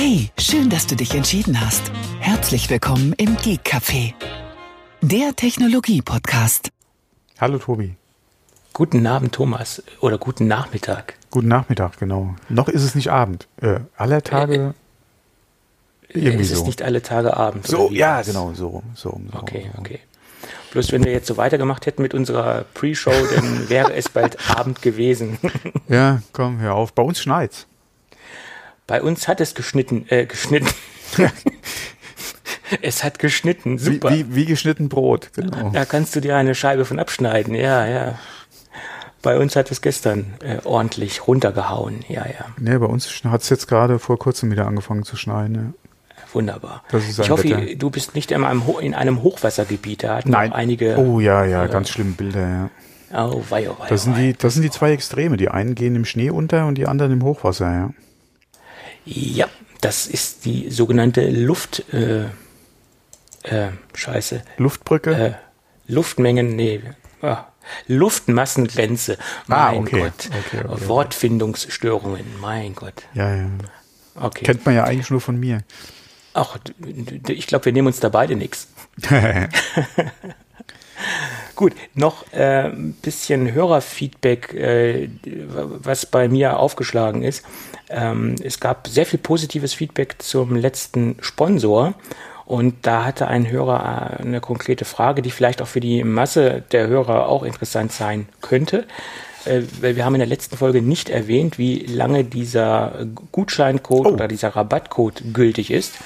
Hey, schön, dass du dich entschieden hast. Herzlich willkommen im Geek Café, der Technologie-Podcast. Hallo Tobi. Guten Abend, Thomas. Oder guten Nachmittag. Guten Nachmittag, genau. Noch ist es nicht Abend. Äh, aller Tage. Äh, irgendwie es ist so. nicht alle Tage Abend. So, ja, genau, so, so, so. Okay, okay. Bloß wenn wir jetzt so weitergemacht hätten mit unserer Pre-Show, dann wäre es bald Abend gewesen. ja, komm, hör auf. Bei uns schneit's. Bei uns hat es geschnitten, äh, geschnitten. es hat geschnitten, super. Wie, wie, wie, geschnitten Brot, genau. Da kannst du dir eine Scheibe von abschneiden, ja, ja. Bei uns hat es gestern äh, ordentlich runtergehauen, ja, ja. Nee, bei uns hat es jetzt gerade vor kurzem wieder angefangen zu schneien, ja. Wunderbar. ich hoffe, Wetter. du bist nicht in einem, in einem Hochwassergebiet. Da hatten Nein. einige. Oh ja, ja, äh, ganz schlimme Bilder, ja. Oh, wei, oh, wei, das, sind die, das sind die zwei Extreme. Die einen gehen im Schnee unter und die anderen im Hochwasser, ja. Ja, das ist die sogenannte Luft. Äh, äh, Scheiße. Luftbrücke? Äh, Luftmengen, nee. Ah, Luftmassengrenze. Ah, mein ah, okay. Gott. Okay, okay, Wortfindungsstörungen, mein Gott. Ja, ja. Okay. Kennt man ja eigentlich nur von mir. Ach, ich glaube, wir nehmen uns da beide nichts. Gut, noch ein äh, bisschen Hörerfeedback, äh, was bei mir aufgeschlagen ist. Ähm, es gab sehr viel positives Feedback zum letzten Sponsor. Und da hatte ein Hörer äh, eine konkrete Frage, die vielleicht auch für die Masse der Hörer auch interessant sein könnte. Äh, weil wir haben in der letzten Folge nicht erwähnt, wie lange dieser Gutscheincode oh. oder dieser Rabattcode gültig ist.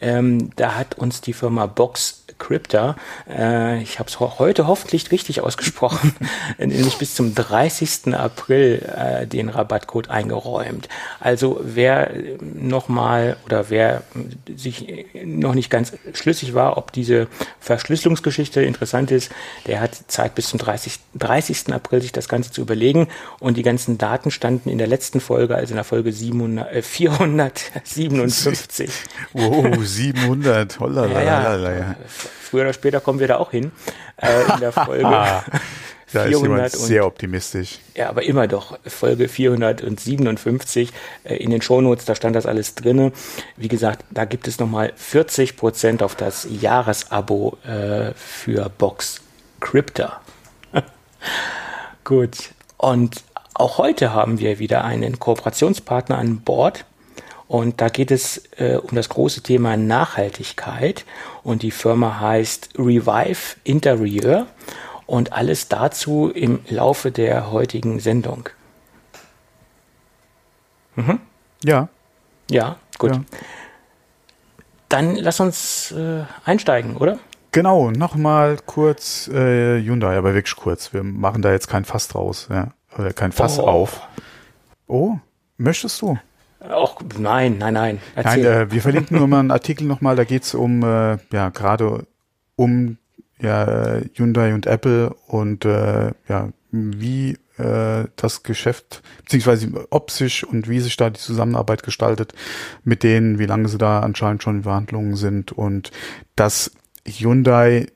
Ähm, da hat uns die Firma Box Crypta, äh, ich habe es heute hoffentlich richtig ausgesprochen, nämlich bis zum 30. April äh, den Rabattcode eingeräumt. Also wer nochmal oder wer sich noch nicht ganz schlüssig war, ob diese Verschlüsselungsgeschichte interessant ist, der hat Zeit bis zum 30. 30. April sich das Ganze zu überlegen und die ganzen Daten standen in der letzten Folge, also in der Folge 700, äh, 457. Wow, 700, hollala. Ja, ja früher oder später kommen wir da auch hin. Äh, in der Folge. da 400 ist sehr optimistisch. Ja, aber immer doch. Folge 457 äh, in den Shownotes, da stand das alles drinne. Wie gesagt, da gibt es nochmal 40 Prozent auf das Jahresabo äh, für Box Crypta. Gut. Und auch heute haben wir wieder einen Kooperationspartner an Bord. Und da geht es äh, um das große Thema Nachhaltigkeit. Und die Firma heißt Revive Interieur. Und alles dazu im Laufe der heutigen Sendung. Mhm. Ja. Ja, gut. Ja. Dann lass uns äh, einsteigen, oder? Genau, nochmal kurz äh, Hyundai, aber wirklich kurz. Wir machen da jetzt kein Fass draus, ja. Oder kein Fass oh. auf. Oh, möchtest du? Auch nein, nein, nein. Erzähl. Nein, äh, wir verlinken nur mal einen Artikel nochmal, da geht's um, äh, ja, gerade um ja, Hyundai und Apple und äh, ja, wie äh, das Geschäft, beziehungsweise ob sich und wie sich da die Zusammenarbeit gestaltet mit denen, wie lange sie da anscheinend schon in Verhandlungen sind und dass Hyundai,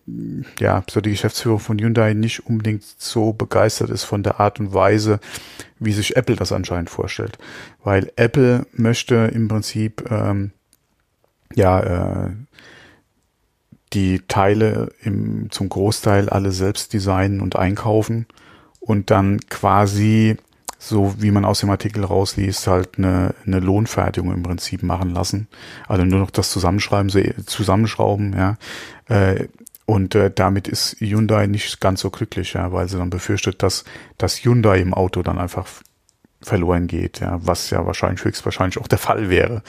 ja, so die Geschäftsführung von Hyundai nicht unbedingt so begeistert ist von der Art und Weise, wie sich Apple das anscheinend vorstellt. Weil Apple möchte im Prinzip, ähm, ja, äh, die Teile im, zum Großteil alle selbst designen und einkaufen und dann quasi so wie man aus dem Artikel rausliest, halt eine, eine Lohnfertigung im Prinzip machen lassen. Also nur noch das Zusammenschreiben, zusammenschrauben, ja. Äh, und äh, damit ist Hyundai nicht ganz so glücklich, ja, weil sie dann befürchtet, dass das Hyundai im Auto dann einfach verloren geht, ja, was ja wahrscheinlich höchstwahrscheinlich auch der Fall wäre.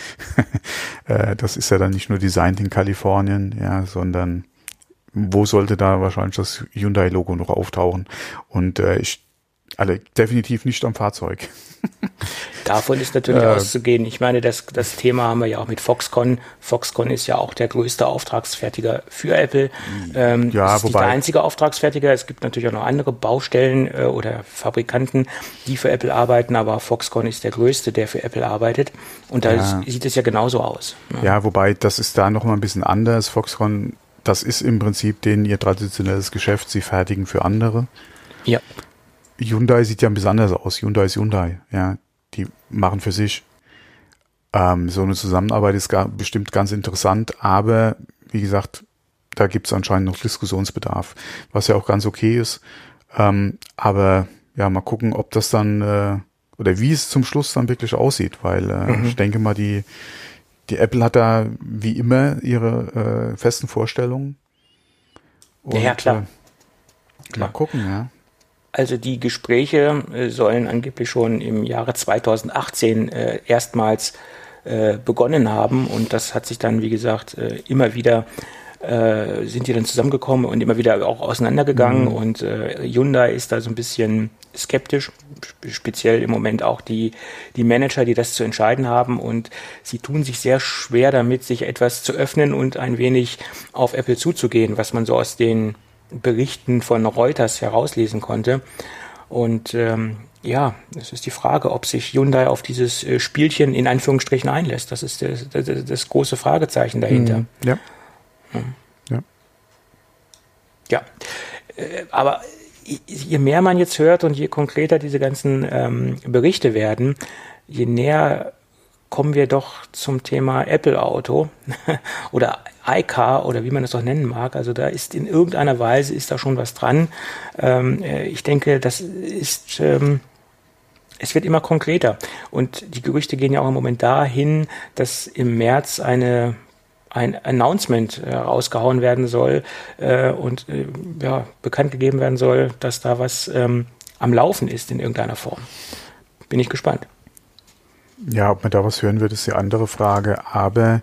äh, das ist ja dann nicht nur designt in Kalifornien, ja, sondern wo sollte da wahrscheinlich das Hyundai-Logo noch auftauchen? Und äh, ich alle definitiv nicht am Fahrzeug. Davon ist natürlich äh, auszugehen. Ich meine, das, das Thema haben wir ja auch mit Foxconn. Foxconn ist ja auch der größte Auftragsfertiger für Apple. Ähm, ja, ist wobei, nicht der einzige Auftragsfertiger. Es gibt natürlich auch noch andere Baustellen äh, oder Fabrikanten, die für Apple arbeiten, aber Foxconn ist der größte, der für Apple arbeitet. Und da ja. sieht es ja genauso aus. Ne? Ja, wobei das ist da noch mal ein bisschen anders. Foxconn, das ist im Prinzip denen ihr traditionelles Geschäft. Sie fertigen für andere. Ja. Hyundai sieht ja ein bisschen anders aus. Hyundai ist Hyundai, ja. Die machen für sich. Ähm, so eine Zusammenarbeit ist gar, bestimmt ganz interessant, aber wie gesagt, da gibt es anscheinend noch Diskussionsbedarf, was ja auch ganz okay ist. Ähm, aber ja, mal gucken, ob das dann äh, oder wie es zum Schluss dann wirklich aussieht, weil äh, mhm. ich denke mal, die, die Apple hat da wie immer ihre äh, festen Vorstellungen. Und, ja, klar. Äh, mal gucken, ja. Also die Gespräche äh, sollen angeblich schon im Jahre 2018 äh, erstmals äh, begonnen haben und das hat sich dann, wie gesagt, äh, immer wieder äh, sind die dann zusammengekommen und immer wieder auch auseinandergegangen. Mhm. Und äh, Hyundai ist da so ein bisschen skeptisch, speziell im Moment auch die, die Manager, die das zu entscheiden haben. Und sie tun sich sehr schwer damit, sich etwas zu öffnen und ein wenig auf Apple zuzugehen, was man so aus den Berichten von Reuters herauslesen konnte. Und ähm, ja, es ist die Frage, ob sich Hyundai auf dieses äh, Spielchen in Anführungsstrichen einlässt. Das ist das, das, das große Fragezeichen dahinter. Mhm. Ja. Ja. Ja. Äh, aber je mehr man jetzt hört und je konkreter diese ganzen ähm, Berichte werden, je näher kommen wir doch zum Thema Apple Auto oder iCar oder wie man es auch nennen mag. Also da ist in irgendeiner Weise ist da schon was dran. Ähm, äh, ich denke, das ist ähm, es wird immer konkreter und die Gerüchte gehen ja auch im Moment dahin, dass im März eine ein Announcement äh, rausgehauen werden soll äh, und äh, ja, bekannt gegeben werden soll, dass da was ähm, am Laufen ist in irgendeiner Form. Bin ich gespannt. Ja, ob man da was hören wird, ist die andere Frage. Aber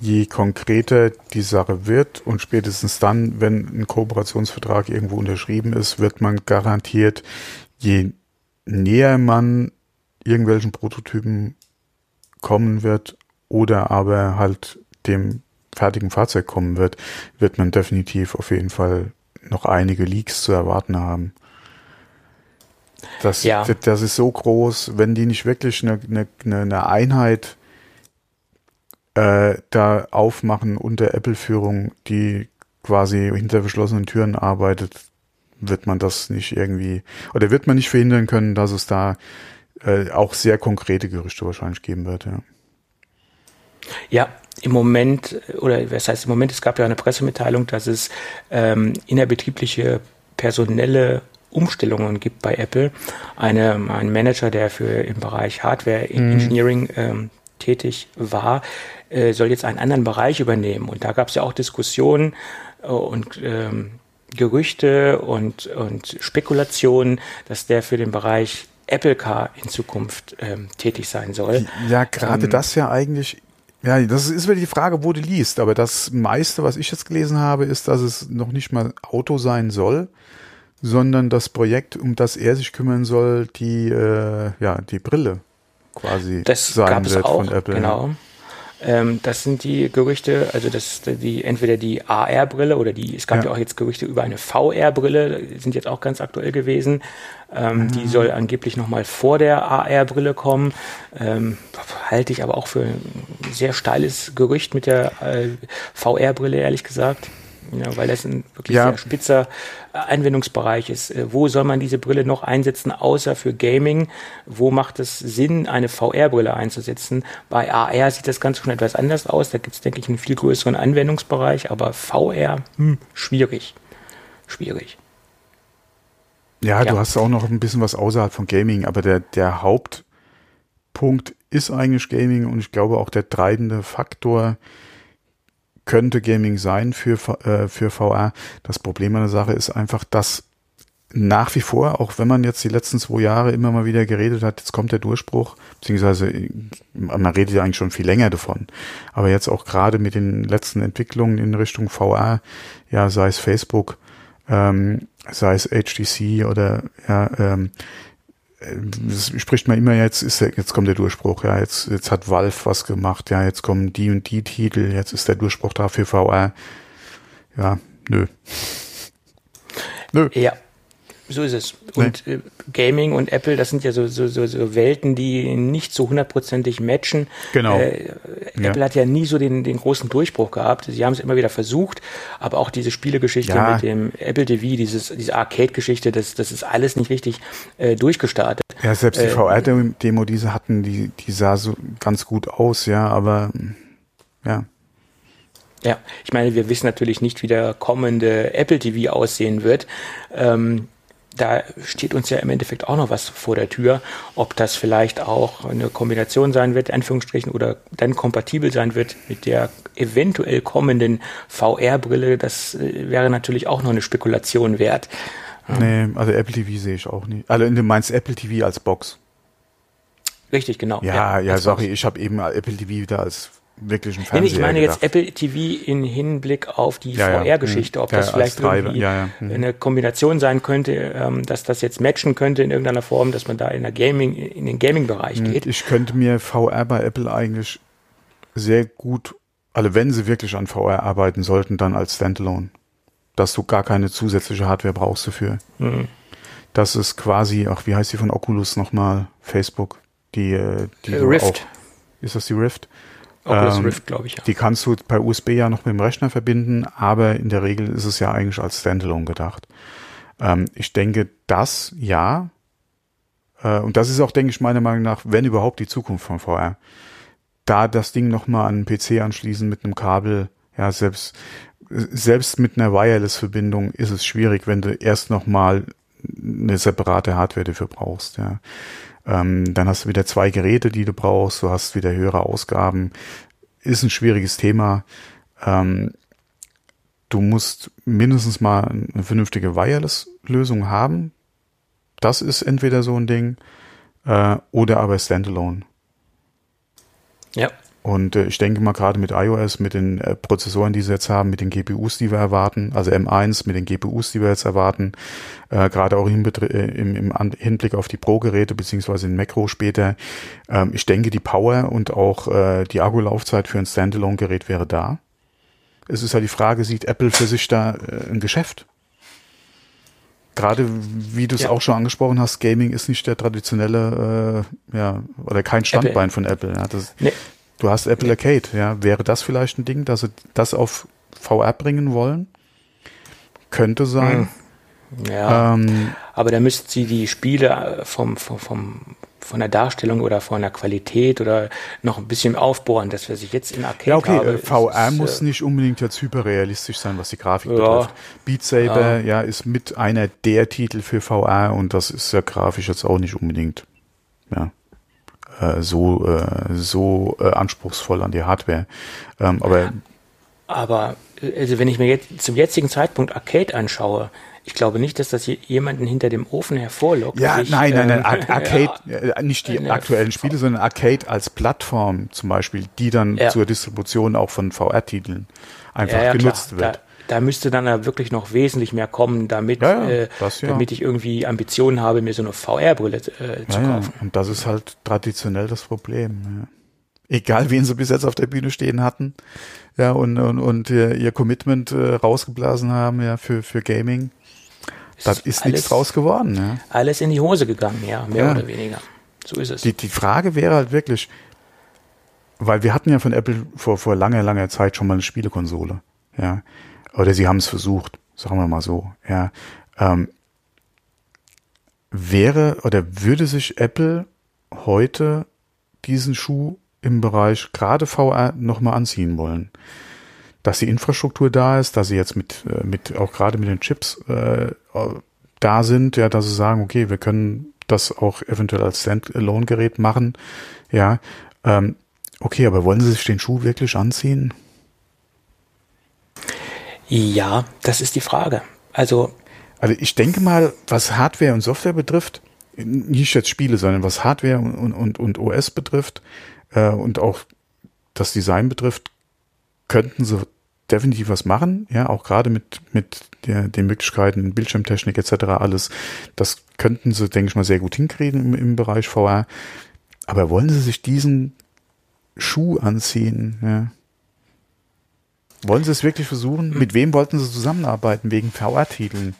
je konkreter die Sache wird und spätestens dann, wenn ein Kooperationsvertrag irgendwo unterschrieben ist, wird man garantiert, je näher man irgendwelchen Prototypen kommen wird oder aber halt dem fertigen Fahrzeug kommen wird, wird man definitiv auf jeden Fall noch einige Leaks zu erwarten haben. Das, ja. das ist so groß, wenn die nicht wirklich eine, eine, eine Einheit äh, da aufmachen unter Apple-Führung, die quasi hinter verschlossenen Türen arbeitet, wird man das nicht irgendwie, oder wird man nicht verhindern können, dass es da äh, auch sehr konkrete Gerüchte wahrscheinlich geben wird. Ja. Ja, im Moment, oder was heißt im Moment, es gab ja eine Pressemitteilung, dass es ähm, innerbetriebliche personelle Umstellungen gibt bei Apple. Eine, ein Manager, der für im Bereich Hardware mhm. Engineering ähm, tätig war, äh, soll jetzt einen anderen Bereich übernehmen. Und da gab es ja auch Diskussionen äh, und ähm, Gerüchte und, und Spekulationen, dass der für den Bereich Apple Car in Zukunft ähm, tätig sein soll. Ja, gerade ähm, das ja eigentlich ja, das ist wieder die Frage, wo du liest. Aber das meiste, was ich jetzt gelesen habe, ist, dass es noch nicht mal Auto sein soll, sondern das Projekt, um das er sich kümmern soll, die, äh, ja, die Brille quasi das sein gab es wird auch, von Apple. Genau. Ähm, das sind die Gerüchte, also das die entweder die AR-Brille oder die, es gab ja. ja. auch jetzt Gerüchte über eine VR-Brille, sind jetzt auch ganz aktuell gewesen. Ähm, mhm. Die soll angeblich nochmal vor der AR-Brille kommen. Ähm, halte ich aber auch für ein sehr steiles Gerücht mit der äh, VR-Brille, ehrlich gesagt. Ja, weil das ein wirklich ja. sehr spitzer Anwendungsbereich ist. Äh, wo soll man diese Brille noch einsetzen, außer für Gaming? Wo macht es Sinn, eine VR-Brille einzusetzen? Bei AR sieht das Ganze schon etwas anders aus. Da gibt es, denke ich, einen viel größeren Anwendungsbereich, aber VR, hm, schwierig. Schwierig. Ja, ja, du hast auch noch ein bisschen was außerhalb von Gaming, aber der, der Hauptpunkt ist eigentlich Gaming und ich glaube auch der treibende Faktor könnte Gaming sein für, äh, für VR. Das Problem an der Sache ist einfach, dass nach wie vor, auch wenn man jetzt die letzten zwei Jahre immer mal wieder geredet hat, jetzt kommt der Durchbruch, beziehungsweise man redet ja eigentlich schon viel länger davon. Aber jetzt auch gerade mit den letzten Entwicklungen in Richtung VR, ja, sei es Facebook, ähm, sei es HTC oder ja, ähm, das spricht man immer jetzt, ist der, jetzt kommt der Durchbruch, ja, jetzt, jetzt hat Valve was gemacht, ja, jetzt kommen die und die Titel, jetzt ist der Durchbruch da für VR. Ja, nö. nö. Ja. So ist es. Und äh, Gaming und Apple, das sind ja so, so, so, so Welten, die nicht so hundertprozentig matchen. Genau. Äh, Apple ja. hat ja nie so den, den großen Durchbruch gehabt. Sie haben es immer wieder versucht, aber auch diese Spielegeschichte ja. mit dem Apple TV, dieses, diese Arcade-Geschichte, das, das ist alles nicht richtig äh, durchgestartet. Ja, selbst die äh, VR-Demo, die sie hatten, die, die sah so ganz gut aus, ja, aber ja. Ja, ich meine, wir wissen natürlich nicht, wie der kommende Apple TV aussehen wird. Ähm, da steht uns ja im Endeffekt auch noch was vor der Tür, ob das vielleicht auch eine Kombination sein wird, Anführungsstrichen, oder dann kompatibel sein wird mit der eventuell kommenden VR-Brille, das äh, wäre natürlich auch noch eine Spekulation wert. Nee, also Apple TV sehe ich auch nicht. Also du meinst Apple TV als Box? Richtig, genau. Ja, ja, ja sorry, ich habe eben Apple TV wieder als wirklichen Fernseher. Nee, ich meine gedacht. jetzt Apple TV in Hinblick auf die ja, VR-Geschichte, ja. ob das vielleicht irgendwie mhm. eine Kombination sein könnte, ähm, dass das jetzt matchen könnte in irgendeiner Form, dass man da in der Gaming, in den Gaming-Bereich mhm. geht. Ich könnte mir VR bei Apple eigentlich sehr gut, also wenn sie wirklich an VR arbeiten sollten, dann als Standalone. Dass du gar keine zusätzliche Hardware brauchst dafür. Mhm. Das ist quasi, ach, wie heißt die von Oculus nochmal? Facebook. Die, äh, die Rift. Auch, ist das die Rift? Oculus ähm, Rift, glaube ich. Ja. Die kannst du bei USB ja noch mit dem Rechner verbinden, aber in der Regel ist es ja eigentlich als Standalone gedacht. Ähm, ich denke, das ja. Äh, und das ist auch, denke ich, meiner Meinung nach, wenn überhaupt die Zukunft von VR. Da das Ding nochmal an einen PC anschließen mit einem Kabel, ja, selbst, selbst mit einer Wireless-Verbindung ist es schwierig, wenn du erst nochmal eine separate Hardware dafür brauchst, ja. Ähm, dann hast du wieder zwei Geräte, die du brauchst, du hast wieder höhere Ausgaben. Ist ein schwieriges Thema. Ähm, du musst mindestens mal eine vernünftige Wireless-Lösung haben. Das ist entweder so ein Ding äh, oder aber Standalone. Ja. Und äh, ich denke mal gerade mit iOS, mit den äh, Prozessoren, die sie jetzt haben, mit den GPUs, die wir erwarten, also M1 mit den GPUs, die wir jetzt erwarten, äh, gerade auch im, äh, im, im Hinblick auf die Pro-Geräte beziehungsweise in Macro später, ähm, ich denke, die Power und auch äh, die Akkulaufzeit für ein Standalone-Gerät wäre da. Es ist halt die Frage, sieht Apple für sich da äh, ein Geschäft? Gerade wie du es ja. auch schon angesprochen hast, Gaming ist nicht der traditionelle, äh, ja, oder kein Standbein Apple. von Apple. Ja, das, nee. Du hast Apple Arcade, ja. Wäre das vielleicht ein Ding, dass sie das auf VR bringen wollen? Könnte sein. Hm. Ja. Ähm, aber da müssten sie die Spiele vom, vom, vom, von der Darstellung oder von der Qualität oder noch ein bisschen aufbohren, dass wir sich jetzt in Arcade Ja, okay, habe, VR ist, muss äh, nicht unbedingt jetzt hyperrealistisch sein, was die Grafik ja, betrifft. Beat Saber, ja. ja, ist mit einer der Titel für VR und das ist ja grafisch jetzt auch nicht unbedingt, ja äh, so, äh, so äh, anspruchsvoll an die Hardware. Ähm, aber, aber also wenn ich mir jetzt zum jetzigen Zeitpunkt Arcade anschaue, ich glaube nicht, dass das jemanden hinter dem Ofen hervorlockt. Ja, sich, nein, nein, nein, Ar ähm, Arcade, äh, nicht die äh, aktuellen Spiele, sondern Arcade als Plattform zum Beispiel, die dann ja. zur Distribution auch von VR-Titeln einfach ja, ja, genutzt klar. wird. Da, müsste dann ja wirklich noch wesentlich mehr kommen, damit, ja, äh, das, ja. damit ich irgendwie Ambitionen habe, mir so eine VR-Brille äh, zu kaufen. Und das ist halt traditionell das Problem. Egal, wen sie bis jetzt auf der Bühne stehen hatten, ja, und, und, und ihr Commitment äh, rausgeblasen haben, ja, für, für Gaming. Das ist, ist nichts draus geworden, ja. Alles in die Hose gegangen, ja, mehr oder weniger. So ist es. Die, die Frage wäre halt wirklich, weil wir hatten ja von Apple vor, vor langer, langer Zeit schon mal eine Spielekonsole. Ja. Oder sie haben es versucht, sagen wir mal so. Ja, ähm, wäre oder würde sich Apple heute diesen Schuh im Bereich gerade VR nochmal anziehen wollen? Dass die Infrastruktur da ist, dass sie jetzt mit, äh, mit auch gerade mit den Chips äh, da sind, ja, dass sie sagen, okay, wir können das auch eventuell als Standalone-Gerät machen, ja. Ähm, okay, aber wollen sie sich den Schuh wirklich anziehen? Ja, das ist die Frage. Also, also ich denke mal, was Hardware und Software betrifft, nicht jetzt Spiele, sondern was Hardware und, und, und OS betrifft äh, und auch das Design betrifft, könnten sie definitiv was machen, ja, auch gerade mit, mit der, den Möglichkeiten, Bildschirmtechnik etc. alles, das könnten sie, denke ich mal, sehr gut hinkriegen im, im Bereich VR. Aber wollen sie sich diesen Schuh anziehen, ja? Wollen Sie es wirklich versuchen? Mit wem wollten Sie zusammenarbeiten wegen VR-Titeln?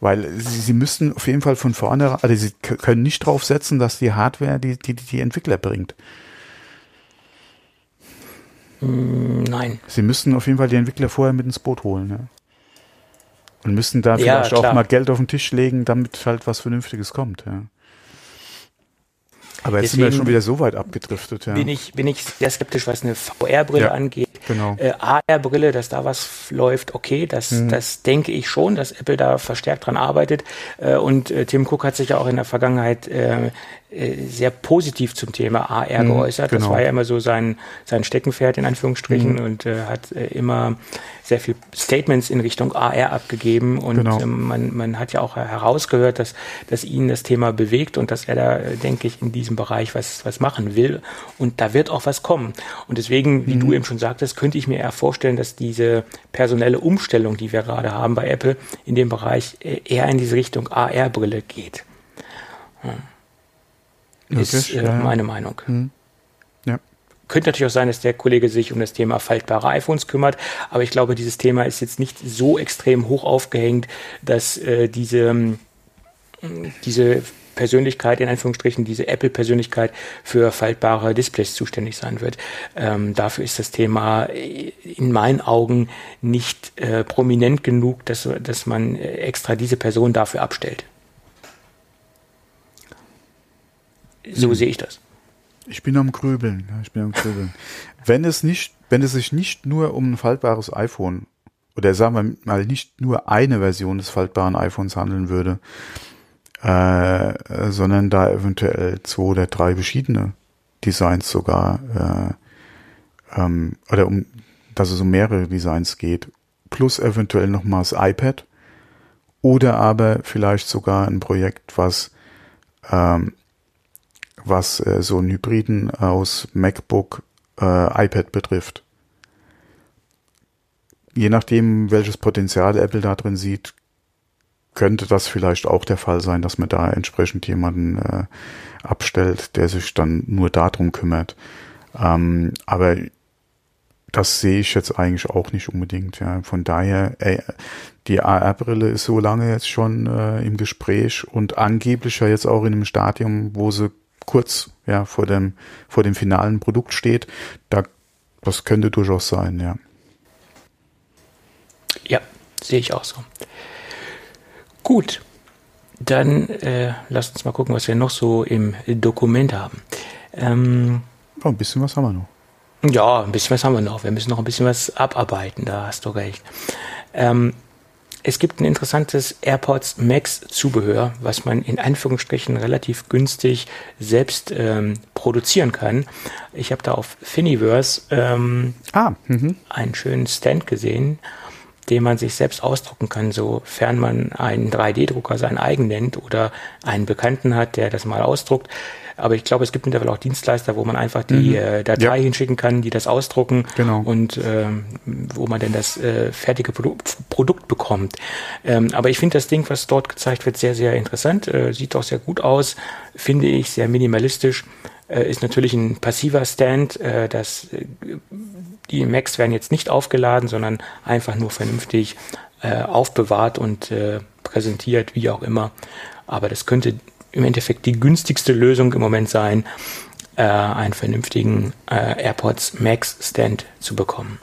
Weil Sie, Sie müssten auf jeden Fall von vorne, also Sie können nicht drauf setzen, dass die Hardware die, die, die Entwickler bringt. Mm, nein. Sie müssten auf jeden Fall die Entwickler vorher mit ins Boot holen. Ja. Und müssten da vielleicht Ja, auch mal Geld auf den Tisch legen, damit halt was Vernünftiges kommt. Ja. Aber jetzt sind wir schon wieder so weit abgedriftet. Ja. Bin ich, bin ich sehr skeptisch, was eine VR-Brille Ja, angeht. genau. Äh, AR-Brille, dass da was läuft, okay, das, Mhm. das denke ich schon, dass Apple da verstärkt dran arbeitet. Äh, und äh, Tim Cook hat sich ja auch in der Vergangenheit äh, sehr positiv zum Thema AR Mhm, geäußert. Das genau. war ja immer so sein, sein Steckenpferd in Anführungsstrichen und äh, hat äh, immer sehr viel Statements in Richtung AR abgegeben und Genau. ähm, man, man hat ja auch herausgehört, dass, dass ihn das Thema bewegt und dass er da, äh, denke ich, in diesem Bereich was, was machen will. Und da wird auch was kommen. Und deswegen, wie Mhm. du eben schon sagtest, könnte ich mir eher vorstellen, dass diese personelle Umstellung, die wir gerade haben bei Apple, in dem Bereich äh, eher in diese Richtung AR-Brille geht. Hm. Ist äh, meine Meinung. Ja. Könnte natürlich auch sein, dass der Kollege sich um das Thema faltbare iPhones kümmert, aber ich glaube, dieses Thema ist jetzt nicht so extrem hoch aufgehängt, dass äh, diese, ähm, diese Persönlichkeit, in Anführungsstrichen, diese Apple-Persönlichkeit für faltbare Displays zuständig sein wird. Ähm, dafür ist das Thema äh, in meinen Augen nicht äh, prominent genug, dass, dass man äh, extra diese Person dafür abstellt. So sehe ich das. Ich bin am Grübeln. Ich bin am Grübeln. wenn es nicht, wenn es sich nicht nur um ein faltbares iPhone oder sagen wir mal nicht nur eine Version des faltbaren iPhones handeln würde, äh, sondern da eventuell zwei oder drei verschiedene Designs sogar äh, ähm, oder um dass es um mehrere Designs geht, plus eventuell nochmal das iPad oder aber vielleicht sogar ein Projekt, was ähm, was äh, so einen Hybriden aus MacBook, äh, iPad betrifft. Je nachdem, welches Potenzial Apple da drin sieht, könnte das vielleicht auch der Fall sein, dass man da entsprechend jemanden äh, abstellt, der sich dann nur darum kümmert. Ähm, aber das sehe ich jetzt eigentlich auch nicht unbedingt. Ja. Von daher, ey, die AR-Brille ist so lange jetzt schon äh, im Gespräch und angeblich ja jetzt auch in einem Stadium, wo sie kurz ja vor dem vor dem finalen Produkt steht. Da das könnte durchaus sein, ja. Ja, sehe ich auch so. Gut, dann äh, lasst uns mal gucken, was wir noch so im Dokument haben. Ähm, Oh, ein bisschen was haben wir noch. ja, ein bisschen was haben wir noch. Wir müssen noch ein bisschen was abarbeiten, da hast du recht. Ähm, es gibt ein interessantes AirPods Max Zubehör, was man in Anführungsstrichen relativ günstig selbst ähm, produzieren kann. Ich habe da auf Thingiverse ähm, Ah, mhm. einen schönen Stand gesehen, den man sich selbst ausdrucken kann, sofern man einen 3D-Drucker sein eigen nennt oder einen Bekannten hat, der das mal ausdruckt. Aber ich glaube, es gibt mittlerweile auch Dienstleister, wo man einfach die Mhm. äh, Datei Ja. hinschicken kann, die das ausdrucken Genau. und ähm, wo man denn das äh, fertige Produ Produkt bekommt. Ähm, aber ich finde das Ding, was dort gezeigt wird, sehr, sehr interessant. Äh, sieht auch sehr gut aus, finde ich, sehr minimalistisch. Äh, ist natürlich ein passiver Stand, äh, das äh, die Macs werden jetzt nicht aufgeladen, sondern einfach nur vernünftig äh, aufbewahrt und präsentiert, wie auch immer. Aber das könnte im Endeffekt die günstigste Lösung im Moment sein, einen vernünftigen AirPods Max Stand zu bekommen.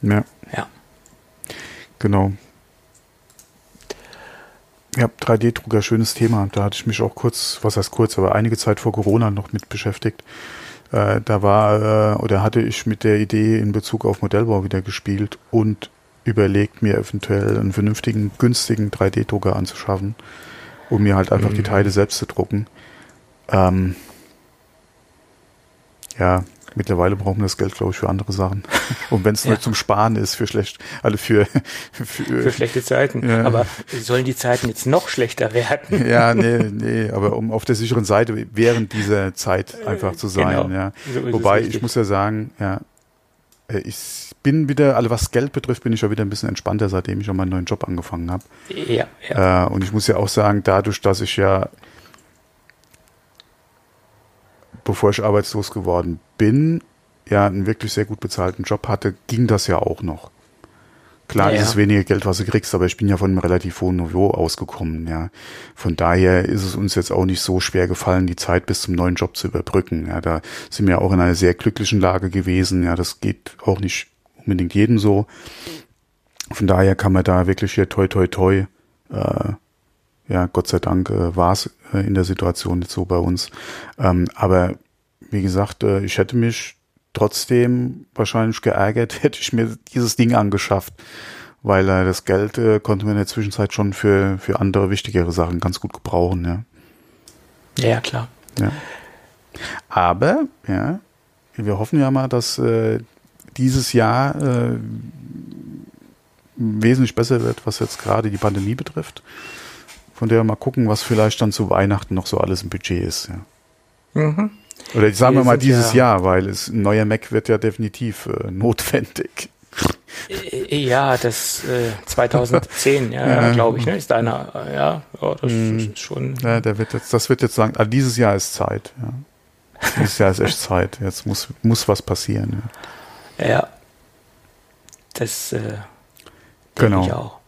Ja, Ja. genau. Ja, 3D-Drucker, schönes Thema. Da hatte ich mich auch kurz, was heißt kurz, aber einige Zeit vor Corona noch mit beschäftigt. Äh, da war, äh, oder hatte ich mit der Idee in Bezug auf Modellbau wieder gespielt und überlegt, mir eventuell einen vernünftigen, günstigen 3D-Drucker anzuschaffen, um mir halt einfach die Mhm. Teile selbst zu drucken. Ähm, ja, mittlerweile brauchen wir das Geld, glaube ich, für andere Sachen. Und wenn es Ja. nur zum Sparen ist, für schlecht, also für, für, Für schlechte Zeiten. Ja. Aber sollen die Zeiten jetzt noch schlechter werden? ja, nee, nee, aber um auf der sicheren Seite während dieser Zeit einfach zu sein, Genau. ja. So Wobei, ich muss ja sagen, ja, äh, ich bin wieder, also was Geld betrifft, bin ich ja wieder ein bisschen entspannter, seitdem ich auch meinen neuen Job angefangen habe. Ja, ja. Äh, und ich muss ja auch sagen, dadurch, dass ich ja, bevor ich arbeitslos geworden bin, ja einen wirklich sehr gut bezahlten Job hatte, ging das ja auch noch. Klar Ja, ist es weniger Geld, was du kriegst, aber ich bin ja von einem relativ hohen Niveau ausgekommen, ja. Von daher ist es uns jetzt auch nicht so schwer gefallen, die Zeit bis zum neuen Job zu überbrücken. Ja, da sind wir auch in einer sehr glücklichen Lage gewesen. Ja, das geht auch nicht unbedingt jedem so. Von daher kann man da wirklich hier toi toi toi, äh, ja, Gott sei Dank äh, war es äh, in der Situation nicht so bei uns. Ähm, aber wie gesagt, äh, ich hätte mich trotzdem wahrscheinlich geärgert, hätte ich mir dieses Ding angeschafft, weil äh, das Geld äh, konnte man in der Zwischenzeit schon für, für andere wichtigere Sachen ganz gut gebrauchen. Ja. Ja, ja, klar. Ja. Aber, ja, wir hoffen ja mal, dass äh, dieses Jahr äh, wesentlich besser wird, was jetzt gerade die Pandemie betrifft. Von der wir mal gucken, was vielleicht dann zu Weihnachten noch so alles im Budget ist. Ja. Mhm. Oder sagen wir Wir mal dieses ja- Jahr, weil es, ein neuer Mac wird ja definitiv äh, notwendig. Äh, Ja, das äh, 2010, ja, Ja. glaube ich, ne, ist deiner, äh, ja, ja das Mhm. ist schon. Ja, der wird jetzt, das wird jetzt sagen, ah, dieses Jahr ist Zeit. Ja. Dieses Jahr ist echt Zeit. Jetzt muss, muss was passieren. Ja. Ja. Das äh, Genau. ich auch.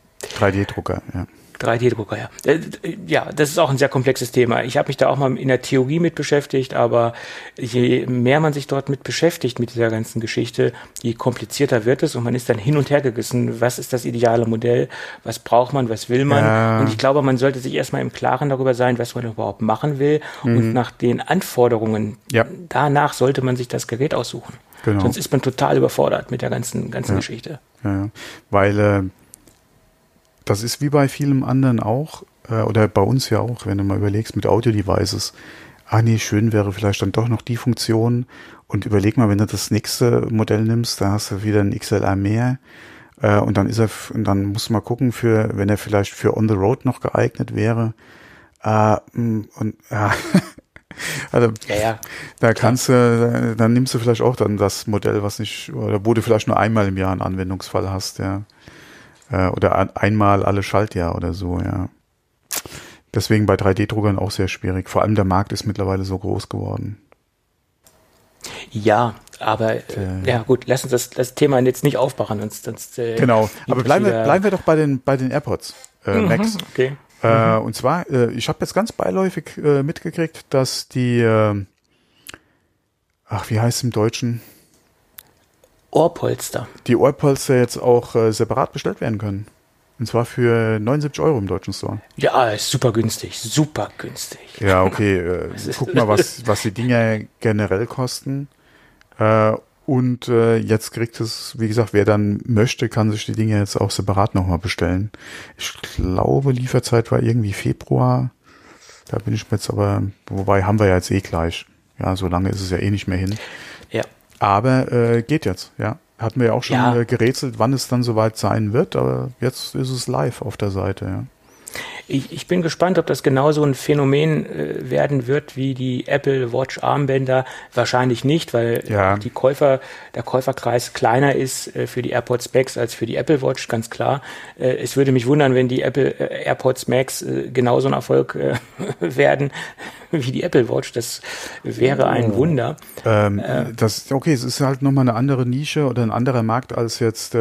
3D-Drucker, ja. 3D-Drucker, ja. Äh, Ja, das ist auch ein sehr komplexes Thema. Ich habe mich da auch mal in der Theorie mit beschäftigt, aber je mehr man sich dort mit beschäftigt, mit dieser ganzen Geschichte, je komplizierter wird es und man ist dann hin und her gerissen. Was ist das ideale Modell? Was braucht man? Was will man? Ja. Und ich glaube, man sollte sich erstmal im Klaren darüber sein, was man überhaupt machen will und nach den Anforderungen, Mhm. Ja. danach sollte man sich das Gerät aussuchen. Genau. Sonst ist man total überfordert mit der ganzen, ganzen Geschichte. Ja, ja. weil äh, das ist wie bei vielem anderen auch, äh, oder bei uns ja auch, wenn du mal überlegst mit Audio-Devices. Ah nee, schön wäre vielleicht dann doch noch die Funktion. Und überleg mal, wenn du das nächste Modell nimmst, da hast du wieder ein XLR mehr. Äh, und dann ist er, und dann musst du mal gucken, für, wenn er vielleicht für On the Road noch geeignet wäre. Äh, und ja, also Ja, ja. da kannst du, dann nimmst du vielleicht auch dann das Modell, was nicht, oder wo du vielleicht nur einmal im Jahr einen Anwendungsfall hast, ja. Äh, Oder ein- einmal alle Schaltjahr oder so, ja. Deswegen bei 3D-Druckern auch sehr schwierig. Vor allem der Markt ist mittlerweile so groß geworden. Ja, aber äh, ja gut, lass uns das, das Thema jetzt nicht aufbauen, sonst, sonst äh, Genau. Aber bleiben wir, bleiben wir doch bei den, bei den AirPods, äh, Max. Mhm, Okay. Äh, und zwar, äh, ich habe jetzt ganz beiläufig äh, mitgekriegt, dass die, äh, ach, wie heißt es im Deutschen? Ohrpolster. die Ohrpolster jetzt auch äh, separat bestellt werden können. Und zwar für 79 Euro im deutschen Store. Ja, ist super günstig, super günstig. Ja, okay. Äh, guck mal, was, was die Dinger generell kosten. Äh, und äh, jetzt kriegt es, wie gesagt, wer dann möchte, kann sich die Dinger jetzt auch separat nochmal bestellen. Ich glaube, Lieferzeit war irgendwie Februar. Da bin ich mir jetzt aber, wobei haben wir ja jetzt eh gleich. Ja, so lange ist es ja eh nicht mehr hin. Aber äh, geht jetzt, ja. Hatten wir ja auch schon Ja. äh, gerätselt, wann es dann soweit sein wird, aber jetzt ist es live auf der Seite, ja. Ich, ich bin gespannt, ob das genauso ein Phänomen äh, werden wird wie die Apple Watch Armbänder. Wahrscheinlich nicht, weil Ja. die Käufer, der Käuferkreis kleiner ist äh, für die AirPods Max als für die Apple Watch, ganz klar. Äh, es würde mich wundern, wenn die Apple äh, AirPods Max äh, genauso ein Erfolg äh, werden wie die Apple Watch. Das wäre ein Wunder. Ähm, das, okay, es ist halt nochmal eine andere Nische oder ein anderer Markt als jetzt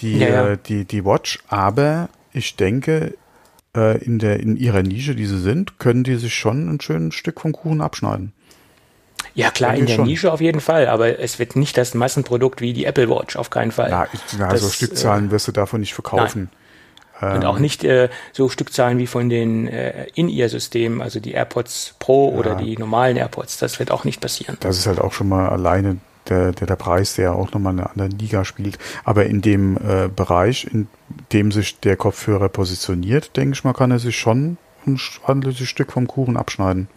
die, Ja, ja. Die, die Watch, aber ich denke, äh, in, der, in ihrer Nische, die sie sind, können die sich schon ein schönes Stück vom Kuchen abschneiden. Ja klar, in der schon. Nische auf jeden Fall, aber es wird nicht das Massenprodukt wie die Apple Watch, auf keinen Fall. Ja, ich, ja Das, so Stückzahlen wirst du davon nicht verkaufen. Und auch nicht äh, so Stückzahlen wie von den äh, In-Ear-Systemen, also die AirPods Pro oder die normalen AirPods. Das wird auch nicht passieren. Das ist halt auch schon mal alleine der, der, der Preis, der ja auch nochmal eine andere Liga spielt. Aber in dem äh, Bereich, in dem sich der Kopfhörer positioniert, denke ich mal, kann er sich schon ein ordentliches Stück vom Kuchen abschneiden.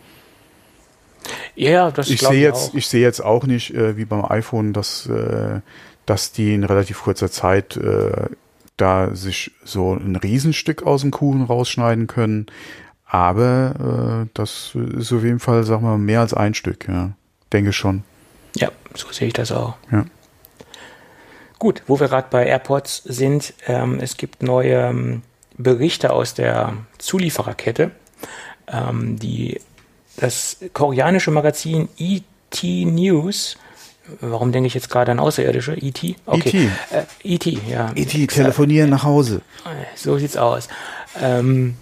Ja, das Ich sehe jetzt, auch. ich sehe jetzt auch nicht, äh, wie beim iPhone, dass, äh, dass die in relativ kurzer Zeit äh, da sich so ein Riesenstück aus dem Kuchen rausschneiden können. Aber äh, das ist auf jeden Fall, sagen wir mal, mehr als ein Stück, ja. Denke schon. Ja, so sehe ich das auch. Ja. Gut, wo wir gerade bei AirPods sind, ähm, es gibt neue ähm, Berichte aus der Zuliefererkette, ähm, die das koreanische Magazin ET News Warum denke ich jetzt gerade an Außerirdische? E.T.? Okay. E.T., äh, e ja. E.T., telefonieren nach Hause. So sieht's aus. Ähm,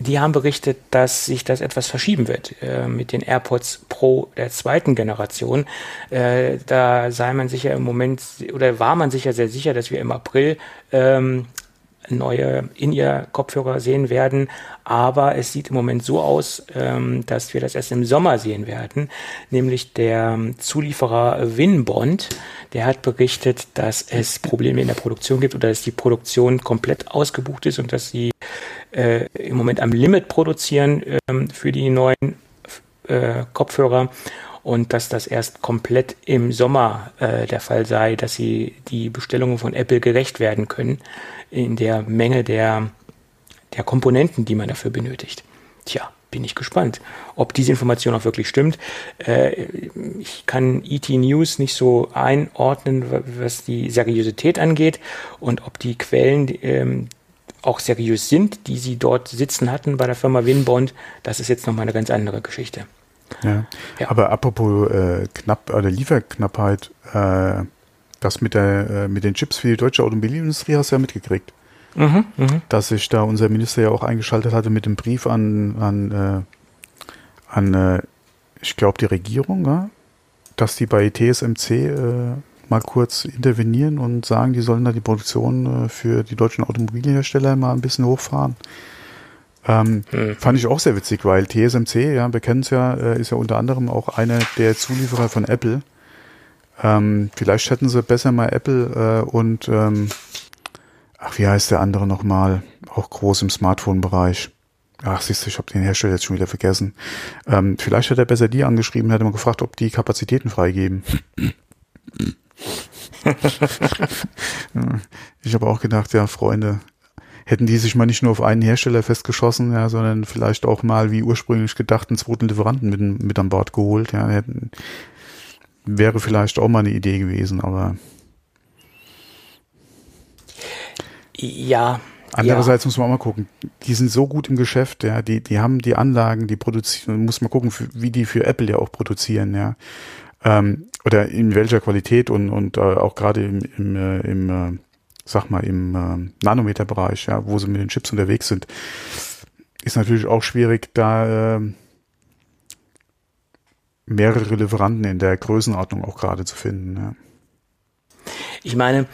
die haben berichtet, dass sich das etwas verschieben wird äh, mit den AirPods Pro der zweiten Generation. Äh, da sei man sicher im Moment oder war man sicher sehr sicher, dass wir im April ähm, neue In-Ear-Kopfhörer sehen werden. Aber es sieht im Moment so aus, ähm, dass wir das erst im Sommer sehen werden. Nämlich der Zulieferer Winbond, der hat berichtet, dass es Probleme in der Produktion gibt oder dass die Produktion komplett ausgebucht ist und dass sie äh, im Moment am Limit produzieren ähm, für die neuen äh, Kopfhörer und dass das erst komplett im Sommer äh, der Fall sei, dass sie die Bestellungen von Apple gerecht werden können in der Menge der, der Komponenten, die man dafür benötigt. Tja, bin ich gespannt, ob diese Information auch wirklich stimmt. Äh, ich kann ET News nicht so einordnen, was die Seriosität angeht und ob die Quellen ähm, auch seriös sind, die sie dort sitzen hatten bei der Firma Winbond. Das ist jetzt nochmal eine ganz andere Geschichte. Ja. ja. Aber apropos äh, knapp oder Lieferknappheit, äh, das mit der äh, mit den Chips für die deutsche Automobilindustrie hast du ja mitgekriegt. Mhm, mh. Dass sich da unser Minister ja auch eingeschaltet hatte mit dem Brief an an äh, an äh, ich glaube die Regierung, ja? dass die bei TSMC äh, mal kurz intervenieren und sagen, die sollen da die Produktion äh, für die deutschen Automobilhersteller mal ein bisschen hochfahren. Ähm, hm. Fand ich auch sehr witzig, weil TSMC, ja, wir kennen es ja, äh, ist ja unter anderem auch einer der Zulieferer von Apple. Ähm, vielleicht hätten sie besser mal Apple äh, und ähm, ach, wie heißt der andere nochmal? Auch groß im Smartphone-Bereich. Ach, siehst du, ich habe den Hersteller jetzt schon wieder vergessen. Ähm, vielleicht hätte er besser die angeschrieben, hätte man gefragt, ob die Kapazitäten freigeben. ich habe auch gedacht, ja, Freunde, hätten die sich mal nicht nur auf einen Hersteller festgeschossen, ja, sondern vielleicht auch mal, wie ursprünglich gedacht, einen zweiten Lieferanten mit, mit an Bord geholt, ja, hätten, wäre vielleicht auch mal eine Idee gewesen, aber. Ja. Andererseits ja. muss man auch mal gucken. Die sind so gut im Geschäft, ja, die, die haben die Anlagen, die produzieren, muss man gucken, wie die für Apple ja auch produzieren, ja. Ähm, oder in welcher Qualität und, und äh, auch gerade im, im, äh, im äh, sag mal, im äh, Nanometerbereich, ja, wo sie mit den Chips unterwegs sind, ist natürlich auch schwierig, da äh, mehrere Lieferanten in der Größenordnung auch gerade zu finden. Ja. Ich meine,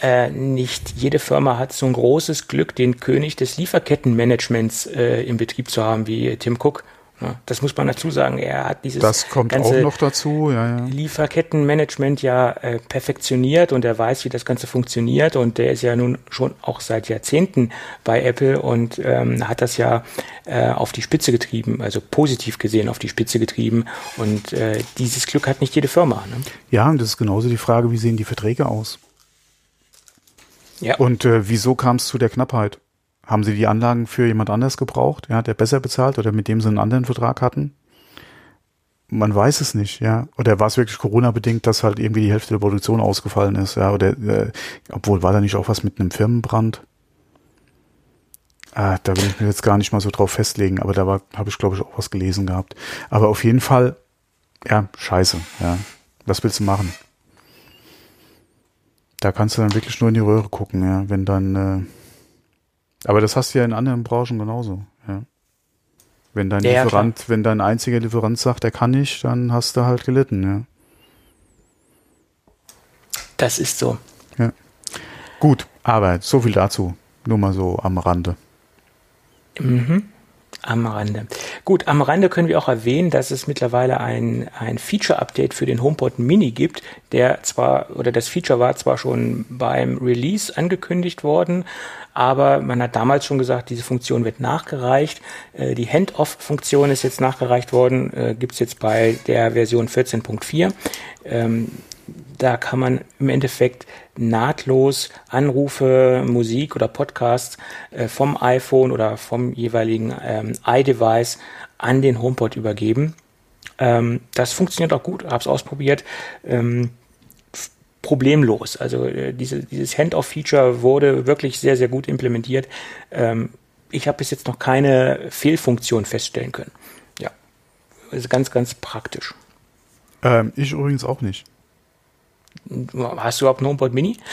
äh, nicht jede Firma hat so ein großes Glück, den König des Lieferkettenmanagements äh, im Betrieb zu haben wie Tim Cook das muss man dazu sagen. Er hat dieses das kommt ganze auch noch dazu, ja, ja. Lieferkettenmanagement ja äh, perfektioniert und er weiß, wie das Ganze funktioniert und der ist ja nun schon auch seit Jahrzehnten bei Apple und ähm, hat das ja äh, auf die Spitze getrieben, also positiv gesehen auf die Spitze getrieben und äh, dieses Glück hat nicht jede Firma. Ne? Ja, und das ist genauso die Frage, wie sehen die Verträge aus? Ja. Und äh, wieso kam es zu der Knappheit? Haben sie die Anlagen für jemand anders gebraucht, ja, der besser bezahlt oder mit dem sie einen anderen Vertrag hatten? Man weiß es nicht, ja. Oder war es wirklich Corona-bedingt, dass halt irgendwie die Hälfte der Produktion ausgefallen ist, ja? Oder äh, obwohl war da nicht auch was mit einem Firmenbrand? Ah, da will ich mir jetzt gar nicht mal so drauf festlegen, aber da war, habe ich glaube ich auch was gelesen gehabt. Aber auf jeden Fall, ja, scheiße, ja. Was willst du machen? Da kannst du dann wirklich nur in die Röhre gucken, ja, wenn dann äh, aber das hast du ja in anderen Branchen genauso, ja. Wenn dein ja, Lieferant, ja, wenn dein einziger Lieferant sagt, er kann nicht, dann hast du halt gelitten, ja. Das ist so. Ja. Gut, aber so viel dazu. Nur mal so am Rande. Mhm. Am Rande. Gut, am Rande können wir auch erwähnen, dass es mittlerweile ein, ein Feature-Update für den HomePod Mini gibt, der zwar, oder das Feature war zwar schon beim Release angekündigt worden, aber man hat damals schon gesagt, diese Funktion wird nachgereicht. Äh, die Hand-Off-Funktion ist jetzt nachgereicht worden, äh, gibt es jetzt bei der Version 14.4. Ähm, da kann man im Endeffekt nahtlos Anrufe, Musik oder Podcasts äh, vom iPhone oder vom jeweiligen ähm, iDevice an den HomePod übergeben. Ähm, das funktioniert auch gut, habe es ausprobiert. Ähm, problemlos. Also äh, diese, dieses Hand-Off-Feature wurde wirklich sehr, sehr gut implementiert. Ähm, ich habe bis jetzt noch keine Fehlfunktion feststellen können. Ja, also ganz, ganz praktisch. Ähm, ich übrigens auch nicht. Hast du überhaupt ein HomePod Mini?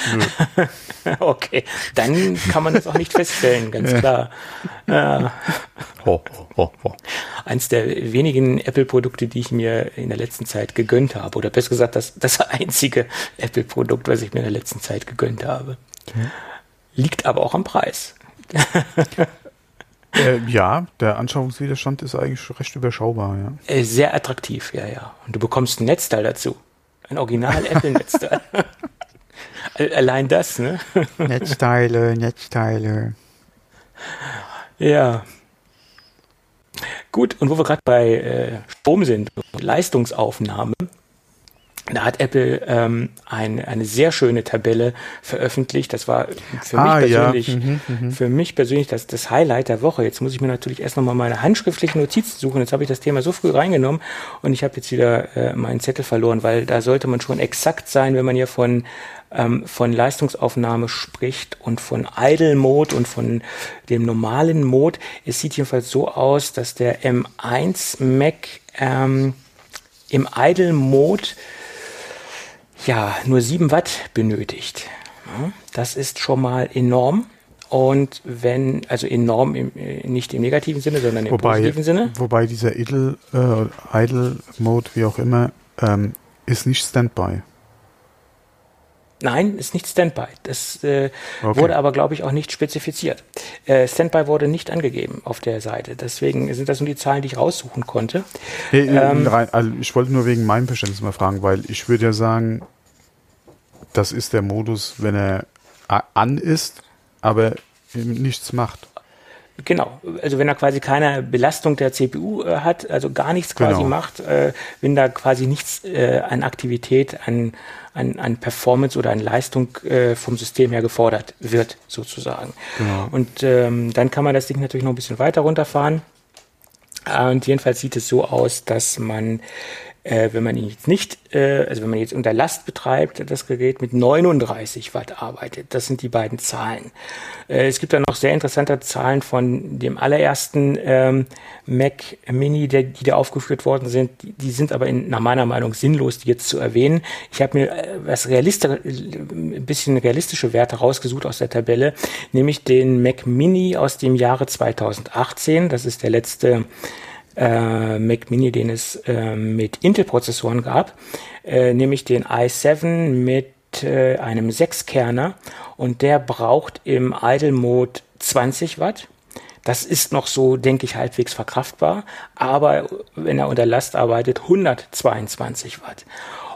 Okay, dann kann man das auch nicht feststellen, ganz klar. Äh, ho, ho, ho. Eins der wenigen Apple-Produkte, die ich mir in der letzten Zeit gegönnt habe, oder besser gesagt, das, das einzige Apple-Produkt, was ich mir in der letzten Zeit gegönnt habe. Okay. Liegt aber auch am Preis. äh, ja, der Anschauungswiderstand ist eigentlich recht überschaubar, ja. Äh, sehr attraktiv, ja, ja. Und du bekommst ein Netzteil dazu. Ein Original Apple-Netzteil. Allein das, ne? Netzteile, Netzteile. Ja. Gut, und wo wir gerade bei äh, Strom sind, Leistungsaufnahme, da hat Apple ähm, ein, eine sehr schöne Tabelle veröffentlicht. Das war für ah, mich persönlich, ja. mhm, mh. für mich persönlich das, das Highlight der Woche. Jetzt muss ich mir natürlich erst nochmal meine handschriftlichen Notizen suchen. Jetzt habe ich das Thema so früh reingenommen und ich habe jetzt wieder äh, meinen Zettel verloren, weil da sollte man schon exakt sein, wenn man hier von ähm, von Leistungsaufnahme spricht und von Idle Mode und von dem normalen Mode. Es sieht jedenfalls so aus, dass der M1 Mac ähm, im Idle Mode ja, nur 7 Watt benötigt. Das ist schon mal enorm. Und wenn, also enorm im, äh, nicht im negativen Sinne, sondern im wobei, positiven Sinne. Wobei dieser Idle, äh, Idle Mode, wie auch immer, ähm, ist nicht Standby. Nein, ist nicht Standby. Das äh, okay. wurde aber, glaube ich, auch nicht spezifiziert. Äh, Standby wurde nicht angegeben auf der Seite. Deswegen sind das nur die Zahlen, die ich raussuchen konnte. Hey, ähm, rein, also ich wollte nur wegen meinem Verständnis mal fragen, weil ich würde ja sagen, das ist der Modus, wenn er an ist, aber nichts macht. Genau, also wenn er quasi keine Belastung der CPU äh, hat, also gar nichts quasi genau. macht, äh, wenn da quasi nichts äh, an Aktivität, an, an, an Performance oder an Leistung äh, vom System her gefordert wird, sozusagen. Genau. Und ähm, dann kann man das Ding natürlich noch ein bisschen weiter runterfahren. Und jedenfalls sieht es so aus, dass man äh, wenn man ihn jetzt nicht, äh, also wenn man jetzt unter Last betreibt, das Gerät mit 39 Watt arbeitet. Das sind die beiden Zahlen. Äh, es gibt dann noch sehr interessante Zahlen von dem allerersten ähm, Mac Mini, der, die da aufgeführt worden sind. Die, die sind aber in, nach meiner Meinung sinnlos, die jetzt zu erwähnen. Ich habe mir äh, was realistisch, ein bisschen realistische Werte rausgesucht aus der Tabelle, nämlich den Mac Mini aus dem Jahre 2018. Das ist der letzte äh, Mac Mini, den es äh, mit Intel-Prozessoren gab, äh, nämlich den i7 mit äh, einem 6-Kerner und der braucht im Idle-Mode 20 Watt. Das ist noch so, denke ich, halbwegs verkraftbar, aber wenn er unter Last arbeitet, 122 Watt.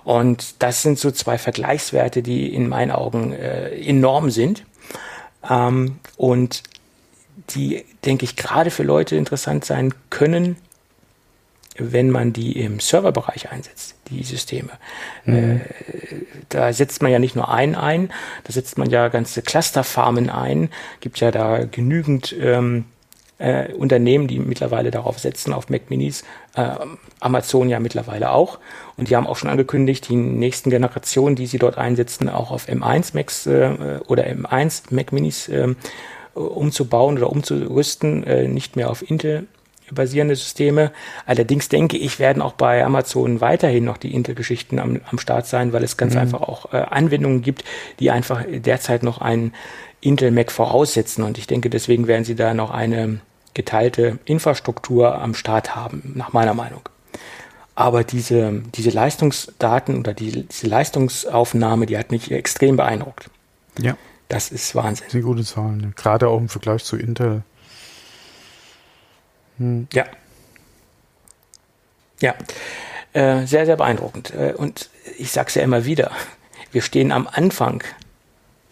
Und das sind so zwei Vergleichswerte, die in meinen Augen äh, enorm sind. Ähm, und die, denke ich, gerade für Leute interessant sein können, wenn man die im Serverbereich einsetzt, die Systeme. Mhm. Äh, da setzt man ja nicht nur einen ein, da setzt man ja ganze Clusterfarmen ein, gibt ja da genügend ähm, äh, Unternehmen, die mittlerweile darauf setzen, auf Mac Minis, äh, Amazon ja mittlerweile auch. Und die haben auch schon angekündigt, die nächsten Generationen, die sie dort einsetzen, auch auf M1 Macs äh, oder M1 Mac Minis äh, umzubauen oder umzurüsten, äh, nicht mehr auf Intel basierende Systeme. Allerdings denke ich, werden auch bei Amazon weiterhin noch die Intel-Geschichten am, am Start sein, weil es ganz mhm. einfach auch äh, Anwendungen gibt, die einfach derzeit noch einen Intel Mac voraussetzen. Und ich denke, deswegen werden sie da noch eine geteilte Infrastruktur am Start haben, nach meiner Meinung. Aber diese, diese Leistungsdaten oder die, diese Leistungsaufnahme, die hat mich extrem beeindruckt. Ja. Das ist Wahnsinn. Das sind gute Zahlen. Gerade auch im Vergleich zu Intel. Hm. Ja. Ja. Äh, sehr, sehr beeindruckend. Äh, und ich sage es ja immer wieder, wir stehen am Anfang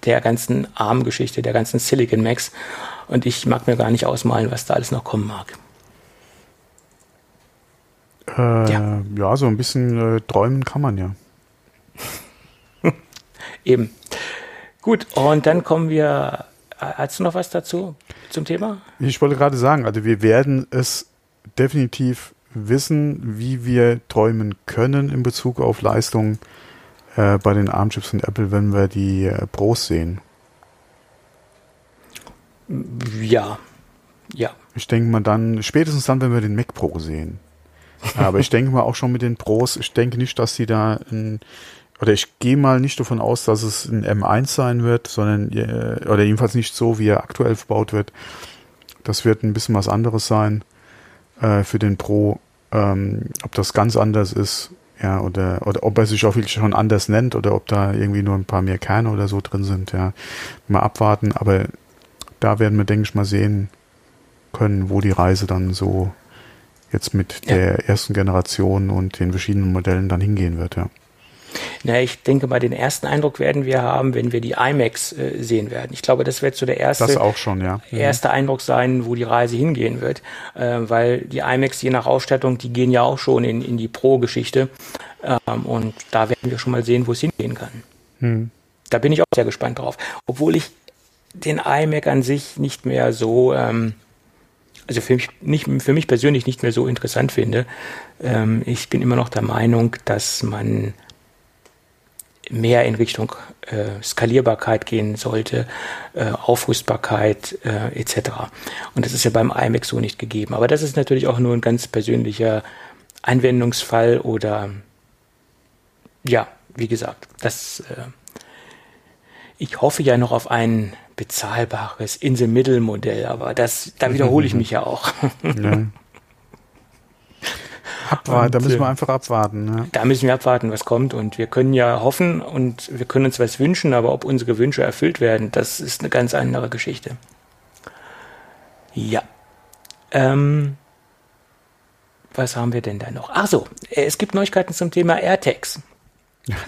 der ganzen ARM-Geschichte, der ganzen Silicon Max. Und ich mag mir gar nicht ausmalen, was da alles noch kommen mag. Äh, ja. ja, so ein bisschen äh, träumen kann man ja. Eben. Gut, und dann kommen wir Hast du noch was dazu zum Thema? Ich wollte gerade sagen, also wir werden es definitiv wissen, wie wir träumen können in Bezug auf Leistung äh, bei den ARM-Chips von Apple, wenn wir die äh, Pros sehen. Ja, ja. Ich denke mal dann, spätestens dann, wenn wir den Mac Pro sehen. Aber ich denke mal auch schon mit den Pros, ich denke nicht, dass sie da ein, oder ich gehe mal nicht davon aus, dass es ein M1 sein wird, sondern, äh, oder jedenfalls nicht so, wie er aktuell verbaut wird. Das wird ein bisschen was anderes sein äh, für den Pro. Ähm, ob das ganz anders ist, ja, oder, oder ob er sich auch wirklich schon anders nennt oder ob da irgendwie nur ein paar mehr Kerne oder so drin sind, ja. Mal abwarten, aber da werden wir, denke ich, mal sehen können, wo die Reise dann so jetzt mit ja. der ersten Generation und den verschiedenen Modellen dann hingehen wird, ja. Na, ich denke mal, den ersten Eindruck werden wir haben, wenn wir die IMAX äh, sehen werden. Ich glaube, das wird so der erste, das auch schon, ja. Mhm. erste Eindruck sein, wo die Reise hingehen wird. Äh, weil die IMAX, je nach Ausstattung, die gehen ja auch schon in, in die Pro-Geschichte. Ähm, und da werden wir schon mal sehen, wo es hingehen kann. Mhm. Da bin ich auch sehr gespannt drauf. Obwohl ich den iMac an sich nicht mehr so, ähm, also für mich, nicht, für mich persönlich nicht mehr so interessant finde. Ähm, ich bin immer noch der Meinung, dass man mehr in Richtung äh, Skalierbarkeit gehen sollte, äh, Aufrüstbarkeit äh, etc. Und das ist ja beim iMac so nicht gegeben. Aber das ist natürlich auch nur ein ganz persönlicher Anwendungsfall oder ja, wie gesagt, das äh, ich hoffe ja noch auf ein bezahlbares In-the-Middle-Modell, aber das, da wiederhole ich mich ja auch. Ja. Abwarten, da müssen wir äh, einfach abwarten. Ja. Da müssen wir abwarten, was kommt. Und wir können ja hoffen und wir können uns was wünschen, aber ob unsere Wünsche erfüllt werden, das ist eine ganz andere Geschichte. Ja. Ähm, was haben wir denn da noch? Ach so, es gibt Neuigkeiten zum Thema AirTags.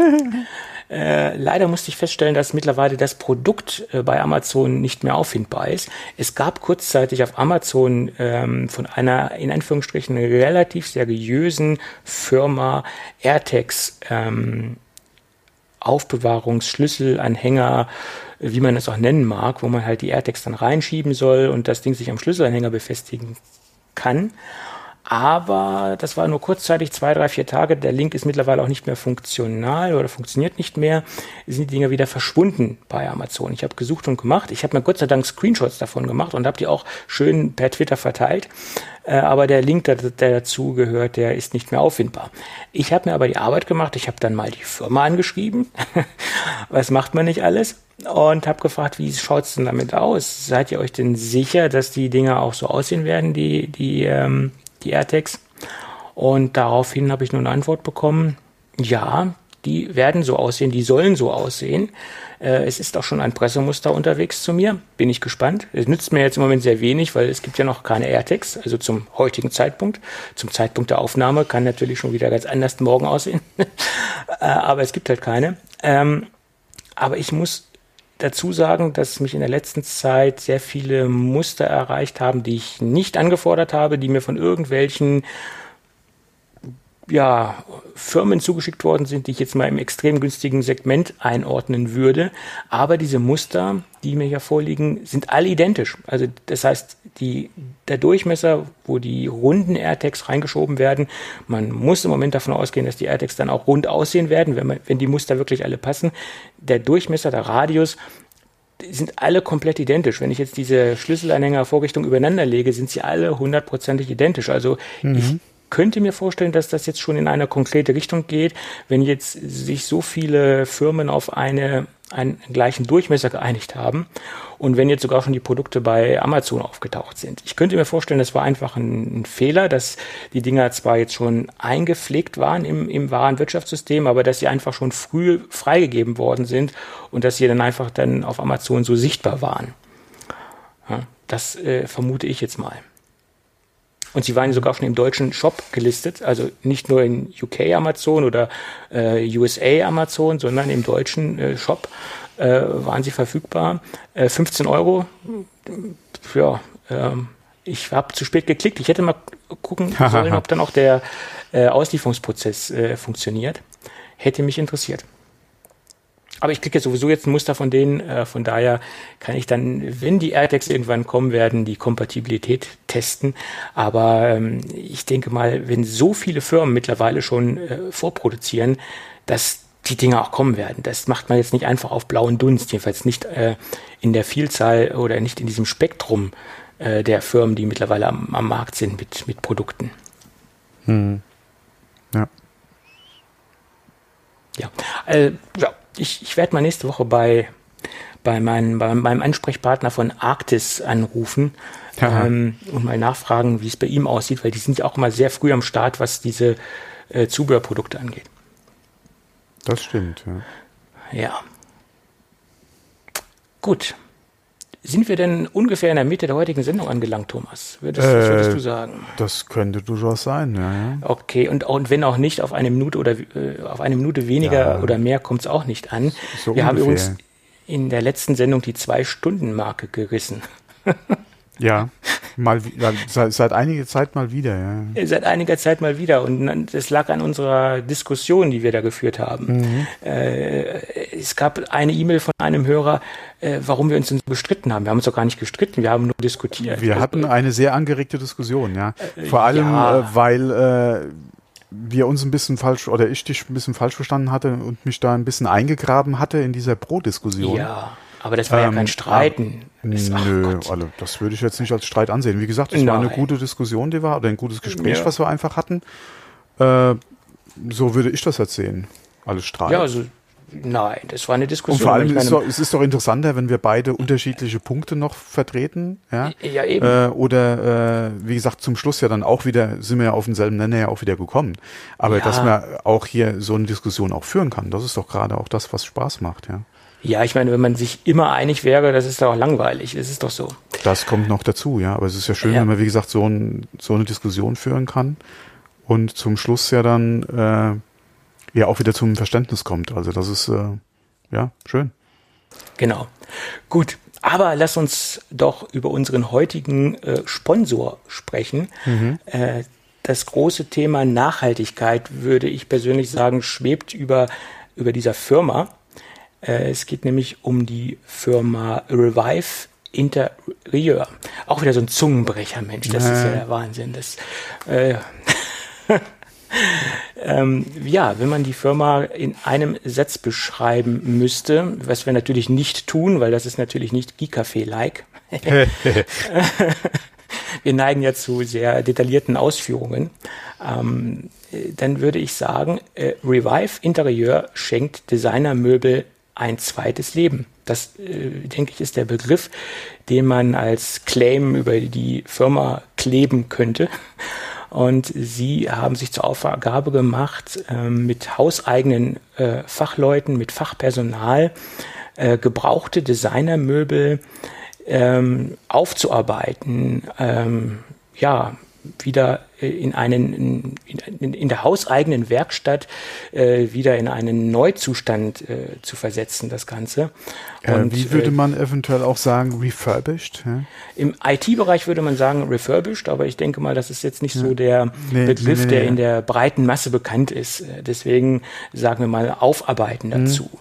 Äh, leider musste ich feststellen, dass mittlerweile das Produkt äh, bei Amazon nicht mehr auffindbar ist. Es gab kurzzeitig auf Amazon ähm, von einer in Anführungsstrichen relativ seriösen Firma AirTags ähm, Aufbewahrungsschlüsselanhänger, wie man es auch nennen mag, wo man halt die AirTags dann reinschieben soll und das Ding sich am Schlüsselanhänger befestigen kann. Aber das war nur kurzzeitig, zwei, drei, vier Tage. Der Link ist mittlerweile auch nicht mehr funktional oder funktioniert nicht mehr. Sind die Dinger wieder verschwunden bei Amazon. Ich habe gesucht und gemacht. Ich habe mir Gott sei Dank Screenshots davon gemacht und habe die auch schön per Twitter verteilt. Äh, aber der Link, der, der dazu gehört, der ist nicht mehr auffindbar. Ich habe mir aber die Arbeit gemacht. Ich habe dann mal die Firma angeschrieben. Was macht man nicht alles? und habe gefragt, wie schaut's denn damit aus? Seid ihr euch denn sicher, dass die Dinger auch so aussehen werden, die die ähm, die AirTags. Und daraufhin habe ich nur eine Antwort bekommen, ja, die werden so aussehen, die sollen so aussehen. Äh, es ist auch schon ein Pressemuster unterwegs zu mir, bin ich gespannt. Es nützt mir jetzt im Moment sehr wenig, weil es gibt ja noch keine AirTags, also zum heutigen Zeitpunkt. Zum Zeitpunkt der Aufnahme kann natürlich schon wieder ganz anders morgen aussehen, äh, aber es gibt halt keine. Ähm, aber ich muss dazu sagen, dass mich in der letzten Zeit sehr viele Muster erreicht haben, die ich nicht angefordert habe, die mir von irgendwelchen ja, Firmen zugeschickt worden sind, die ich jetzt mal im extrem günstigen Segment einordnen würde. Aber diese Muster, die mir hier vorliegen, sind alle identisch. Also das heißt, die, der Durchmesser, wo die runden AirTags reingeschoben werden, man muss im Moment davon ausgehen, dass die AirTags dann auch rund aussehen werden, wenn, man, wenn die Muster wirklich alle passen. Der Durchmesser, der Radius, sind alle komplett identisch. Wenn ich jetzt diese Schlüsselanhänger-Vorrichtung übereinander lege, sind sie alle hundertprozentig identisch. Also mhm. ich könnte mir vorstellen, dass das jetzt schon in eine konkrete Richtung geht, wenn jetzt sich so viele Firmen auf eine, einen gleichen Durchmesser geeinigt haben und wenn jetzt sogar schon die Produkte bei Amazon aufgetaucht sind. Ich könnte mir vorstellen, das war einfach ein, ein Fehler, dass die Dinger zwar jetzt schon eingepflegt waren im, im wahren Wirtschaftssystem, aber dass sie einfach schon früh freigegeben worden sind und dass sie dann einfach dann auf Amazon so sichtbar waren. Ja, das äh, vermute ich jetzt mal. Und sie waren sogar schon im deutschen Shop gelistet, also nicht nur in UK Amazon oder äh, USA Amazon, sondern im deutschen äh, Shop äh, waren sie verfügbar. Äh, 15 Euro, ja, ähm, ich habe zu spät geklickt. Ich hätte mal gucken sollen, ob dann auch der äh, Auslieferungsprozess äh, funktioniert. Hätte mich interessiert. Aber ich kriege sowieso jetzt ein Muster von denen, äh, von daher kann ich dann, wenn die AirTags irgendwann kommen werden, die Kompatibilität testen. Aber ähm, ich denke mal, wenn so viele Firmen mittlerweile schon äh, vorproduzieren, dass die Dinge auch kommen werden. Das macht man jetzt nicht einfach auf blauen Dunst, jedenfalls nicht äh, in der Vielzahl oder nicht in diesem Spektrum äh, der Firmen, die mittlerweile am, am Markt sind mit, mit Produkten. Hm. Ja. Ja, äh, ja ich, ich werde mal nächste Woche bei, bei, mein, bei meinem Ansprechpartner von Arktis anrufen ähm, und mal nachfragen, wie es bei ihm aussieht, weil die sind ja auch mal sehr früh am Start, was diese äh, Zubehörprodukte angeht. Das stimmt, ja. Ja. Gut. Sind wir denn ungefähr in der Mitte der heutigen Sendung angelangt, Thomas? Würdest, äh, würdest du sagen? Das könnte durchaus sein, ja. ja. Okay, und, und wenn auch nicht auf eine Minute oder äh, auf eine Minute weniger ja. oder mehr kommt es auch nicht an. So wir ungefähr. haben übrigens in der letzten Sendung die Zwei-Stunden-Marke gerissen. Ja, mal seit, seit einiger Zeit mal wieder, ja. Seit einiger Zeit mal wieder. Und das lag an unserer Diskussion, die wir da geführt haben. Mhm. Äh, es gab eine E-Mail von einem Hörer, äh, warum wir uns denn so gestritten haben. Wir haben uns doch gar nicht gestritten, wir haben nur diskutiert. Wir hatten eine sehr angeregte Diskussion, ja. Äh, Vor allem, ja. Äh, weil äh, wir uns ein bisschen falsch oder ich dich ein bisschen falsch verstanden hatte und mich da ein bisschen eingegraben hatte in dieser Pro-Diskussion. Ja. Aber das war ähm, ja kein ähm, Streiten. Das, nö, also das würde ich jetzt nicht als Streit ansehen. Wie gesagt, es war eine gute Diskussion, die war, oder ein gutes Gespräch, ja. was wir einfach hatten. Äh, so würde ich das jetzt sehen. Alles Streit. Ja, also Nein, das war eine Diskussion. Und vor allem ist doch, es ist doch interessanter, wenn wir beide unterschiedliche Punkte noch vertreten. Ja, ja eben. Äh, oder äh, wie gesagt, zum Schluss ja dann auch wieder, sind wir ja auf denselben Nenner ja auch wieder gekommen. Aber ja. dass man auch hier so eine Diskussion auch führen kann, das ist doch gerade auch das, was Spaß macht, ja. Ja, ich meine, wenn man sich immer einig wäre, das ist doch auch langweilig. Das ist doch so. Das kommt noch dazu, ja. Aber es ist ja schön, ja. wenn man, wie gesagt, so, ein, so eine Diskussion führen kann und zum Schluss ja dann äh, ja auch wieder zum Verständnis kommt. Also das ist äh, ja schön. Genau. Gut. Aber lass uns doch über unseren heutigen äh, Sponsor sprechen. Mhm. Äh, das große Thema Nachhaltigkeit, würde ich persönlich sagen, schwebt über, über dieser Firma. Äh, es geht nämlich um die Firma Revive Interieur. Auch wieder so ein Zungenbrecher, Mensch. Das äh. ist ja der Wahnsinn. Das, äh, ähm, ja, wenn man die Firma in einem Satz beschreiben müsste, was wir natürlich nicht tun, weil das ist natürlich nicht Geekcafé-like. wir neigen ja zu sehr detaillierten Ausführungen. Ähm, dann würde ich sagen, äh, Revive Interieur schenkt Designermöbel ein zweites Leben. Das, äh, denke ich, ist der Begriff, den man als Claim über die Firma kleben könnte. Und sie haben sich zur Aufgabe gemacht, äh, mit hauseigenen äh, Fachleuten, mit Fachpersonal, äh, gebrauchte Designermöbel ähm, aufzuarbeiten, ähm, ja, wieder äh, in einen in, in der hauseigenen Werkstatt äh, wieder in einen Neuzustand äh, zu versetzen, das Ganze. Und, wie würde äh, man eventuell auch sagen, refurbished? Ja? Im IT-Bereich würde man sagen refurbished, aber ich denke mal, das ist jetzt nicht ja. so der nee, Begriff, nee, nee, der in der breiten Masse bekannt ist. Äh, deswegen sagen wir mal aufarbeiten mhm. dazu. Mhm.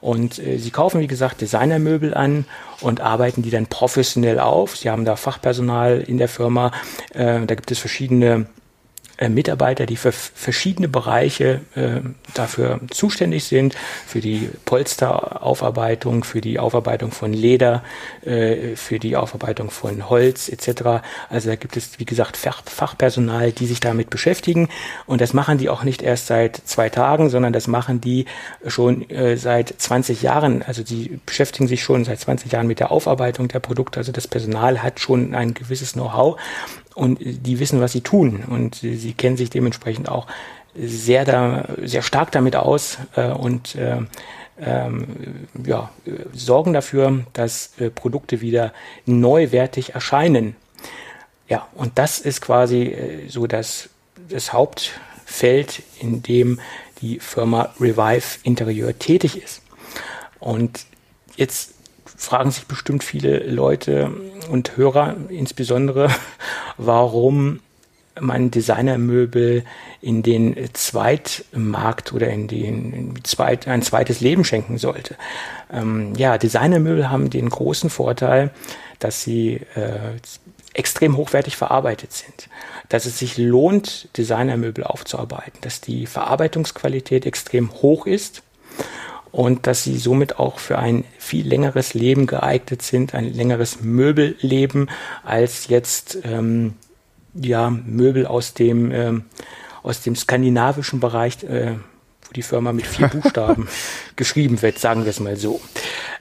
Und äh, sie kaufen, wie gesagt, Designermöbel an und arbeiten die dann professionell auf. Sie haben da Fachpersonal in der Firma. Äh, da gibt es verschiedene Mitarbeiter, die für verschiedene Bereiche äh, dafür zuständig sind, für die Polsteraufarbeitung, für die Aufarbeitung von Leder, äh, für die Aufarbeitung von Holz etc. Also da gibt es, wie gesagt, Fach Fachpersonal, die sich damit beschäftigen und das machen die auch nicht erst seit zwei Tagen, sondern das machen die schon äh, seit 20 Jahren. Also die beschäftigen sich schon seit 20 Jahren mit der Aufarbeitung der Produkte. Also das Personal hat schon ein gewisses Know-how und die wissen, was sie tun und sie kennen sich dementsprechend auch sehr da sehr stark damit aus äh, und äh, ähm, ja, sorgen dafür, dass äh, Produkte wieder neuwertig erscheinen. Ja, und das ist quasi äh, so das, das Hauptfeld, in dem die Firma Revive Interieur tätig ist. Und jetzt fragen sich bestimmt viele Leute und Hörer insbesondere, warum man Designermöbel in den Zweitmarkt oder in den zweit, ein zweites Leben schenken sollte. Ähm, ja, Designermöbel haben den großen Vorteil, dass sie äh, extrem hochwertig verarbeitet sind, dass es sich lohnt, Designermöbel aufzuarbeiten, dass die Verarbeitungsqualität extrem hoch ist und dass sie somit auch für ein viel längeres Leben geeignet sind, ein längeres Möbelleben als jetzt ähm, ja Möbel aus dem ähm, aus dem skandinavischen Bereich, äh, wo die Firma mit vier Buchstaben geschrieben wird, sagen wir es mal so.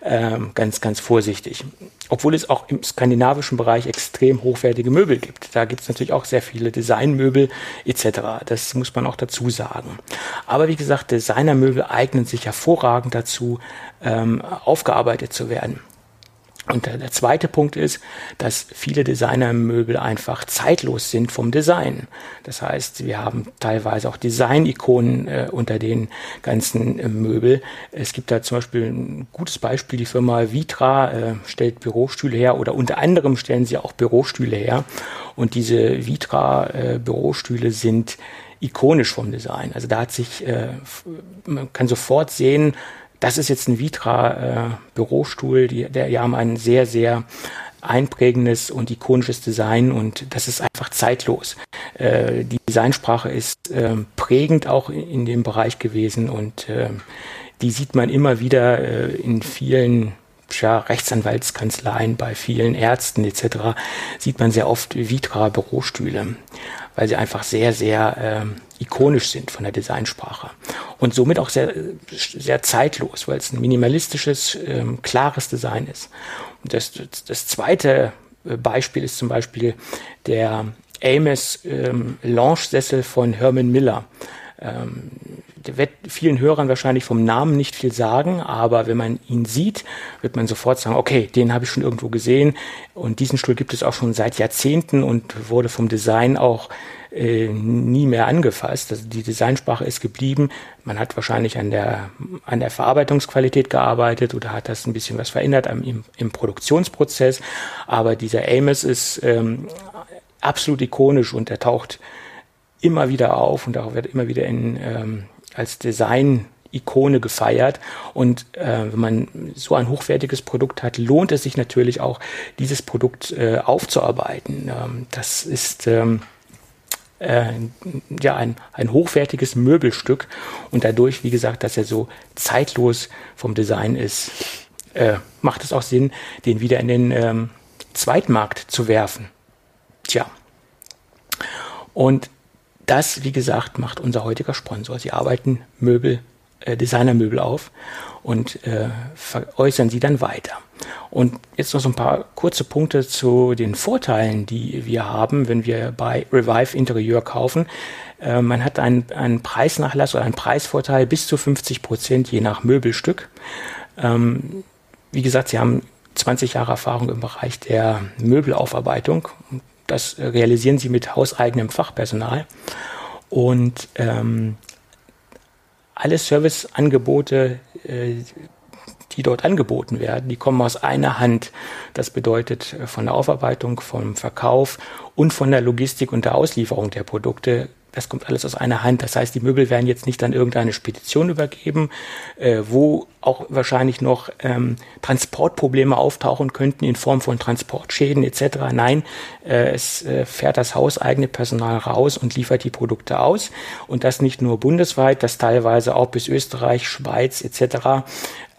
Ähm, ganz, ganz vorsichtig. Obwohl es auch im skandinavischen Bereich extrem hochwertige Möbel gibt. Da gibt es natürlich auch sehr viele Designmöbel etc. Das muss man auch dazu sagen. Aber wie gesagt, Designermöbel eignen sich hervorragend dazu, ähm, aufgearbeitet zu werden. Und der zweite Punkt ist, dass viele Designermöbel einfach zeitlos sind vom Design. Das heißt, wir haben teilweise auch Design-Ikonen äh, unter den ganzen äh, Möbel. Es gibt da zum Beispiel ein gutes Beispiel, die Firma Vitra äh, stellt Bürostühle her oder unter anderem stellen sie auch Bürostühle her. Und diese Vitra-Bürostühle äh, sind ikonisch vom Design. Also da hat sich, äh, man kann sofort sehen, das ist jetzt ein Vitra-Bürostuhl, äh, die, die haben ein sehr, sehr einprägendes und ikonisches Design und das ist einfach zeitlos. Äh, die Designsprache ist äh, prägend auch in, in, dem Bereich gewesen und äh, die sieht man immer wieder äh, in vielen ja, Rechtsanwaltskanzleien, bei vielen Ärzten etc. sieht man sehr oft Vitra-Bürostühle, weil sie einfach sehr, sehr äh, ikonisch sind von der Designsprache und somit auch sehr, sehr zeitlos, weil es ein minimalistisches, ähm, klares Design ist. Und das, das zweite äh, Beispiel ist zum Beispiel der Amos ähm, Lounge-Sessel von Herman Miller. Ähm, wird vielen Hörern wahrscheinlich vom Namen nicht viel sagen, aber wenn man ihn sieht, wird man sofort sagen, okay, den habe ich schon irgendwo gesehen und diesen Stuhl gibt es auch schon seit Jahrzehnten und wurde vom Design auch äh, nie mehr angefasst. Also die Designsprache ist geblieben. Man hat wahrscheinlich an der, an der Verarbeitungsqualität gearbeitet oder hat das ein bisschen was verändert im, im Produktionsprozess. Aber dieser Amos ist ähm, absolut ikonisch und er taucht immer wieder auf und auch wird immer wieder in, ähm, als Design Ikone gefeiert. Und äh, wenn man so ein hochwertiges Produkt hat, lohnt es sich natürlich auch, dieses Produkt äh, aufzuarbeiten. Ähm, das ist ähm, äh, ja ein, ein hochwertiges Möbelstück und dadurch, wie gesagt, dass er so zeitlos vom Design ist, äh, macht es auch Sinn, den wieder in den ähm, Zweitmarkt zu werfen. Tja. Und das, wie gesagt, macht unser heutiger Sponsor. Sie arbeiten Möbel, äh, Designermöbel auf und äh, veräußern sie dann weiter. Und jetzt noch so ein paar kurze Punkte zu den Vorteilen, die wir haben, wenn wir bei Revive Interieur kaufen. Äh, man hat einen, einen Preisnachlass oder einen Preisvorteil bis zu 50 Prozent je nach Möbelstück. Ähm, wie gesagt, Sie haben 20 Jahre Erfahrung im Bereich der Möbelaufarbeitung. Das realisieren Sie mit hauseigenem Fachpersonal. Und ähm, alle Serviceangebote, äh, die dort angeboten werden, die kommen aus einer Hand. Das bedeutet äh, von der Aufarbeitung, vom Verkauf und von der Logistik und der Auslieferung der Produkte das kommt alles aus einer Hand. Das heißt, die Möbel werden jetzt nicht an irgendeine Spedition übergeben, äh, wo auch wahrscheinlich noch ähm, Transportprobleme auftauchen könnten in Form von Transportschäden etc. Nein, äh, es äh, fährt das hauseigene Personal raus und liefert die Produkte aus. Und das nicht nur bundesweit, das teilweise auch bis Österreich, Schweiz etc.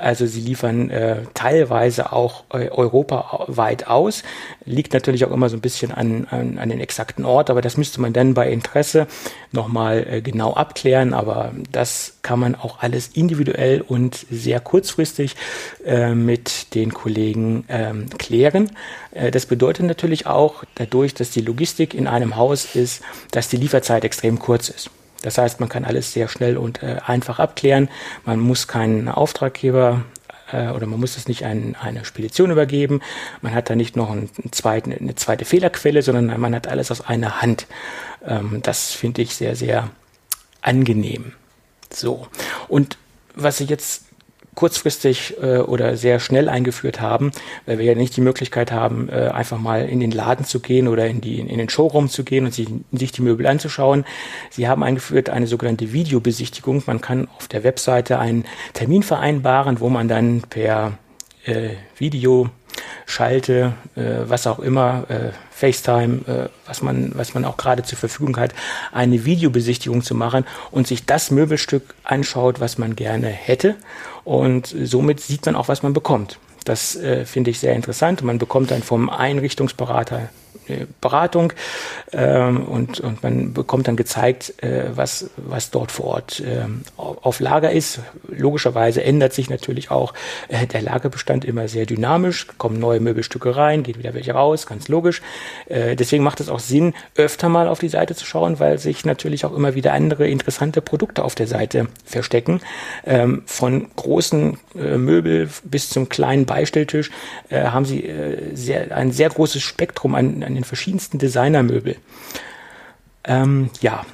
Also sie liefern äh, teilweise auch äh, europaweit aus. Liegt natürlich auch immer so ein bisschen an, an, an den exakten Ort, aber das müsste man dann bei Interesse nochmal äh, genau abklären. Aber das kann man auch alles individuell und sehr kurzfristig äh, mit den Kollegen ähm, klären. Äh, das bedeutet natürlich auch dadurch, dass die Logistik in einem Haus ist, dass die Lieferzeit extrem kurz ist. Das heißt, man kann alles sehr schnell und äh, einfach abklären. Man muss keinen Auftraggeber äh, oder man muss es nicht an eine Spedition übergeben. Man hat da nicht noch einen zweiten, eine zweite Fehlerquelle, sondern man hat alles aus einer Hand. Ähm, das finde ich sehr, sehr angenehm. So. Und was ich jetzt kurzfristig äh, oder sehr schnell eingeführt haben, weil wir ja nicht die Möglichkeit haben, äh, einfach mal in den Laden zu gehen oder in, die, in den Showroom zu gehen und sich, sich die Möbel anzuschauen. Sie haben eingeführt eine sogenannte Videobesichtigung. Man kann auf der Webseite einen Termin vereinbaren, wo man dann per äh, Video schalte, äh, was auch immer, äh, FaceTime, äh, was man, was man auch gerade zur Verfügung hat, eine Videobesichtigung zu machen und sich das Möbelstück anschaut, was man gerne hätte. Und somit sieht man auch, was man bekommt. Das äh, finde ich sehr interessant. Man bekommt dann vom Einrichtungsberater Beratung ähm, und, und man bekommt dann gezeigt, äh, was, was dort vor Ort ähm, auf Lager ist. Logischerweise ändert sich natürlich auch äh, der Lagerbestand immer sehr dynamisch, kommen neue Möbelstücke rein, geht wieder welche raus, ganz logisch. Äh, deswegen macht es auch Sinn, öfter mal auf die Seite zu schauen, weil sich natürlich auch immer wieder andere interessante Produkte auf der Seite verstecken. Ähm, von großen äh, Möbel bis zum kleinen Beistelltisch äh, haben sie äh, sehr, ein sehr großes Spektrum an, an den verschiedensten Designermöbel. Ähm, ja,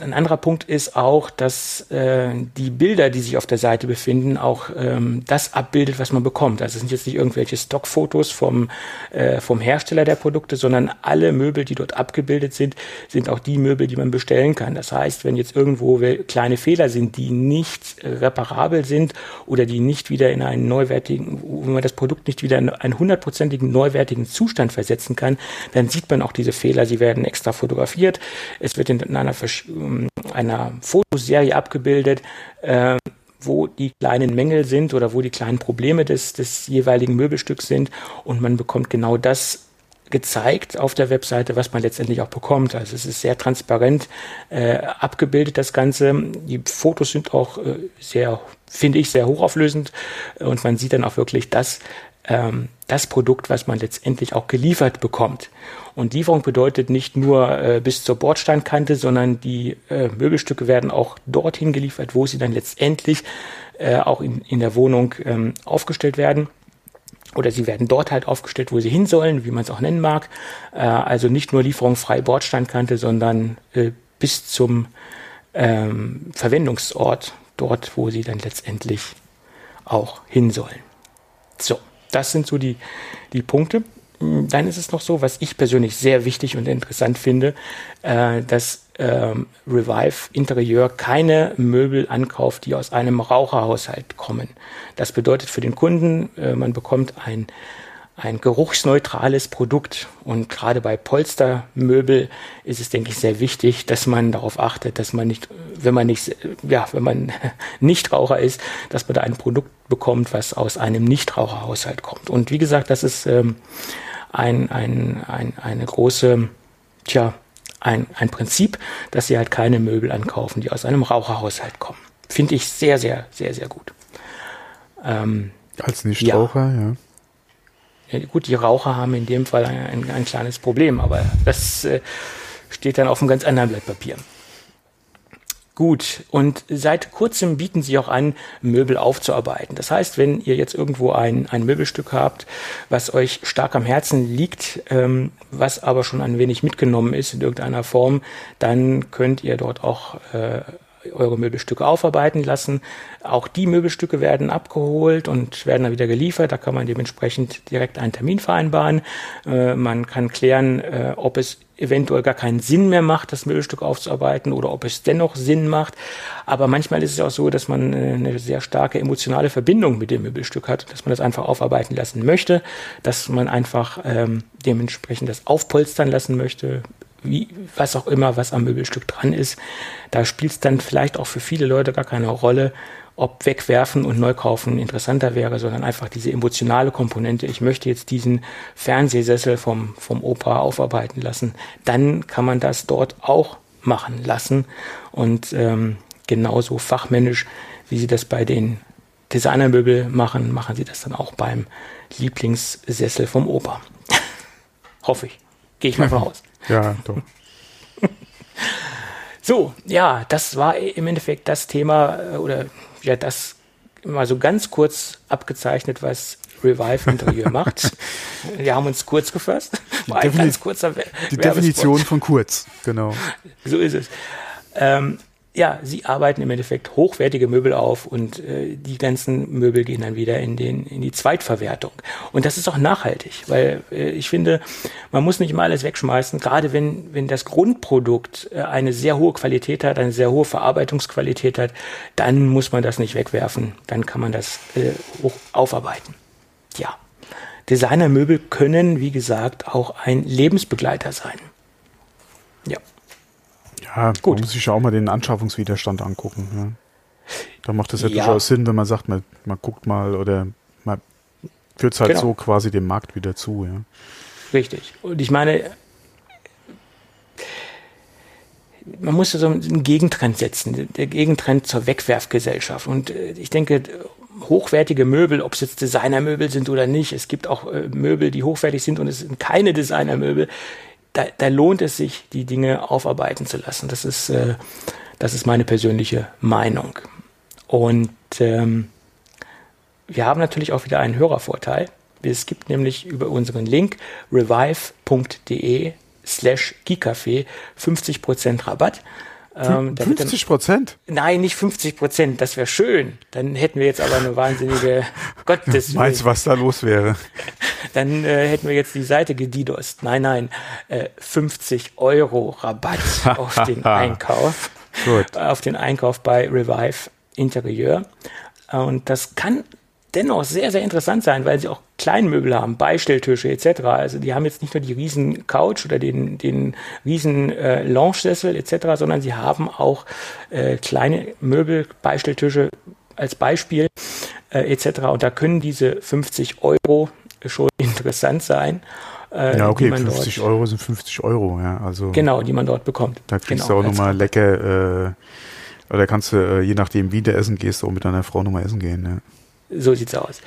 ein anderer Punkt ist auch, dass äh, die Bilder, die sich auf der Seite befinden, auch ähm, das abbildet, was man bekommt. Also es sind jetzt nicht irgendwelche Stockfotos vom, äh, vom Hersteller der Produkte, sondern alle Möbel, die dort abgebildet sind, sind auch die Möbel, die man bestellen kann. Das heißt, wenn jetzt irgendwo kleine Fehler sind, die nicht reparabel sind oder die nicht wieder in einen neuwertigen, wo man das Produkt nicht wieder in einen hundertprozentigen neuwertigen Zustand versetzen kann, dann sieht man auch diese Fehler. Sie werden extra fotografiert. Es wird in einer einer Fotoserie abgebildet, äh, wo die kleinen Mängel sind oder wo die kleinen Probleme des, des jeweiligen Möbelstücks sind und man bekommt genau das gezeigt auf der Webseite, was man letztendlich auch bekommt. Also es ist sehr transparent äh, abgebildet, das Ganze. Die Fotos sind auch äh, sehr, finde ich, sehr hochauflösend und man sieht dann auch wirklich das, ähm, das Produkt, was man letztendlich auch geliefert bekommt. Und Lieferung bedeutet nicht nur äh, bis zur Bordsteinkante, sondern die äh, Möbelstücke werden auch dorthin geliefert, wo sie dann letztendlich äh, auch in, in der Wohnung ähm, aufgestellt werden. Oder sie werden dort halt aufgestellt, wo sie hin sollen, wie man es auch nennen mag. Äh, also nicht nur Lieferung frei Bordsteinkante, sondern äh, bis zum ähm, Verwendungsort, dort, wo sie dann letztendlich auch hin sollen. So, das sind so die, die Punkte. Dann ist es noch so, was ich persönlich sehr wichtig und interessant finde, äh, dass ähm, Revive Interieur keine Möbel ankauft, die aus einem Raucherhaushalt kommen. Das bedeutet für den Kunden, äh, man bekommt ein ein geruchsneutrales Produkt. Und gerade bei Polstermöbel ist es, denke ich, sehr wichtig, dass man darauf achtet, dass man nicht, wenn man nicht, ja, wenn man Nichtraucher ist, dass man da ein Produkt bekommt, was aus einem Nichtraucherhaushalt kommt. Und wie gesagt, das ist ähm, ein, ein, ein, eine große, tja, ein, ein Prinzip, dass sie halt keine Möbel ankaufen, die aus einem Raucherhaushalt kommen. Finde ich sehr, sehr, sehr, sehr gut. Ähm, Als Nichtraucher, ja. ja. Gut, die Raucher haben in dem Fall ein, ein, ein kleines Problem, aber das äh, steht dann auf einem ganz anderen Blatt Papier. Gut, und seit kurzem bieten sie auch an, Möbel aufzuarbeiten. Das heißt, wenn ihr jetzt irgendwo ein, ein Möbelstück habt, was euch stark am Herzen liegt, ähm, was aber schon ein wenig mitgenommen ist in irgendeiner Form, dann könnt ihr dort auch äh, eure Möbelstücke aufarbeiten lassen. Auch die Möbelstücke werden abgeholt und werden dann wieder geliefert. Da kann man dementsprechend direkt einen Termin vereinbaren. Äh, man kann klären, äh, ob es eventuell gar keinen Sinn mehr macht, das Möbelstück aufzuarbeiten oder ob es dennoch Sinn macht. Aber manchmal ist es auch so, dass man äh, eine sehr starke emotionale Verbindung mit dem Möbelstück hat, dass man das einfach aufarbeiten lassen möchte, dass man einfach ähm, dementsprechend das aufpolstern lassen möchte, wie, was auch immer, was am Möbelstück dran ist. Da spielt es dann vielleicht auch für viele Leute gar keine Rolle, ob wegwerfen und neu kaufen interessanter wäre, sondern einfach diese emotionale Komponente. Ich möchte jetzt diesen Fernsehsessel vom, vom Opa aufarbeiten lassen. Dann kann man das dort auch machen lassen und ähm, genauso fachmännisch, wie sie das bei den Designermöbel machen, machen sie das dann auch beim Lieblingssessel vom Opa. Hoffe ich. Gehe ich mal von aus. Ja, doch. so, ja, das war im Endeffekt das Thema äh, oder ja das mal so ganz kurz abgezeichnet, was Revive Interieur macht. Wir haben uns kurz gefasst. War ein ganz kurzer Die Definition von kurz, genau. So ist es. Ähm, ja, sie arbeiten im Endeffekt hochwertige Möbel auf und äh, die ganzen Möbel gehen dann wieder in, den, in die Zweitverwertung. Und das ist auch nachhaltig, weil äh, ich finde, man muss nicht immer alles wegschmeißen, gerade wenn, wenn das Grundprodukt äh, eine sehr hohe Qualität hat, eine sehr hohe Verarbeitungsqualität hat, dann muss man das nicht wegwerfen, dann kann man das äh, hoch aufarbeiten. Ja, Designermöbel können, wie gesagt, auch ein Lebensbegleiter sein. Ja. Ja, Gut. muss sich auch mal den Anschaffungswiderstand angucken. Ja. Da macht es ja, ja, durchaus Sinn, wenn man sagt, man, man guckt mal oder man führt es halt genau. so quasi dem Markt wieder zu. Ja. richtig. Und ich meine, man muss so einen Gegentrend setzen, der Gegentrend zur Wegwerfgesellschaft. Und äh, ich denke, hochwertige Möbel, ob es jetzt Designermöbel sind oder nicht, es gibt auch äh, Möbel, die hochwertig sind und es sind keine Designermöbel. Da, da lohnt es sich, die Dinge aufarbeiten zu lassen. Das ist, äh, das ist meine persönliche Meinung. Und ähm, wir haben natürlich auch wieder einen Hörervorteil. Es gibt nämlich über unseren Link revive.de slash Geekcafé 50% Rabatt. Ähm, 50 Prozent? Nein, nicht 50 Prozent. Das wäre schön. Dann hätten wir jetzt aber eine wahnsinnige Gottes. Meinst du, was da los wäre? Dann äh, hätten wir jetzt die Seite gedidost. Nein, nein. Äh, 50 Euro Rabatt auf den Einkauf. Gut. Auf den Einkauf bei Revive Interieur. Und das kann dennoch sehr, sehr interessant sein, weil sie auch Kleinmöbel haben, Beistelltische etc. Also die haben jetzt nicht nur die riesen Couch oder den, den riesen äh, Lounge-Sessel etc., sondern sie haben auch äh, kleine Möbel, Beistelltische als Beispiel äh, etc. Und da können diese 50 Euro schon interessant sein. Äh, ja, okay, 50 Euro sind 50 Euro, ja. Also genau, die man dort bekommt. Da kriegst genau, du auch nochmal lecker, äh, oder kannst du, äh, je nachdem, wie du essen gehst, auch mit deiner Frau nochmal essen gehen, ja. So sieht's aus.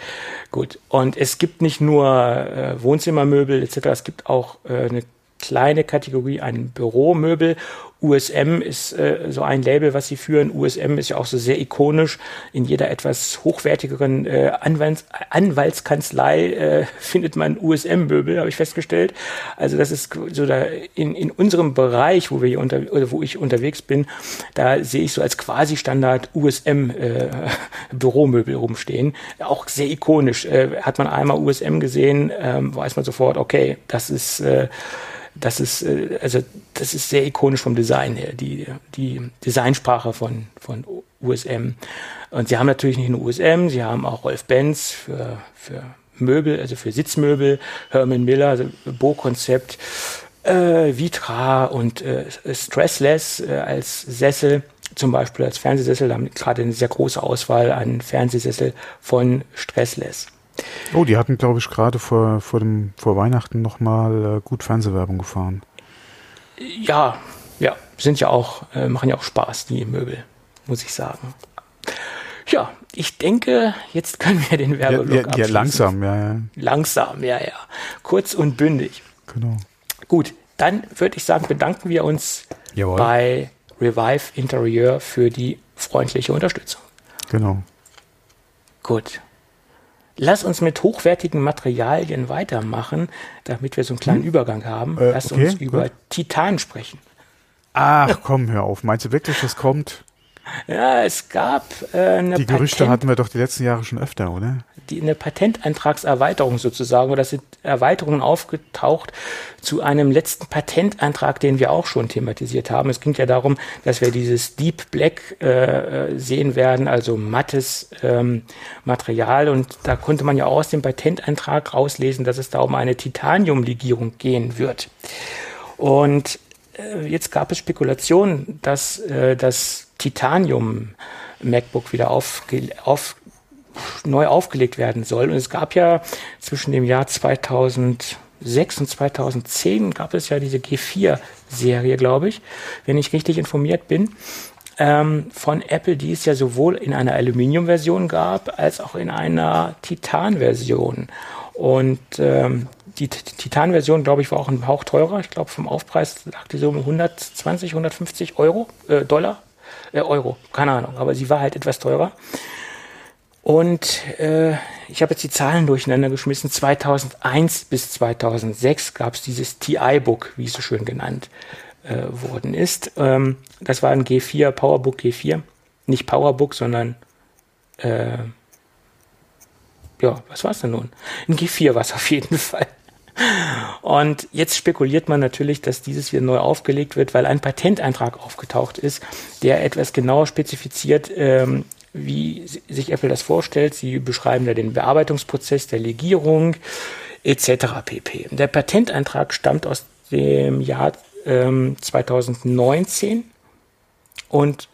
Gut. Und es gibt nicht nur äh, Wohnzimmermöbel etc., es gibt auch äh, eine kleine Kategorie an Büromöbel. USM ist äh, so ein Label, was sie führen. USM ist ja auch so sehr ikonisch. In jeder etwas hochwertigeren äh, Anwalts Anwaltskanzlei äh, findet man USM-Möbel, habe ich festgestellt. Also das ist so da in, in unserem Bereich, wo wir hier unter oder wo ich unterwegs bin, da sehe ich so als Quasi-Standard USM äh, Büromöbel rumstehen. Auch sehr ikonisch. Äh, hat man einmal USM gesehen, äh, weiß man sofort, okay, das ist äh, das ist, äh, also, das ist sehr ikonisch vom Design her, die, die Designsprache von, von USM. Und sie haben natürlich nicht nur USM, sie haben auch Rolf Benz für, für Möbel, also für Sitzmöbel, Herman Miller, also Bo-Konzept, äh, Vitra und äh, Stressless äh, als Sessel, zum Beispiel als Fernsehsessel, da haben gerade eine sehr große Auswahl an Fernsehsessel von Stressless. Oh, die hatten, glaube ich, gerade vor, vor, dem, vor Weihnachten nochmal äh, gut Fernsehwerbung gefahren. Ja, ja, sind ja auch, äh, machen ja auch Spaß, die Möbel, muss ich sagen. Ja, ich denke, jetzt können wir den Werbeblock ja, ja, ja, langsam, ja, ja. Langsam, ja, ja. Kurz und bündig. Genau. Gut, dann würde ich sagen, bedanken wir uns Jawohl. bei Revive Interieur für die freundliche Unterstützung. Genau. Gut. Lass uns mit hochwertigen Materialien weitermachen, damit wir so einen kleinen hm? Übergang haben. Äh, Lass okay, uns über gut. Titan sprechen. Ach komm, hör auf. Meinst du wirklich, das kommt? Ja, es gab äh, eine Die Gerüchte Patent hatten wir doch die letzten Jahre schon öfter, oder? Die, eine Patenteintragserweiterung sozusagen, oder sind Erweiterungen aufgetaucht zu einem letzten Patenteintrag, den wir auch schon thematisiert haben. Es ging ja darum, dass wir dieses Deep Black äh, sehen werden, also mattes ähm, Material. Und da konnte man ja auch aus dem Patenteintrag rauslesen, dass es da um eine Titaniumlegierung gehen wird. Und äh, jetzt gab es Spekulationen, dass äh, das Titanium MacBook wieder aufge auf, neu aufgelegt werden soll. Und es gab ja zwischen dem Jahr 2006 und 2010 gab es ja diese G4-Serie, glaube ich, wenn ich richtig informiert bin, ähm, von Apple, die es ja sowohl in einer Aluminium-Version gab, als auch in einer Titan-Version. Und ähm, die Titan-Version, glaube ich, war auch ein Hauch teurer. Ich glaube, vom Aufpreis lag die so um 120, 150 Euro, äh, Dollar äh, Euro, keine Ahnung, aber sie war halt etwas teurer. Und äh, ich habe jetzt die Zahlen durcheinander geschmissen. 2001 bis 2006 gab es dieses TI-Book, wie es so schön genannt äh, worden ist. Ähm, das war ein G4, PowerBook G4. Nicht PowerBook, sondern äh, ja, was war es denn nun? Ein G4 war es auf jeden Fall. Und jetzt spekuliert man natürlich, dass dieses wieder neu aufgelegt wird, weil ein Patenteintrag aufgetaucht ist, der etwas genauer spezifiziert, ähm, wie sich Apple das vorstellt. Sie beschreiben da den Bearbeitungsprozess der Legierung etc. pp. Der Patenteintrag stammt aus dem Jahr ähm, 2019 und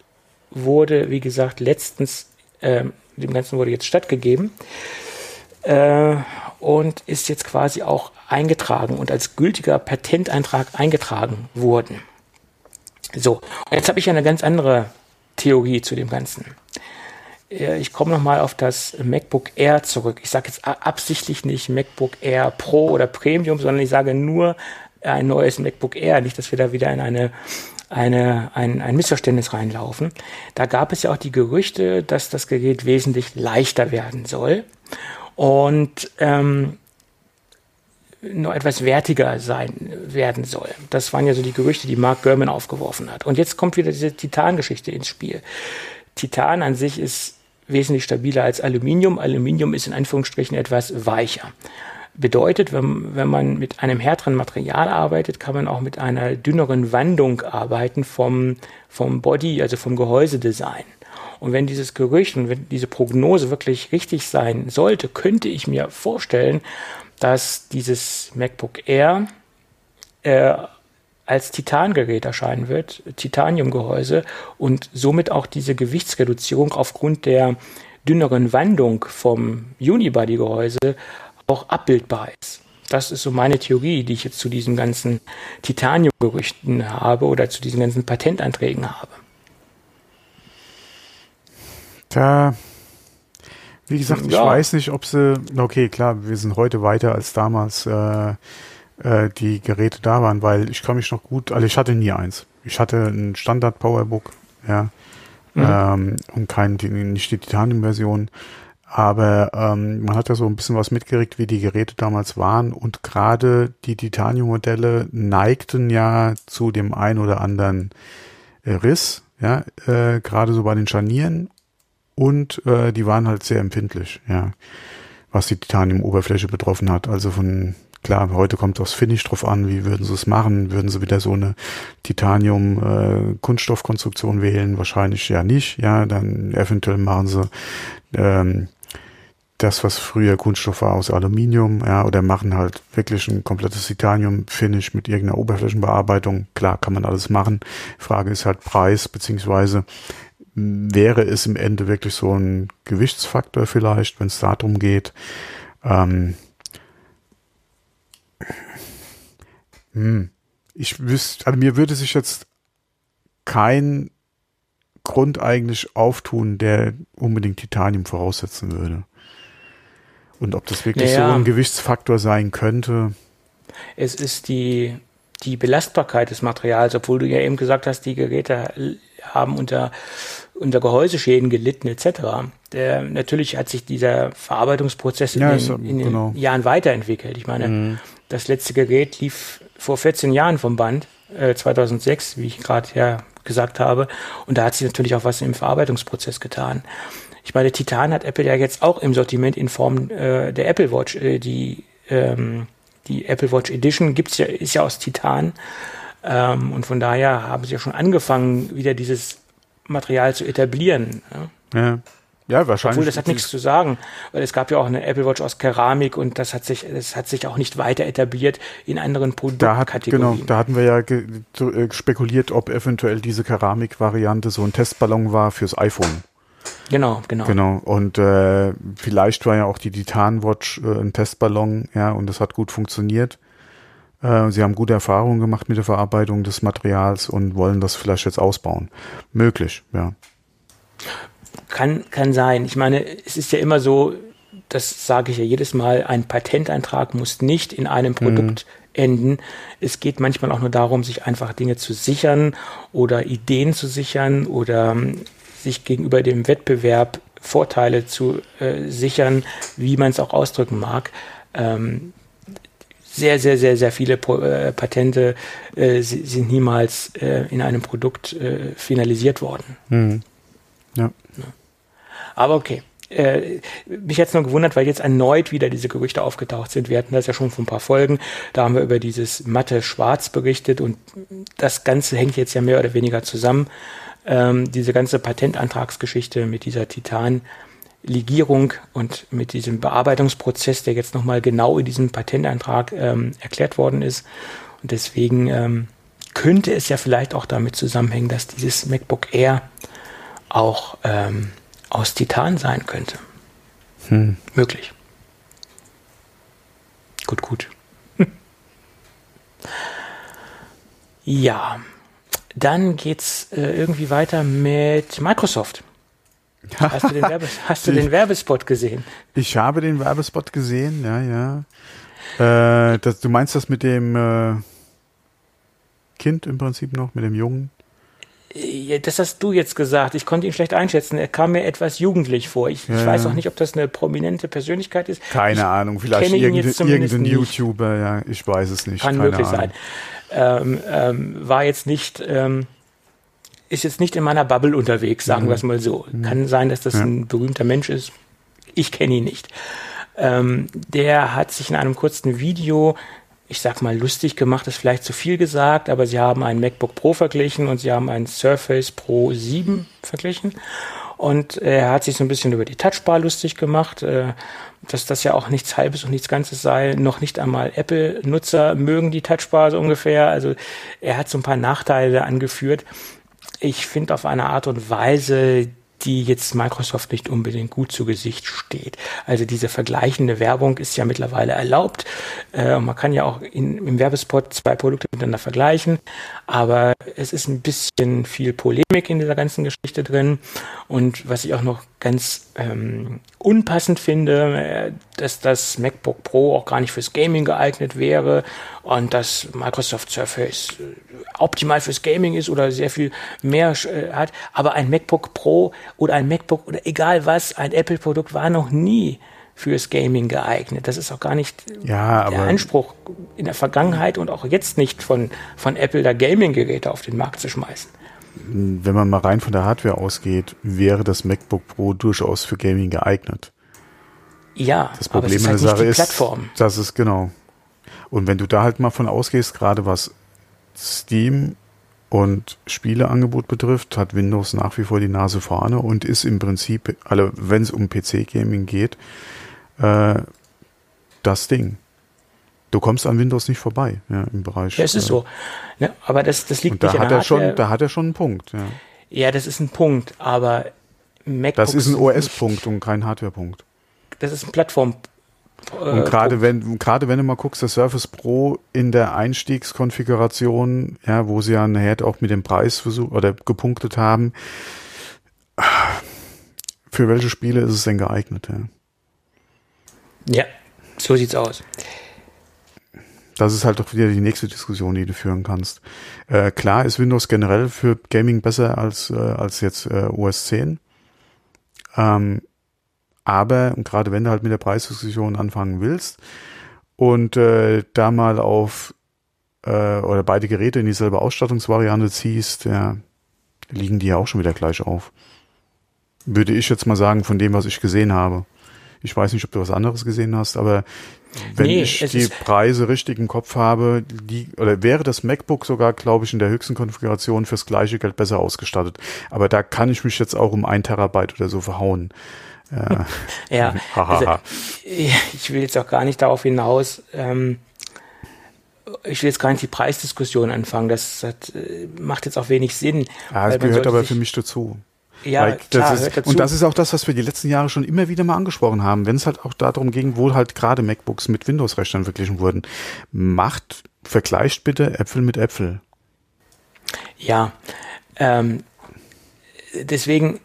wurde, wie gesagt, letztens, ähm, dem Ganzen wurde jetzt stattgegeben. äh, und ist jetzt quasi auch eingetragen und als gültiger Patenteintrag eingetragen worden. So, jetzt habe ich eine ganz andere Theorie zu dem Ganzen. Äh, ich komme nochmal auf das MacBook Air zurück. Ich sage jetzt absichtlich nicht MacBook Air Pro oder Premium, sondern ich sage nur ein neues MacBook Air. Nicht, dass wir da wieder in eine, eine, ein, ein Missverständnis reinlaufen. Da gab es ja auch die Gerüchte, dass das Gerät wesentlich leichter werden soll und ähm, noch etwas wertiger sein werden soll. Das waren ja so die Gerüchte, die Mark Gurman aufgeworfen hat. Und jetzt kommt wieder diese Titan-Geschichte ins Spiel. Titan an sich ist wesentlich stabiler als Aluminium. Aluminium ist in Anführungsstrichen etwas weicher. Bedeutet, wenn, wenn man mit einem härteren Material arbeitet, kann man auch mit einer dünneren Wandung arbeiten vom, vom Body, also vom Gehäusedesign. Und wenn dieses Gerücht und wenn diese Prognose wirklich richtig sein sollte, könnte ich mir vorstellen, dass dieses MacBook Air äh, als Titangerät erscheinen wird, Titaniumgehäuse und somit auch diese Gewichtsreduzierung aufgrund der dünneren Wandung vom Unibody-Gehäuse auch abbildbar ist. Das ist so meine Theorie, die ich jetzt zu diesen ganzen Titanium-Gerüchten habe oder zu diesen ganzen Patentanträgen habe. Tja, wie gesagt, ich ja. weiß nicht, ob sie, okay, klar, wir sind heute weiter als damals äh, äh, die Geräte da waren, weil ich kann mich noch gut, also ich hatte nie eins. Ich hatte ein Standard Powerbook, ja, mhm. ähm, und kein, nicht die Titanium-Version. Aber ähm, man hat ja so ein bisschen was mitgekriegt, wie die Geräte damals waren. Und gerade die Titanium-Modelle neigten ja zu dem ein oder anderen äh, Riss, ja, äh, gerade so bei den Scharnieren. Und äh, die waren halt sehr empfindlich, ja, was die Titanium-Oberfläche betroffen hat. Also von Klar, heute kommt aufs Finish drauf an, wie würden sie es machen? Würden sie wieder so eine Titanium-Kunststoffkonstruktion äh, wählen? Wahrscheinlich ja nicht. Ja, dann eventuell machen sie ähm, das, was früher Kunststoff war, aus Aluminium, ja, oder machen halt wirklich ein komplettes Titanium-Finish mit irgendeiner Oberflächenbearbeitung. Klar, kann man alles machen. Frage ist halt Preis, beziehungsweise wäre es im Ende wirklich so ein Gewichtsfaktor vielleicht, wenn es darum geht. Ähm, hm. Ich wüsste, also mir würde sich jetzt kein Grund eigentlich auftun, der unbedingt Titanium voraussetzen würde. Und ob das wirklich naja, so ein Gewichtsfaktor sein könnte. Es ist die, die Belastbarkeit des Materials, obwohl du ja eben gesagt hast, die Geräte haben unter, unter Gehäuseschäden gelitten etc. Der, natürlich hat sich dieser Verarbeitungsprozess in, ja, den, in den genau. Jahren weiterentwickelt. Ich meine, mhm. das letzte Gerät lief vor 14 Jahren vom Band, äh, 2006, wie ich gerade ja gesagt habe. Und da hat sich natürlich auch was im Verarbeitungsprozess getan. Ich meine, Titan hat Apple ja jetzt auch im Sortiment in Form äh, der Apple Watch. Äh, die, ähm, die Apple Watch Edition gibt's ja, ist ja aus Titan. Ähm, und von daher haben sie ja schon angefangen, wieder dieses Material zu etablieren. Ja. ja. Ja, wahrscheinlich. Obwohl, das hat nichts zu sagen, weil es gab ja auch eine Apple Watch aus Keramik und das hat sich, das hat sich auch nicht weiter etabliert in anderen Produktkategorien. Da hat, genau, da hatten wir ja äh, spekuliert, ob eventuell diese Keramik-Variante so ein Testballon war fürs iPhone. Genau, genau. Genau. Und äh, vielleicht war ja auch die Titan Watch äh, ein Testballon, ja, und das hat gut funktioniert. Äh, sie haben gute Erfahrungen gemacht mit der Verarbeitung des Materials und wollen das vielleicht jetzt ausbauen. Möglich, ja. Kann, kann sein. Ich meine, es ist ja immer so, das sage ich ja jedes Mal, ein Patenteintrag muss nicht in einem mhm. Produkt mhm. enden. Es geht manchmal auch nur darum, sich einfach Dinge zu sichern oder Ideen zu sichern oder um, sich gegenüber dem Wettbewerb Vorteile zu äh, sichern, wie man es auch ausdrücken mag. Ähm, sehr, sehr, sehr, sehr viele äh, Patente äh, sind niemals äh, in einem Produkt äh, finalisiert worden. Mhm. Ja. Aber okay. Äh, mich jetzt nur gewundert, weil jetzt erneut wieder diese Gerüchte aufgetaucht sind. Wir hatten das ja schon vor ein paar Folgen. Da haben wir über dieses matte Schwarz berichtet und das Ganze hängt jetzt ja mehr oder weniger zusammen. Ähm, diese ganze Patentantragsgeschichte mit dieser Titan-Legierung und mit diesem Bearbeitungsprozess, der jetzt nochmal genau in diesem Patentantrag ähm, erklärt worden ist. Und deswegen ähm, könnte es ja vielleicht auch damit zusammenhängen, dass dieses MacBook Air auch ähm, aus Titan sein könnte. Hm. Möglich. Gut, gut. ja, dann geht's äh, irgendwie weiter mit Microsoft. Hast du, den, Werbe hast du den Werbespot gesehen? Ich habe den Werbespot gesehen, ja, ja. Äh, das, du meinst das mit dem äh, Kind im Prinzip noch, mit dem Jungen? Das hast du jetzt gesagt. Ich konnte ihn schlecht einschätzen. Er kam mir etwas jugendlich vor. Ich, ja, ich weiß auch nicht, ob das eine prominente Persönlichkeit ist. Keine ich Ahnung. Vielleicht irgendein, irgendein YouTuber. Ja, ich weiß es nicht. Kann Keine möglich Ahnung. sein. Ähm, ähm, war jetzt nicht, ähm, ist jetzt nicht in meiner Bubble unterwegs, sagen mhm. wir es mal so. Mhm. Kann sein, dass das ja. ein berühmter Mensch ist. Ich kenne ihn nicht. Ähm, der hat sich in einem kurzen Video ich sag mal, lustig gemacht ist vielleicht zu viel gesagt, aber sie haben einen MacBook Pro verglichen und sie haben einen Surface Pro 7 verglichen. Und er hat sich so ein bisschen über die Touchbar lustig gemacht, äh, dass das ja auch nichts Halbes und nichts Ganzes sei. Noch nicht einmal Apple-Nutzer mögen die Touchbar so ungefähr. Also er hat so ein paar Nachteile angeführt. Ich finde auf eine Art und Weise die jetzt Microsoft nicht unbedingt gut zu Gesicht steht. Also diese vergleichende Werbung ist ja mittlerweile erlaubt. Äh, man kann ja auch in, im Werbespot zwei Produkte miteinander vergleichen, aber es ist ein bisschen viel Polemik in dieser ganzen Geschichte drin. Und was ich auch noch ganz ähm, unpassend finde, äh, dass das MacBook Pro auch gar nicht fürs Gaming geeignet wäre und dass Microsoft Surface äh, optimal fürs Gaming ist oder sehr viel mehr äh, hat. Aber ein MacBook Pro oder ein MacBook oder egal was, ein Apple-Produkt war noch nie fürs Gaming geeignet. Das ist auch gar nicht ja, der Anspruch in der Vergangenheit und auch jetzt nicht von, von Apple, da Gaming-Geräte auf den Markt zu schmeißen. Wenn man mal rein von der Hardware ausgeht, wäre das MacBook Pro durchaus für Gaming geeignet. Ja, das Problem aber es ist halt der Sache Plattform. ist, das ist genau. Und wenn du da halt mal von ausgehst, gerade was Steam und Spieleangebot betrifft, hat Windows nach wie vor die Nase vorne und ist im Prinzip, alle, wenn es um PC-Gaming geht, äh, das Ding. Du kommst an Windows nicht vorbei, ja, im Bereich. Ja, es ist äh, so. Ja, aber das, das liegt da nicht hat an er schon, Hardware. da hat er schon einen Punkt. Ja. Ja, das ist ein Punkt, aber MacBooks, Das ist ein OS-Punkt und kein Hardware-Punkt. Das ist ein Plattform. äh, Und gerade wenn, gerade wenn du mal guckst, das Surface Pro in der Einstiegskonfiguration, ja, wo sie ja nachher auch mit dem Preis versucht oder gepunktet haben, für welche Spiele ist es denn geeignet? Ja? Ja, so sieht's aus. Das ist halt doch wieder die nächste Diskussion, die du führen kannst. Äh, klar ist Windows generell für Gaming besser als, äh, als jetzt äh, OS 10. Ähm, aber, gerade wenn du halt mit der Preisdiskussion anfangen willst und äh, da mal auf äh, oder beide Geräte in dieselbe Ausstattungsvariante ziehst, ja, liegen die ja auch schon wieder gleich auf. Würde ich jetzt mal sagen, von dem, was ich gesehen habe. Ich weiß nicht, ob du was anderes gesehen hast, aber wenn Nee, ich die Preise richtig im Kopf habe, die, oder wäre das MacBook sogar, glaube ich, in der höchsten Konfiguration fürs gleiche Geld besser ausgestattet. Aber da kann ich mich jetzt auch um ein Terabyte oder so verhauen. Ja, Ja, Hahaha. also, ich will jetzt auch gar nicht darauf hinaus. Ähm, ich will jetzt gar nicht die Preisdiskussion anfangen. Das, hat, äh, macht jetzt auch wenig Sinn. ja es man gehört aber für mich dazu. Ja, Weil klar, das ist, und das ist auch das, was wir die letzten Jahre schon immer wieder mal angesprochen haben. Wenn es halt auch darum ging, wo halt gerade MacBooks mit Windows-Rechnern verglichen wurden. Macht, vergleicht bitte Äpfel mit Äpfel. Ja, ähm, deswegen,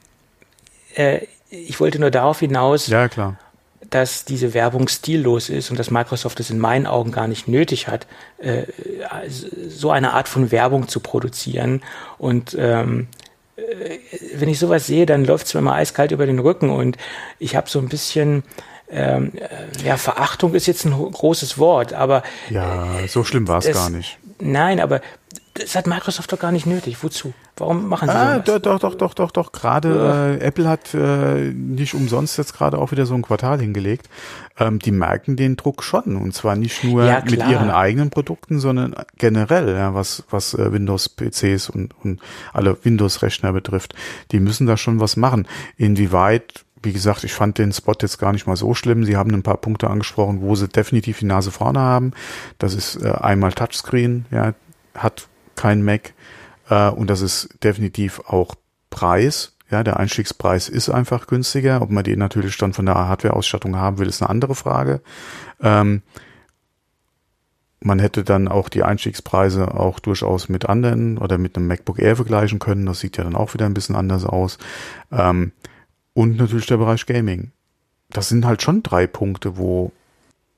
äh, ich wollte nur darauf hinaus, Ja, klar. dass diese Werbung stillos ist und dass Microsoft es in meinen Augen gar nicht nötig hat, äh, so eine Art von Werbung zu produzieren. Und ähm, äh, wenn ich sowas sehe, dann läuft es mir immer eiskalt über den Rücken und ich habe so ein bisschen, ähm, äh, ja, Verachtung ist jetzt ein großes Wort, aber Ja, so schlimm war es gar nicht. nein, aber das hat Microsoft doch gar nicht nötig. Wozu? Warum machen sie Ah, sowas? doch, doch, doch, doch, doch, doch. Gerade äh, Apple hat äh, nicht umsonst jetzt gerade auch wieder so ein Quartal hingelegt. Ähm, die merken den Druck schon und zwar nicht nur Ja, mit ihren eigenen Produkten, sondern generell, ja, was was äh, Windows-PCs und, und alle Windows-Rechner betrifft. Die müssen da schon was machen. Inwieweit wie gesagt, ich fand den Spot jetzt gar nicht mal so schlimm. Sie haben ein paar Punkte angesprochen, wo sie definitiv die Nase vorne haben. Das ist äh, einmal Touchscreen, ja, hat kein Mac. Äh, und das ist definitiv auch Preis. Ja, der Einstiegspreis ist einfach günstiger. Ob man den natürlich dann von der Hardware-Ausstattung haben will, ist eine andere Frage. Ähm, man hätte dann auch die Einstiegspreise auch durchaus mit anderen oder mit einem MacBook Air vergleichen können. Das sieht ja dann auch wieder ein bisschen anders aus. Ähm, und natürlich der Bereich Gaming. Das sind halt schon drei Punkte, wo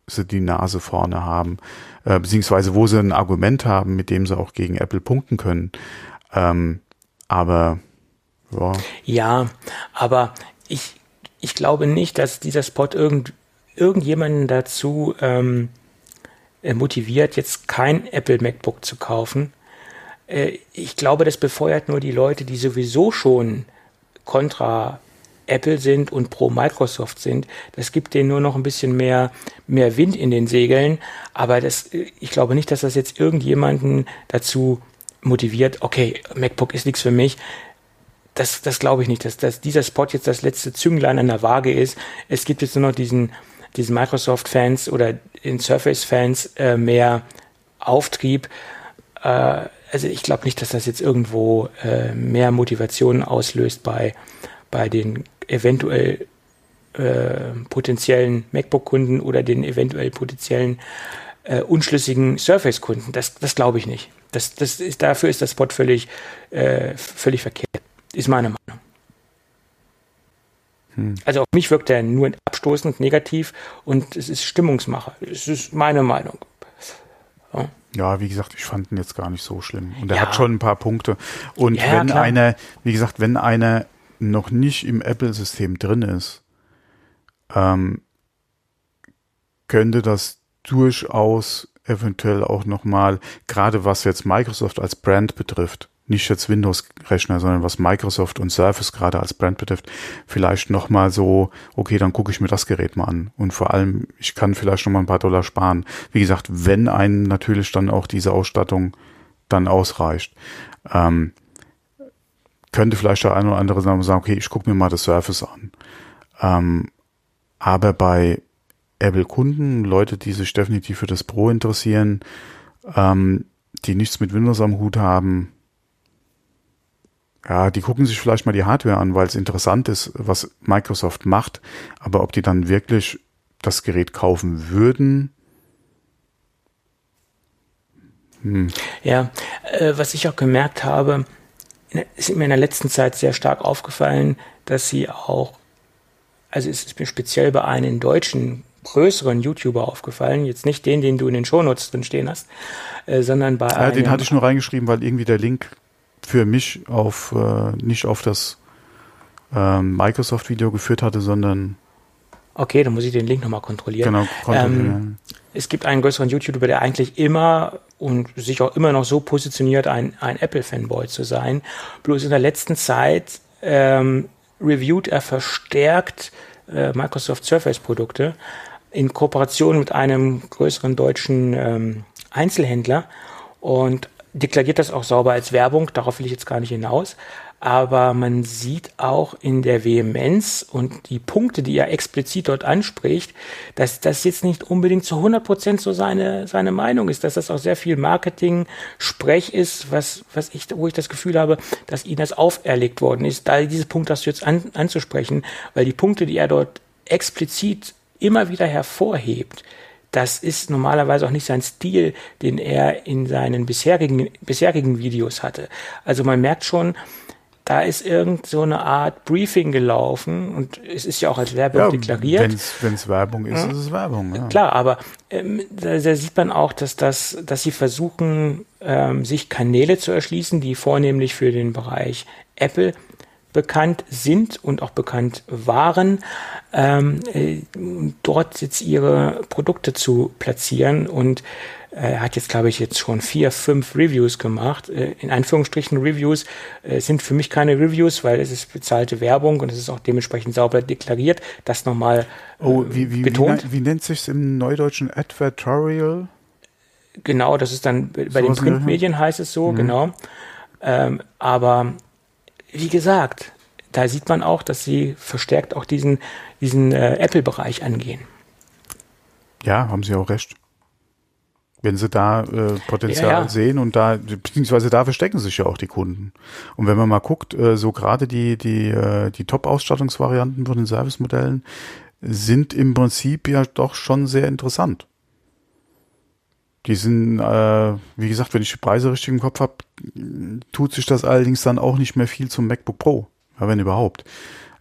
sie die Nase vorne haben, äh, beziehungsweise wo sie ein Argument haben, mit dem sie auch gegen Apple punkten können. Ähm, aber ja. Ja, aber ich, ich glaube nicht, dass dieser Spot irgend, irgendjemanden dazu ähm, äh, motiviert, jetzt kein Apple MacBook zu kaufen. Äh, ich glaube, das befeuert nur die Leute, die sowieso schon kontra Apple sind und pro Microsoft sind. Das gibt denen nur noch ein bisschen mehr, mehr Wind in den Segeln. Aber das, ich glaube nicht, dass das jetzt irgendjemanden dazu motiviert, okay, MacBook ist nichts für mich. Das, das glaube ich nicht, dass, dass dieser Spot jetzt das letzte Zünglein an der Waage ist. Es gibt jetzt nur noch diesen, diesen Microsoft-Fans oder den Surface-Fans äh, mehr Auftrieb. Äh, also ich glaube nicht, dass das jetzt irgendwo äh, mehr Motivation auslöst bei, bei den eventuell äh, potenziellen MacBook-Kunden oder den eventuell potenziellen äh, unschlüssigen Surface-Kunden. Das, das glaube ich nicht. Das, das ist, dafür ist das Spot völlig, äh, völlig verkehrt. Ist meine Meinung. Hm. Also auf mich wirkt er nur abstoßend, negativ und es ist Stimmungsmacher. Es ist meine Meinung. Ja. ja, wie gesagt, ich fand ihn jetzt gar nicht so schlimm. Und er ja. hat schon ein paar Punkte. Und ja, wenn klar. einer, wie gesagt, wenn einer noch nicht im Apple-System drin ist, ähm, könnte das durchaus eventuell auch nochmal, gerade was jetzt Microsoft als Brand betrifft, nicht jetzt Windows-Rechner, sondern was Microsoft und Surface gerade als Brand betrifft, vielleicht nochmal so, okay, dann gucke ich mir das Gerät mal an. Und vor allem, ich kann vielleicht nochmal ein paar Dollar sparen. Wie gesagt, wenn einem natürlich dann auch diese Ausstattung dann ausreicht. Ähm, könnte vielleicht der eine oder andere sagen, okay, ich gucke mir mal das Surface an. Ähm, aber bei Apple-Kunden, Leute, die sich definitiv für das Pro interessieren, ähm, die nichts mit Windows am Hut haben, ja, die gucken sich vielleicht mal die Hardware an, weil es interessant ist, was Microsoft macht. Aber ob die dann wirklich das Gerät kaufen würden, hm. Ja, äh, was ich auch gemerkt habe, ist mir in der letzten Zeit sehr stark aufgefallen, dass sie auch, also es ist mir speziell bei einem deutschen größeren YouTuber aufgefallen, jetzt nicht den, den du in den Shownotes drin stehen hast, äh, sondern bei ja, einem, Den hatte ich nur reingeschrieben, weil irgendwie der Link für mich auf äh, nicht auf das äh, Microsoft-Video geführt hatte, sondern Okay, dann muss ich den Link nochmal kontrollieren. Genau, kontrollieren. Ähm, es gibt einen größeren YouTuber, der eigentlich immer und sich auch immer noch so positioniert, ein, ein Apple-Fanboy zu sein. Bloß in der letzten Zeit ähm, reviewt er verstärkt äh, Microsoft Surface-Produkte in Kooperation mit einem größeren deutschen ähm, Einzelhändler und deklariert das auch sauber als Werbung. Darauf will ich jetzt gar nicht hinaus aber man sieht auch in der Vehemenz und die Punkte, die er explizit dort anspricht, dass das jetzt nicht unbedingt zu 100 Prozent so seine, seine Meinung ist, dass das auch sehr viel Marketing-Sprech ist, was, was ich, wo ich das Gefühl habe, dass ihm das auferlegt worden ist, da diese Punkte hast du jetzt an, anzusprechen, weil die Punkte, die er dort explizit immer wieder hervorhebt, das ist normalerweise auch nicht sein Stil, den er in seinen bisherigen, bisherigen Videos hatte. Also man merkt schon, da ist irgend so eine Art Briefing gelaufen und es ist ja auch als Werbung ja, deklariert. Wenn es Werbung ist, ja. ist es Werbung. Ja. Klar, aber ähm, da, da, sieht man auch, dass das, dass sie versuchen, ähm, sich Kanäle zu erschließen, die vornehmlich für den Bereich Apple bekannt sind und auch bekannt waren, ähm, äh, dort jetzt ihre Produkte zu platzieren und er hat jetzt, glaube ich, jetzt schon vier, fünf Reviews gemacht. Äh, in Anführungsstrichen Reviews äh, sind für mich keine Reviews, weil es ist bezahlte Werbung und es ist auch dementsprechend sauber deklariert. Das nochmal oh, äh, wie, wie, betont. Wie, wie nennt sich im Neudeutschen Advertorial? Genau, das ist dann bei so den Printmedien heißt es so, mhm. genau. Ähm, aber wie gesagt, da sieht man auch, dass sie verstärkt auch diesen, diesen äh, Apple-Bereich angehen. Ja, haben Sie auch recht wenn sie da äh, Potenzial ja, ja. sehen und da, beziehungsweise da verstecken sich ja auch die Kunden. Und wenn man mal guckt, äh, so gerade die, die, äh, die Top-Ausstattungsvarianten von den Servicemodellen sind im Prinzip ja doch schon sehr interessant. die sind, äh, wie gesagt, wenn ich die Preise richtig im Kopf habe, tut sich das allerdings dann auch nicht mehr viel zum MacBook Pro, ja, wenn überhaupt.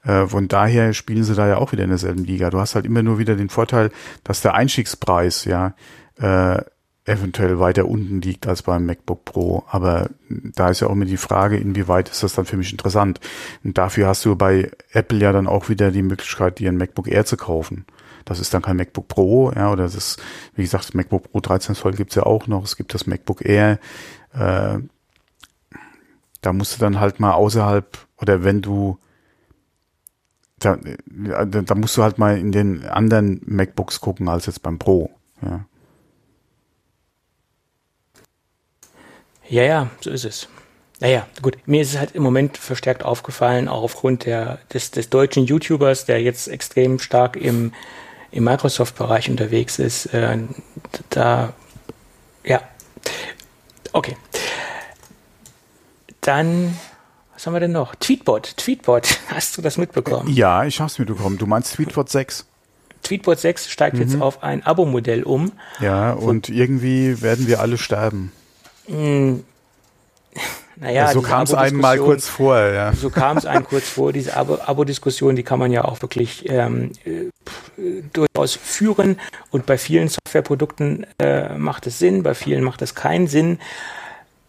Äh, von daher spielen sie da ja auch wieder in derselben Liga. Du hast halt immer nur wieder den Vorteil, dass der Einstiegspreis ja äh, eventuell weiter unten liegt als beim MacBook Pro. Aber da ist ja auch immer die Frage, inwieweit ist das dann für mich interessant. Und dafür hast du bei Apple ja dann auch wieder die Möglichkeit, dir ein MacBook Air zu kaufen. Das ist dann kein MacBook Pro, ja, oder das ist, wie gesagt, das MacBook Pro 13 Zoll gibt's ja auch noch. Es gibt das MacBook Air. Äh, da musst du dann halt mal außerhalb, oder wenn du da, da musst du halt mal in den anderen MacBooks gucken als jetzt beim Pro. Ja. Ja, ja, so ist es. Naja, gut, mir ist es halt im Moment verstärkt aufgefallen, auch aufgrund der, des, des deutschen YouTubers, der jetzt extrem stark im, im Microsoft-Bereich unterwegs ist. Äh, da, ja, okay. Dann, was haben wir denn noch? Tweetbot, Tweetbot, hast du das mitbekommen? Ja, ich habe es mitbekommen. Du meinst Tweetbot 6? Tweetbot 6 steigt mhm. jetzt auf ein Abo-Modell um. Ja, und irgendwie werden wir alle sterben. Hm. Naja, so kam es einem mal kurz vor, ja. So kam es einem kurz vor. Diese Abo-Diskussion, die kann man ja auch wirklich ähm, äh, durchaus führen. Und bei vielen Softwareprodukten äh, macht es Sinn, bei vielen macht es keinen Sinn.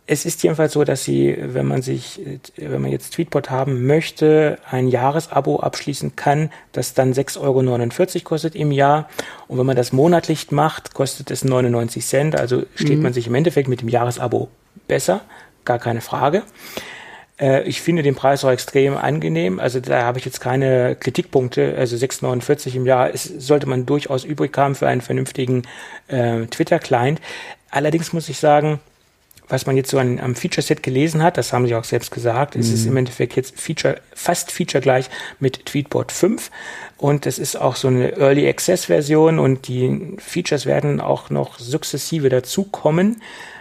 Es ist jedenfalls so, dass Sie, wenn man sich, wenn man jetzt Tweetbot haben möchte, ein Jahresabo abschließen kann, das dann 6,49 Euro kostet im Jahr. Und wenn man das monatlich macht, kostet es 99 Cent. Also steht mhm. man sich im Endeffekt mit dem Jahresabo besser, gar keine Frage. Äh, ich finde den Preis auch extrem angenehm. Also da habe ich jetzt keine Kritikpunkte. Also 6,49 im Jahr ist, sollte man durchaus übrig haben für einen vernünftigen äh, Twitter-Client. Allerdings muss ich sagen, was man jetzt so an, am Feature-Set gelesen hat, das haben sie auch selbst gesagt, mhm. es ist mhm. im Endeffekt jetzt Feature, fast Feature gleich mit Tweetbot 5 und es ist auch so eine Early Access Version und die Features werden auch noch sukzessive dazukommen.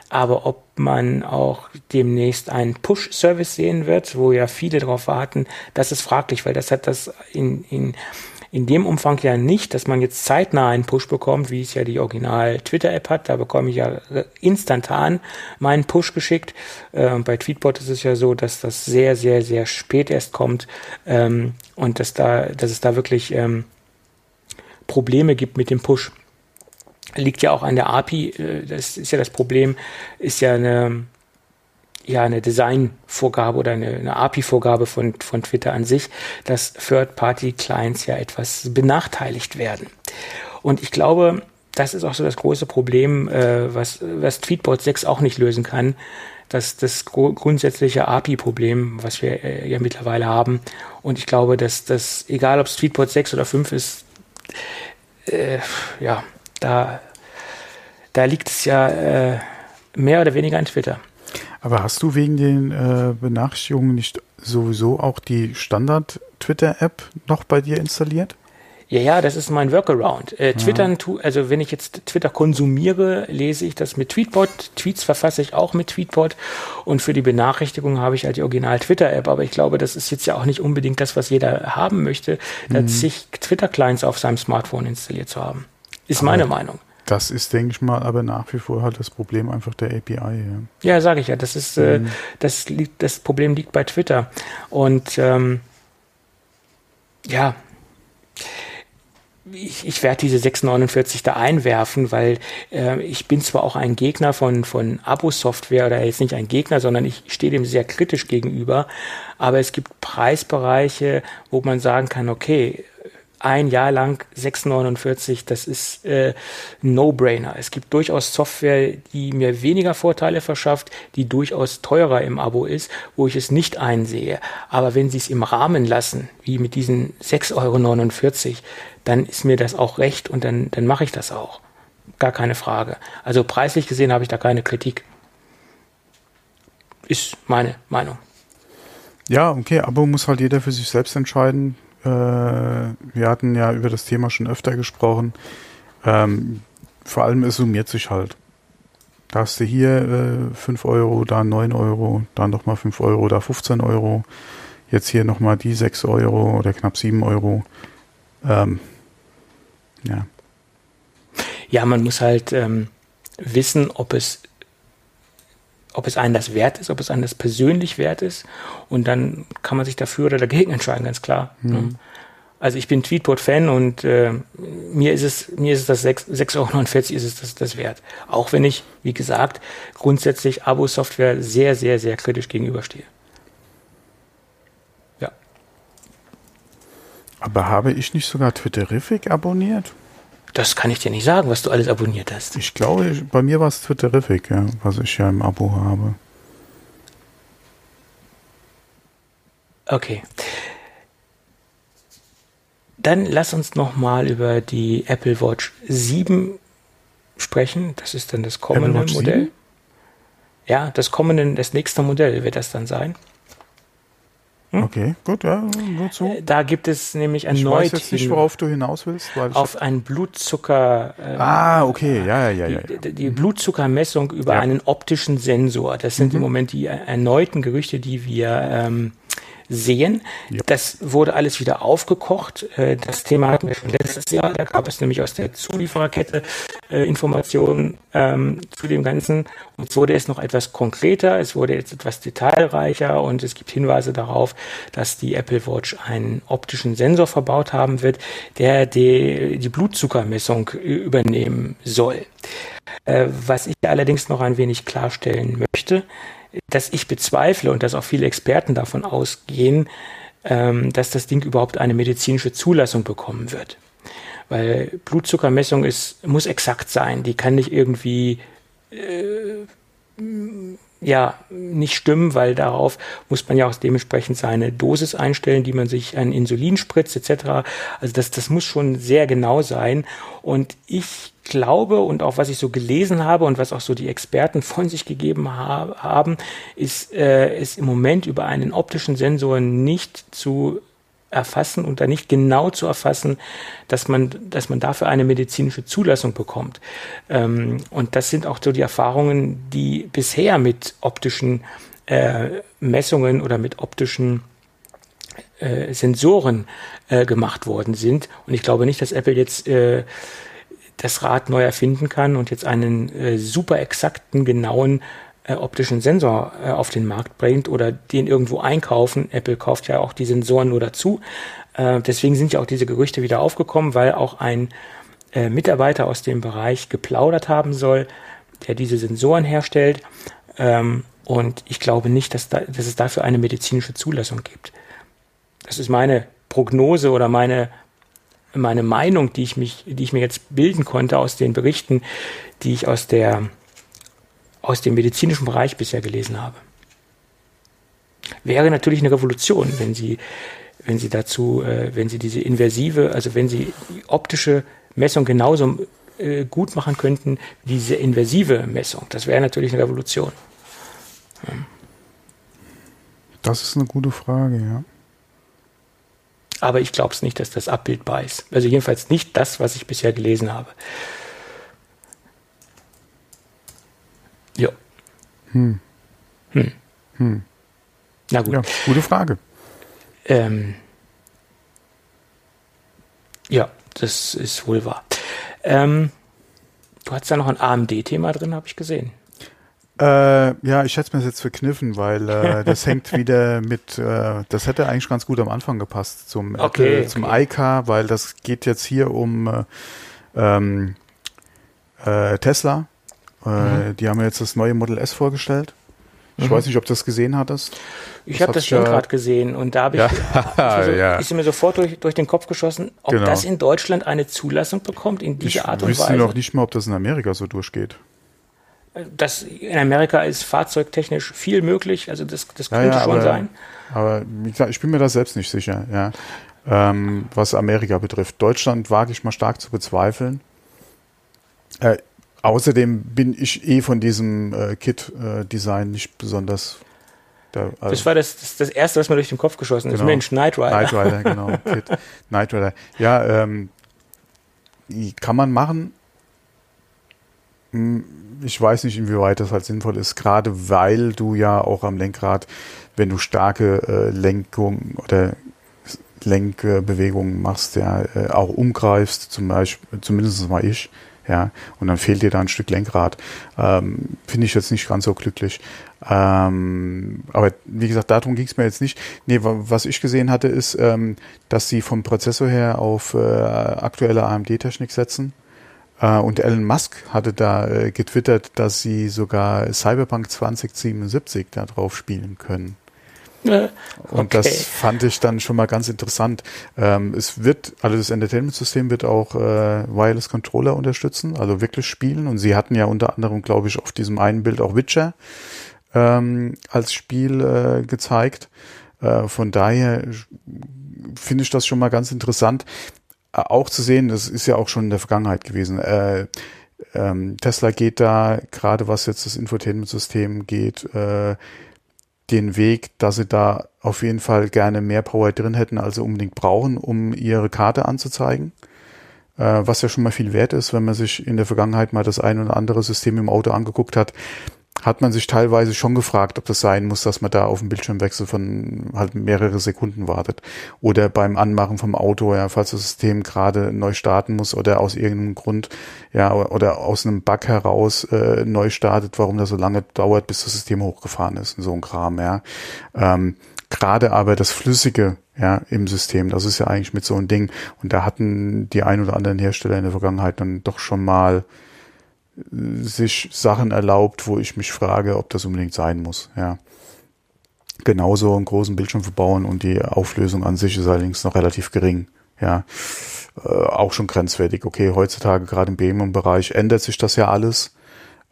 Aber ob man auch demnächst einen Push-Service sehen wird, wo ja viele darauf warten, das ist fraglich, weil das hat das in, in in dem Umfang ja nicht, dass man jetzt zeitnah einen Push bekommt, wie es ja die Original Twitter-App hat. Da bekomme ich ja instantan meinen Push geschickt. Äh, bei Tweetbot ist es ja so, dass das sehr, sehr, sehr spät erst kommt ähm, und dass da, dass es da wirklich ähm, Probleme gibt mit dem Push. Liegt ja auch an der API. Äh, das ist ja das Problem, ist ja eine ja eine Designvorgabe oder eine, eine API-Vorgabe von, von Twitter an sich, dass Third-Party-Clients ja etwas benachteiligt werden. Und ich glaube, das ist auch so das große Problem, äh, was, was Tweetbot 6 auch nicht lösen kann. Das, das grundsätzliche API-Problem, was wir äh, ja mittlerweile haben. Und ich glaube, dass das, egal ob es Tweetbot 6 oder 5 ist, äh, ja, da, da liegt es ja äh, mehr oder weniger an Twitter. Aber hast du wegen den äh, Benachrichtigungen nicht sowieso auch die Standard-Twitter-App noch bei dir installiert? Ja, ja, das ist mein Workaround. Äh, Twittern, tu, also wenn ich jetzt Twitter konsumiere, lese ich das mit Tweetbot. Tweets verfasse ich auch mit Tweetbot. Und für die Benachrichtigung habe ich halt die Original-Twitter-App. Aber ich glaube, das ist jetzt ja auch nicht unbedingt das, was jeder haben möchte, mhm. sich Twitter-Clients auf seinem Smartphone installiert zu haben. Ist Aber meine Meinung. Das ist, denke ich mal, aber nach wie vor halt das Problem einfach der API. Ja, ja sage ich ja. Das ist, äh, mhm. das liegt, das Problem liegt bei Twitter. Und ähm, ja, ich, ich werde diese 649 da einwerfen, weil äh, ich bin zwar auch ein Gegner von, von Abo-Software oder jetzt nicht ein Gegner, sondern ich stehe dem sehr kritisch gegenüber. Aber es gibt Preisbereiche, wo man sagen kann, okay, ein Jahr lang 6,49, das ist äh, No-Brainer. Es gibt durchaus Software, die mir weniger Vorteile verschafft, die durchaus teurer im Abo ist, wo ich es nicht einsehe. Aber wenn sie es im Rahmen lassen, wie mit diesen 6,49 Euro, dann ist mir das auch recht und dann, dann mache ich das auch. Gar keine Frage. Also preislich gesehen habe ich da keine Kritik. Ist meine Meinung. Ja, okay, Abo muss halt jeder für sich selbst entscheiden. Äh, wir hatten ja über das Thema schon öfter gesprochen. Ähm, vor allem es summiert sich halt. Da hast du hier äh, 5 Euro, da 9 Euro, dann nochmal 5 Euro, da 15 Euro. Jetzt hier nochmal die 6 Euro oder knapp 7 Euro. Ähm, ja. Ja, man muss halt, ähm, wissen, ob es ob es einen das wert ist, ob es einen das persönlich wert ist. Und dann kann man sich dafür oder dagegen entscheiden, ganz klar. Mhm. Also ich bin Tweetbot-Fan und äh, mir ist es, mir ist es das 6,49 Euro ist es das, das wert. Auch wenn ich, wie gesagt, grundsätzlich Abo-Software sehr, sehr, sehr kritisch gegenüberstehe. Ja. Aber habe ich nicht sogar Twitterific abonniert? Das kann ich dir nicht sagen, was du alles abonniert hast. Ich glaube, bei mir war es Twitterific, ja, was ich ja im Abo habe. Okay. Dann lass uns noch mal über die Apple Watch 7 sprechen. Das ist dann das kommende Modell. 7? Ja, das kommende, das nächste Modell wird das dann sein. Hm? Okay, gut, ja, nur zu. Äh, da gibt es nämlich erneut. Ich weiß jetzt nicht, worauf du hinaus willst. auf ein Blutzucker. Äh, ah, okay, ja, ja, ja. Die, die, die Blutzuckermessung über ja. einen optischen Sensor. Das sind mhm. im Moment die erneuten Gerüchte, die wir ähm, sehen. Ja. Das wurde alles wieder aufgekocht. Äh, das Thema hatten wir schon letztes Jahr. Da gab es nämlich aus der Zuliefererkette äh, Informationen ähm, zu dem Ganzen. Und es wurde jetzt noch etwas konkreter, es wurde jetzt etwas detailreicher und es gibt Hinweise darauf, dass die Apple Watch einen optischen Sensor verbaut haben wird, der die, die Blutzuckermessung übernehmen soll. Äh, was ich allerdings noch ein wenig klarstellen möchte, dass ich bezweifle und dass auch viele Experten davon ausgehen, ähm, dass das Ding überhaupt eine medizinische Zulassung bekommen wird. Weil Blutzuckermessung ist, muss exakt sein. Die kann nicht irgendwie äh, ja nicht stimmen, weil darauf muss man ja auch dementsprechend seine Dosis einstellen, die man sich an Insulin spritzt etc. Also das, das muss schon sehr genau sein. Und ich glaube und auch was ich so gelesen habe und was auch so die Experten von sich gegeben ha haben, ist äh, ist im Moment über einen optischen Sensor nicht zu erfassen und da nicht genau zu erfassen, dass man, dass man dafür eine medizinische Zulassung bekommt. Ähm, und das sind auch so die Erfahrungen, die bisher mit optischen äh, Messungen oder mit optischen äh, Sensoren äh, gemacht worden sind. Und ich glaube nicht, dass Apple jetzt äh, das Rad neu erfinden kann und jetzt einen äh, super exakten, genauen äh, optischen Sensor äh, auf den Markt bringt oder den irgendwo einkaufen. Apple kauft ja auch die Sensoren nur dazu. Äh, deswegen sind ja auch diese Gerüchte wieder aufgekommen, weil auch ein äh, Mitarbeiter aus dem Bereich geplaudert haben soll, der diese Sensoren herstellt. Ähm, und ich glaube nicht, dass, da, dass es dafür eine medizinische Zulassung gibt. Das ist meine Prognose oder meine, meine Meinung, die ich, mich, die ich mir jetzt bilden konnte aus den Berichten, die ich aus der aus dem medizinischen Bereich bisher gelesen habe. Wäre natürlich eine Revolution, wenn Sie, wenn Sie dazu, äh, wenn Sie diese inversive, also wenn Sie die optische Messung genauso äh, gut machen könnten wie diese inversive Messung. Das wäre natürlich eine Revolution. Ja. Das ist eine gute Frage, ja. Aber ich glaube es nicht, dass das abbildbar ist. Also jedenfalls nicht das, was ich bisher gelesen habe. Ja. Hm. Hm. Hm. Na gut. Ja, gute Frage. Ähm, ja, das ist wohl wahr. Ähm, du hast da noch ein AMD-Thema drin, habe ich gesehen. Äh, ja, ich hätte mir jetzt verkniffen, weil äh, das hängt wieder mit, äh, das hätte eigentlich ganz gut am Anfang gepasst zum, okay, Apple, zum okay. iCar, weil das geht jetzt hier um äh, ähm, äh, Tesla äh, mhm. Die haben jetzt das neue Model S vorgestellt. Ich mhm. weiß nicht, ob du das gesehen hattest. Ich habe das schon gerade gesehen und da habe ich, ja. so, ja. ist mir sofort durch, durch den Kopf geschossen, ob genau. das in Deutschland eine Zulassung bekommt in dieser Art und Weise. Ich wüsste noch nicht mal, ob das in Amerika so durchgeht. Das, in Amerika ist fahrzeugtechnisch viel möglich, also das, das könnte ja, schon aber, sein. Aber wie gesagt, ich bin mir da selbst nicht sicher, ja. Ähm, was Amerika betrifft. Deutschland wage ich mal stark zu bezweifeln. Äh, Außerdem bin ich eh von diesem äh, Kit-Design äh, nicht besonders. Da, also das war das, das, das, Erste, was mir durch den Kopf geschossen ist. Genau. Mensch, Knight Rider. Knight Rider, genau. Kit. Knight Rider. Ja, ähm, kann man machen. Ich weiß nicht, inwieweit das halt sinnvoll ist, gerade weil du ja auch am Lenkrad, wenn du starke äh, Lenkung oder Lenkbewegungen machst, ja, äh, auch umgreifst, zum Beispiel, zumindest mal ich, Ja, und dann fehlt dir da ein Stück Lenkrad. Ähm, Finde ich jetzt nicht ganz so glücklich. Ähm, aber wie gesagt, darum ging es mir jetzt nicht. Nee, was ich gesehen hatte, ist, ähm, dass sie vom Prozessor her auf äh, aktuelle AMD-Technik setzen. Äh, und Elon Musk hatte da äh, getwittert, dass sie sogar Cyberpunk 2077 da drauf spielen können. Okay. Und das fand ich dann schon mal ganz interessant. Ähm, es wird, also das Entertainment-System wird auch äh, Wireless Controller unterstützen, also wirklich spielen. Und sie hatten ja unter anderem, glaube ich, auf diesem einen Bild auch Witcher ähm, als Spiel äh, gezeigt. Äh, von daher finde ich das schon mal ganz interessant, äh, auch zu sehen, das ist ja auch schon in der Vergangenheit gewesen. Äh, ähm, Tesla geht da, gerade was jetzt das Infotainment-System geht, äh, den Weg, dass sie da auf jeden Fall gerne mehr Power drin hätten, als sie unbedingt brauchen, um ihre Karte anzuzeigen. Äh, was ja schon mal viel wert ist, wenn man sich in der Vergangenheit mal das ein oder andere System im Auto angeguckt hat, hat man sich teilweise schon gefragt, ob das sein muss, dass man da auf dem Bildschirmwechsel von halt mehrere Sekunden wartet. Oder beim Anmachen vom Auto, ja, falls das System gerade neu starten muss oder aus irgendeinem Grund, ja, oder aus einem Bug heraus äh, neu startet, warum das so lange dauert, bis das System hochgefahren ist und so ein Kram, ja. Ähm, gerade aber das Flüssige, ja, im System, das ist ja eigentlich mit so einem Ding. Und da hatten die ein oder anderen Hersteller in der Vergangenheit dann doch schon mal sich Sachen erlaubt, wo ich mich frage, ob das unbedingt sein muss. Ja. Genauso einen großen Bildschirm verbauen und die Auflösung an sich ist allerdings noch relativ gering. Ja, äh, auch schon grenzwertig. Okay, heutzutage gerade im Premium-Bereich ändert sich das ja alles.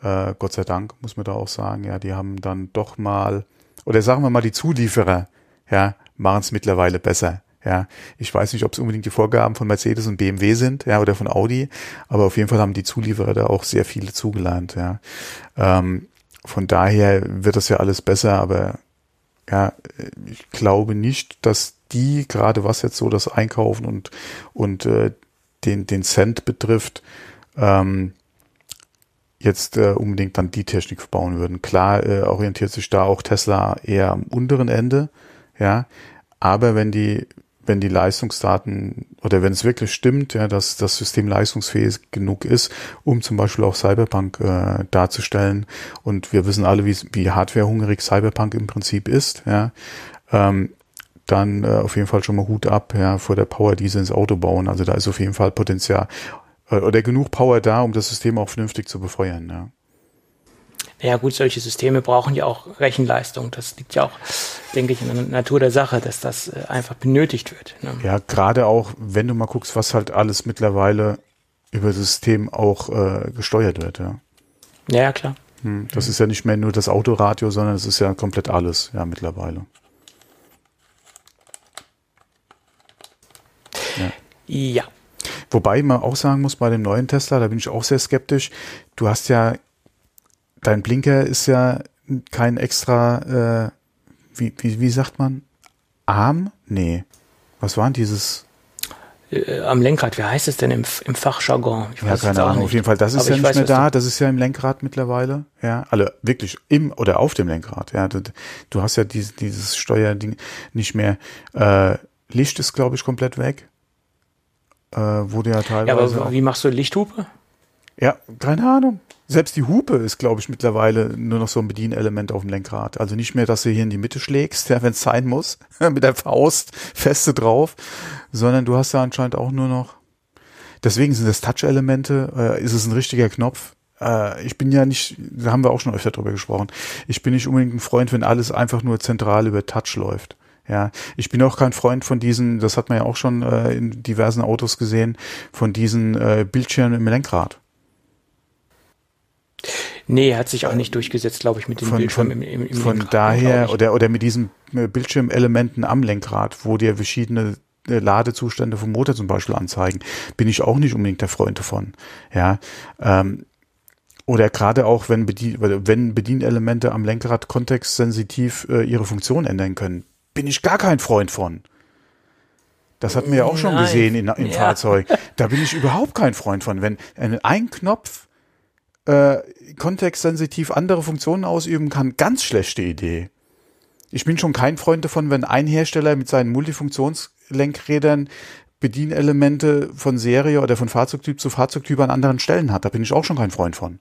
Äh, Gott sei Dank, muss man da auch sagen. Ja, die haben dann doch mal, oder sagen wir mal, die Zulieferer, ja, machen es mittlerweile besser. Ja, ich weiß nicht, ob es unbedingt die Vorgaben von Mercedes und BMW sind, ja, oder von Audi, aber auf jeden Fall haben die Zulieferer da auch sehr viele zugelernt, ja. Ähm, von daher wird das ja alles besser, aber ja, ich glaube nicht, dass die, gerade was jetzt so das Einkaufen und, und äh, den, den Cent betrifft, ähm, jetzt äh, unbedingt dann die Technik verbauen würden. Klar äh, orientiert sich da auch Tesla eher am unteren Ende, ja, aber wenn die wenn die Leistungsdaten oder wenn es wirklich stimmt, ja, dass das System leistungsfähig genug ist, um zum Beispiel auch Cyberpunk äh, darzustellen. Und wir wissen alle, wie, wie hardwarehungrig Cyberpunk im Prinzip ist, ja. Ähm, dann äh, auf jeden Fall schon mal Hut ab, ja, vor der Power, die sie ins Auto bauen. Also da ist auf jeden Fall Potenzial äh, oder genug Power da, um das System auch vernünftig zu befeuern, ja. Ja gut, solche Systeme brauchen ja auch Rechenleistung. Das liegt ja auch, denke ich, in der Natur der Sache, dass das äh, einfach benötigt wird. Ne? Ja, gerade auch, wenn du mal guckst, was halt alles mittlerweile über das System auch äh, gesteuert wird. Ja, ja klar. Hm, das mhm. ist ja nicht mehr nur das Autoradio, sondern es ist ja komplett alles, ja, mittlerweile. Ja. ja. Wobei man auch sagen muss, bei dem neuen Tesla, da bin ich auch sehr skeptisch. Du hast ja dein Blinker ist ja kein extra, äh, wie, wie, wie sagt man? Arm? Nee. Was war denn dieses? Äh, am Lenkrad, wie heißt es denn im, im Fachjargon? Ich weiß ja, keine Ahnung. Auf jeden Fall, das ist Aber ja nicht weiß, mehr da. Das ist ja im Lenkrad mittlerweile. Ja, also wirklich im oder auf dem Lenkrad. Ja, du, du hast ja dieses, dieses Steuerding nicht mehr. Äh, Licht ist, glaube ich, komplett weg. Äh, wurde ja teilweise. Ja, aber wie machst du Lichthupe? Ja, keine Ahnung. Selbst die Hupe ist, glaube ich, mittlerweile nur noch so ein Bedienelement auf dem Lenkrad. Also nicht mehr, dass du hier in die Mitte schlägst, ja, wenn es sein muss, mit der Faust feste drauf, sondern du hast ja anscheinend auch nur noch. Deswegen sind das Touch-Elemente, äh, ist es ein richtiger Knopf. Äh, ich bin ja nicht, da haben wir auch schon öfter drüber gesprochen, ich bin nicht unbedingt ein Freund, wenn alles einfach nur zentral über Touch läuft. Ja, ich bin auch kein Freund von diesen, das hat man ja auch schon äh, in diversen Autos gesehen, von diesen äh, Bildschirmen im Lenkrad. Nee, hat sich auch nicht durchgesetzt, glaube ich, mit dem von, Bildschirm von, im, im, im Von Lenkrad, daher, oder, oder mit diesen äh, Bildschirmelementen am Lenkrad, wo dir verschiedene äh, Ladezustände vom Motor zum Beispiel anzeigen, bin ich auch nicht unbedingt der Freund davon. Ja, ähm, oder gerade auch, wenn, Bedien wenn Bedienelemente am Lenkrad kontextsensitiv äh, ihre Funktion ändern können, bin ich gar kein Freund von. Das hatten wir ja auch schon Nein. gesehen in, im ja. Fahrzeug. Da bin ich überhaupt kein Freund von. Wenn ein Knopf äh, kontextsensitiv andere Funktionen ausüben kann, ganz schlechte Idee. Ich bin schon kein Freund davon, wenn ein Hersteller mit seinen Multifunktionslenkrädern Bedienelemente von Serie oder von Fahrzeugtyp zu Fahrzeugtyp an anderen Stellen hat. Da bin ich auch schon kein Freund von.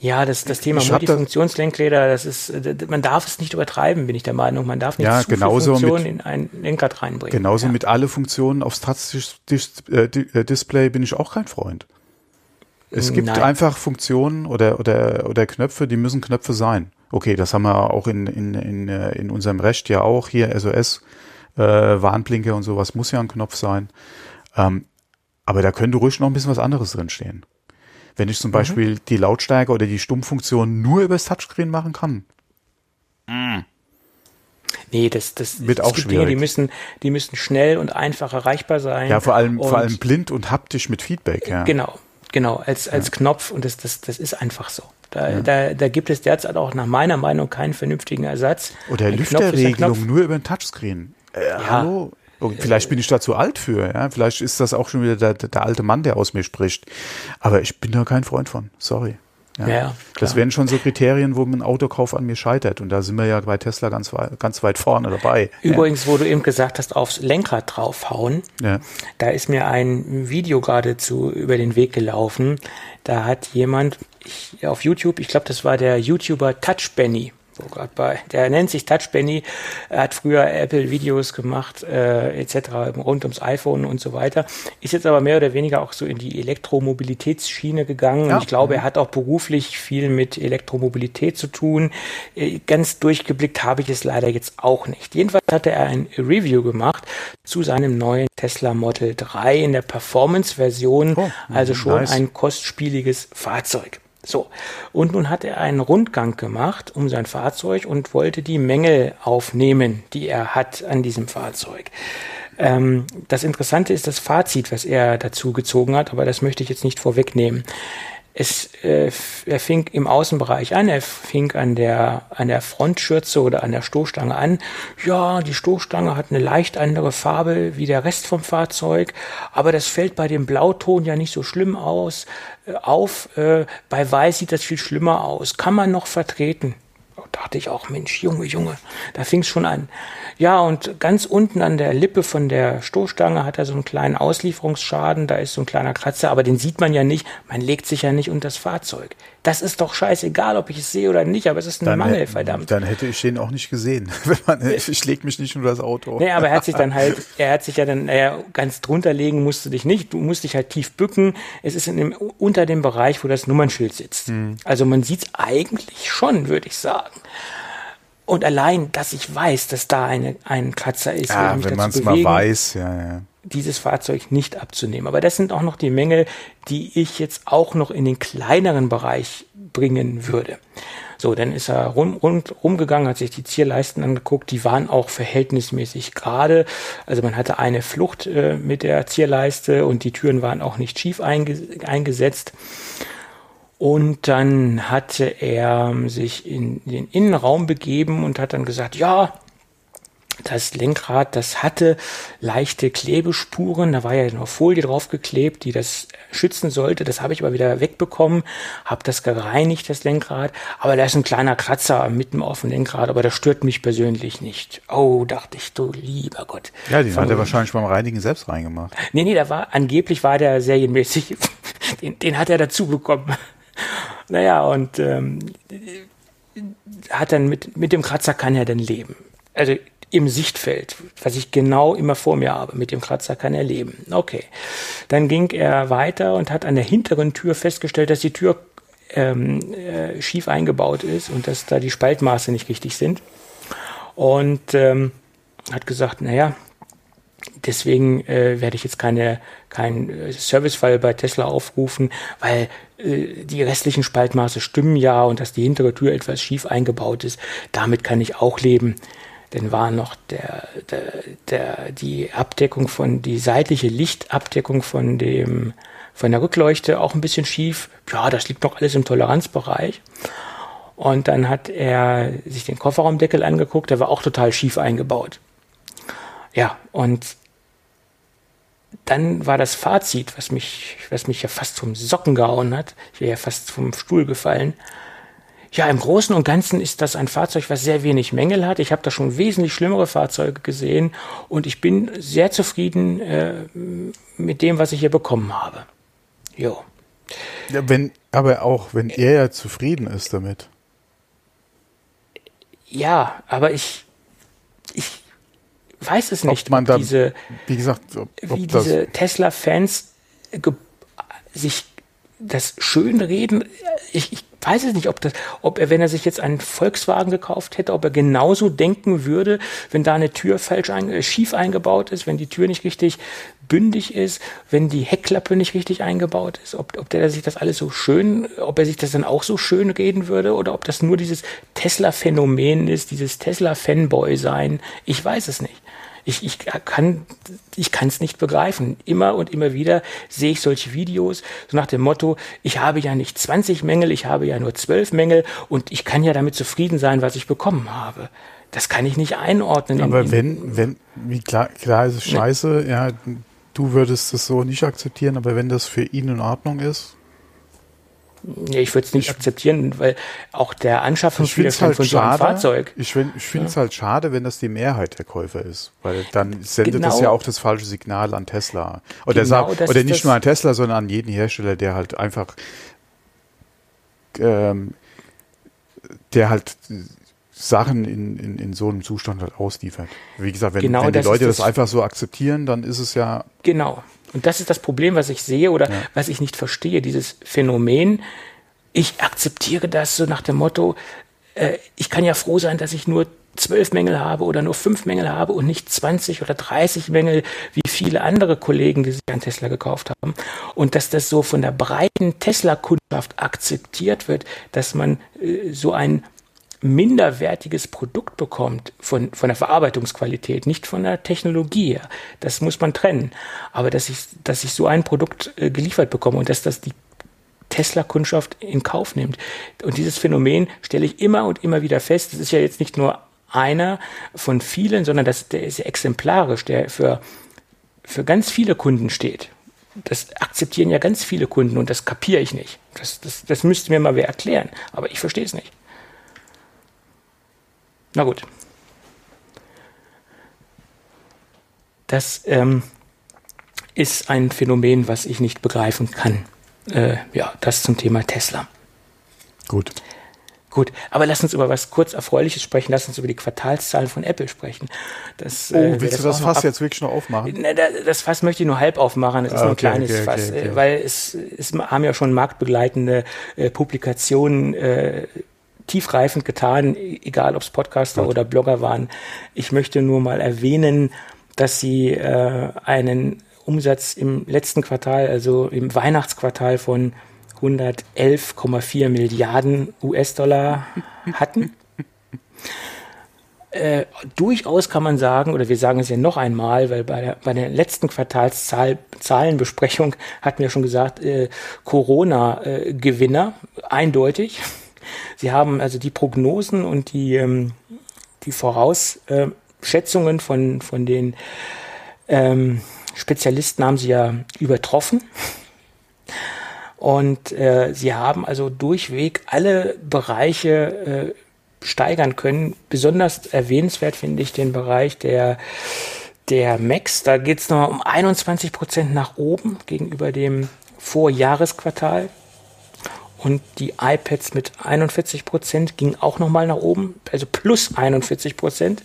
Ja, das, das Thema Multifunktionslenkräder, das ist, man darf es nicht übertreiben, bin ich der Meinung. Man darf nicht ja, zu genauso viele Funktionen mit, in ein Lenkrad reinbringen. Genauso ja. mit alle Funktionen aufs Touch-Display äh, bin ich auch kein Freund. Es gibt Nein. einfach Funktionen oder, oder, oder Knöpfe, die müssen Knöpfe sein. Okay, das haben wir auch in, in, in, äh, in unserem Recht ja auch hier, SOS, äh, Warnblinker und sowas muss ja ein Knopf sein. Ähm, aber da könnte ruhig noch ein bisschen was anderes drinstehen. Wenn ich zum Beispiel die Lautstärke oder die Stummfunktion nur übers Touchscreen machen kann. Nee, das, das Wird auch gibt Dinge, die schwierig. müssen, die müssen schnell und einfach erreichbar sein. Ja, vor allem, vor allem blind und haptisch mit Feedback, ja. Genau, genau, als, als Knopf und das, das, das ist einfach so. Da, da, da gibt es derzeit auch nach meiner Meinung keinen vernünftigen Ersatz. Oder Ein Lüfterregelung nur über ein Touchscreen. Äh, Hallo? Oh, vielleicht bin ich da zu alt für, ja. Vielleicht ist das auch schon wieder der, der alte Mann, der aus mir spricht. Aber ich bin da kein Freund von. Sorry. Ja, ja, das wären schon so Kriterien, wo ein Autokauf an mir scheitert. Und da sind wir ja bei Tesla ganz, ganz weit vorne dabei. Übrigens, wo du eben gesagt hast, aufs Lenkrad draufhauen, Ja. da ist mir ein Video geradezu über den Weg gelaufen. Da hat jemand ich, auf YouTube, ich glaube, das war der YouTuber Touch Benny. Wo grad bei, der nennt sich Touch Benny, er hat früher Apple-Videos gemacht, äh, etc. rund ums iPhone und so weiter. Ist jetzt aber mehr oder weniger auch so in die Elektromobilitätsschiene gegangen. Ja. Und ich glaube, er hat auch beruflich viel mit Elektromobilität zu tun. Äh, Ganz durchgeblickt habe ich es leider jetzt auch nicht. Jedenfalls hatte er ein Review gemacht zu seinem neuen Tesla Model 3 in der Performance-Version, Oh, also schon nice. ein kostspieliges Fahrzeug. So, und nun hat er einen Rundgang gemacht um sein Fahrzeug und wollte die Mängel aufnehmen, die er hat an diesem Fahrzeug. Ähm, das Interessante ist das Fazit, was er dazu gezogen hat, aber das möchte ich jetzt nicht vorwegnehmen. Es, äh, er fing im Außenbereich an, er fing an der, an der Frontschürze oder an der Stoßstange an. Ja, die Stoßstange hat eine leicht andere Farbe wie der Rest vom Fahrzeug, aber das fällt bei dem Blauton ja nicht so schlimm aus, äh, auf. Äh, bei Weiß sieht das viel schlimmer aus. Kann man noch vertreten. Da dachte ich auch, Mensch, Junge, Junge, da fing es schon an. Ja, und ganz unten an der Lippe von der Stoßstange hat er so einen kleinen Auslieferungsschaden, da ist so ein kleiner Kratzer, aber den sieht man ja nicht, man legt sich ja nicht unter das Fahrzeug. Das ist doch scheißegal, ob ich es sehe oder nicht, aber es ist ein Dann, Mangel, verdammt. dann hätte ich den auch nicht gesehen. Wenn man, ich leg mich nicht unter das Auto. Nee, aber er hat sich dann halt, er hat sich ja dann, naja, ganz drunter legen musst du dich nicht, du musst dich halt tief bücken. Es ist in dem, unter dem Bereich, wo das Nummernschild sitzt. Also man sieht es eigentlich schon, würde ich sagen. Und allein, dass ich weiß, dass da eine, ein Kratzer ist, ja, wenn man es mal weiß, ja, ja. Dieses Fahrzeug nicht abzunehmen. Aber das sind auch noch die Mängel, die ich jetzt auch noch in den kleineren Bereich bringen würde. So, dann ist er rum, rund, rumgegangen, hat sich die Zierleisten angeguckt, die waren auch verhältnismäßig gerade. Also man hatte eine Flucht äh, mit der Zierleiste und die Türen waren auch nicht schief einge eingesetzt. Und dann hatte er sich in den Innenraum begeben und hat dann gesagt, ja, das Lenkrad, das hatte leichte Klebespuren, da war ja noch Folie draufgeklebt, die das schützen sollte. Das habe ich aber wieder wegbekommen, habe das gereinigt, das Lenkrad. Aber da ist ein kleiner Kratzer mitten auf dem Lenkrad, aber das stört mich persönlich nicht. Oh, dachte ich, du lieber Gott. Ja, den hat er wahrscheinlich beim Reinigen selbst reingemacht. Nee, nee, da war, angeblich war der serienmäßig, den, den hat er dazu bekommen. Naja, und ähm, hat dann mit, mit dem Kratzer kann er dann leben. Also im Sichtfeld, was ich genau immer vor mir habe, mit dem Kratzer kann er leben. Okay. Dann ging er weiter und hat an der hinteren Tür festgestellt, dass die Tür ähm, äh, schief eingebaut ist und dass da die Spaltmaße nicht richtig sind. Und ähm, hat gesagt, naja, deswegen äh, werde ich jetzt keine keinen äh, Servicefall bei Tesla aufrufen, weil äh, die restlichen Spaltmaße stimmen ja und dass die hintere Tür etwas schief eingebaut ist. Damit kann ich auch leben. Dann war noch der, der, der, die Abdeckung von, die seitliche Lichtabdeckung von dem, von der Rückleuchte auch ein bisschen schief. Ja, das liegt noch alles im Toleranzbereich. Und dann hat er sich den Kofferraumdeckel angeguckt, der war auch total schief eingebaut. Ja, und dann war das Fazit, was mich, was mich ja fast vom Socken gehauen hat. Ich wäre ja fast vom Stuhl gefallen. Ja, im Großen und Ganzen ist das ein Fahrzeug, was sehr wenig Mängel hat. Ich habe da schon wesentlich schlimmere Fahrzeuge gesehen und ich bin sehr zufrieden äh, mit dem, was ich hier bekommen habe. Jo. Ja, wenn, aber auch wenn er ja zufrieden ist damit. Ja, aber ich, ich weiß es nicht, ob man dann, diese, wie gesagt, ob, wie diese Tesla-Fans sich das schön reden. Ich, ich weiß es nicht, ob das, ob er, wenn er sich jetzt einen Volkswagen gekauft hätte, ob er genauso denken würde, wenn da eine Tür falsch ein, äh, schief eingebaut ist, wenn die Tür nicht richtig bündig ist, wenn die Heckklappe nicht richtig eingebaut ist, ob, ob der sich das alles so schön, ob er sich das dann auch so schön reden würde oder ob das nur dieses Tesla-Phänomen ist, dieses Tesla-Fanboy-Sein. Ich weiß es nicht. Ich, ich kann ich kann es nicht begreifen. Immer und immer wieder sehe ich solche Videos, so nach dem Motto, ich habe ja nicht 20 Mängel, ich habe ja nur 12 Mängel und ich kann ja damit zufrieden sein, was ich bekommen habe. Das kann ich nicht einordnen. Aber in, wenn, wenn, wie klar, klar ist es scheiße, ne? ja, du würdest es so nicht akzeptieren, aber wenn das für ihn in Ordnung ist, Nee, ich würde es nicht akzeptieren, weil auch der Anschaffungswiderstand halt von so einem Fahrzeug. Ich, find, ich finde es ja. halt schade, wenn das die Mehrheit der Käufer ist, weil dann sendet genau. das ja auch das falsche Signal an Tesla. Oder, genau, sagt, oder nicht nur an Tesla, sondern an jeden Hersteller, der halt einfach, ähm, der halt Sachen in, in, in so einem Zustand halt ausliefert. Wie gesagt, wenn, genau, wenn die Leute das, das einfach so akzeptieren, dann ist es ja. Genau. Und das ist das Problem, was ich sehe oder ja. was ich nicht verstehe, dieses Phänomen. Ich akzeptiere das so nach dem Motto, äh, ich kann ja froh sein, dass ich nur zwölf Mängel habe oder nur fünf Mängel habe und nicht 20 oder 30 Mängel wie viele andere Kollegen, die sich einen Tesla gekauft haben. Und dass das so von der breiten Tesla-Kundschaft akzeptiert wird, dass man äh, so ein minderwertiges Produkt bekommt von, von der Verarbeitungsqualität, nicht von der Technologie. Das muss man trennen. Aber dass ich, dass ich so ein Produkt äh, geliefert bekomme und dass das die Tesla-Kundschaft in Kauf nimmt. Und dieses Phänomen stelle ich immer und immer wieder fest. Das ist ja jetzt nicht nur einer von vielen, sondern das, der ist ja exemplarisch, der für, für ganz viele Kunden steht. Das akzeptieren ja ganz viele Kunden und das kapiere ich nicht. Das, das, das müsste mir mal wer erklären. Aber ich verstehe es nicht. Na gut. Das ähm, ist ein Phänomen, was ich nicht begreifen kann. Äh, ja, das zum Thema Tesla. Gut. Gut, aber lass uns über was kurz Erfreuliches sprechen. Lass uns über die Quartalszahlen von Apple sprechen. Das, oh, äh, willst das du das Fass jetzt wirklich noch aufmachen? Ne, das Fass möchte ich nur halb aufmachen. Das ist ah, nur ein kleines okay, Fass, okay, okay. weil es, es haben ja schon marktbegleitende äh, Publikationen äh, tiefreifend getan, egal ob es Podcaster Gut. oder Blogger waren. Ich möchte nur mal erwähnen, dass sie äh, einen Umsatz im letzten Quartal, also im Weihnachtsquartal von 111,4 Milliarden US-Dollar hatten. Äh, durchaus kann man sagen, oder wir sagen es ja noch einmal, weil bei der, bei der letzten Quartalszahlenbesprechung hatten wir schon gesagt, äh, Corona-Gewinner, äh, eindeutig. Sie haben also die Prognosen und die, ähm, die Vorausschätzungen von, von den ähm, Spezialisten haben sie ja übertroffen. Und äh, sie haben also durchweg alle Bereiche äh, steigern können. Besonders erwähnenswert finde ich den Bereich der, der Macs. Da geht es noch um 21 Prozent nach oben gegenüber dem Vorjahresquartal. Und die iPads mit 41 Prozent gingen auch nochmal nach oben, also plus 41 Prozent.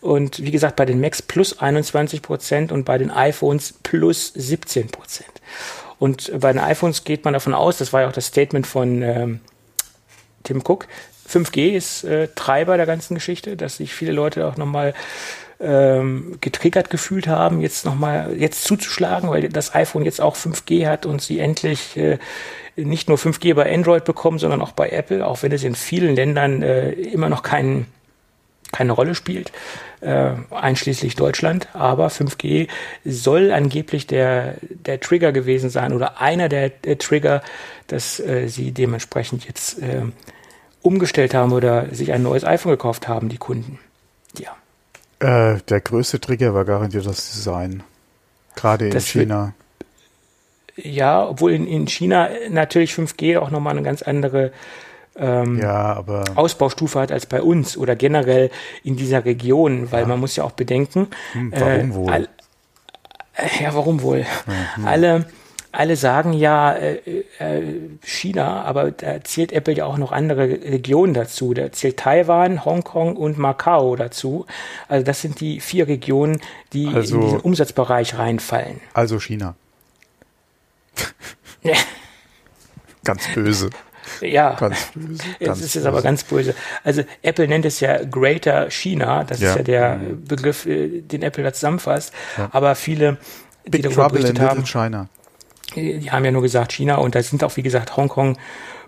Und wie gesagt, bei den Macs plus 21 Prozent und bei den iPhones plus 17 Prozent. Und bei den iPhones geht man davon aus, das war ja auch das Statement von ähm, Tim Cook, 5G ist äh, Treiber der ganzen Geschichte, dass sich viele Leute auch nochmal ähm, getriggert gefühlt haben, jetzt nochmal jetzt zuzuschlagen, weil das iPhone jetzt auch 5G hat und sie endlich äh, nicht nur 5G bei Android bekommen, sondern auch bei Apple, auch wenn es in vielen Ländern äh, immer noch kein, keine Rolle spielt, äh, einschließlich Deutschland. Aber 5G soll angeblich der, der Trigger gewesen sein oder einer der, der Trigger, dass äh, sie dementsprechend jetzt äh, umgestellt haben oder sich ein neues iPhone gekauft haben, die Kunden. Ja. Äh, der größte Trigger war garantiert das Design. Gerade in das China ja, obwohl in, in China natürlich 5G auch nochmal eine ganz andere ähm, ja, aber Ausbaustufe hat als bei uns oder generell in dieser Region, weil man muss ja auch bedenken, hm, warum äh, wohl? all- äh, ja, warum wohl? Alle, alle sagen ja äh, äh, China, aber da zählt Apple ja auch noch andere Regionen dazu. Da zählt Taiwan, Hongkong und Macau dazu. Also das sind die vier Regionen, die Also- in diesen Umsatzbereich reinfallen. also China. Ganz böse. ja, Ganz böse. Jetzt Ganz ist es aber ganz böse. Also Apple nennt es ja Greater China. Das Ja. ist ja der Begriff, äh, den Apple da zusammenfasst. Aber viele, die Big darüber Trouble in berichtet Little haben, China. Die haben ja nur gesagt China und da sind auch, wie gesagt, Hongkong,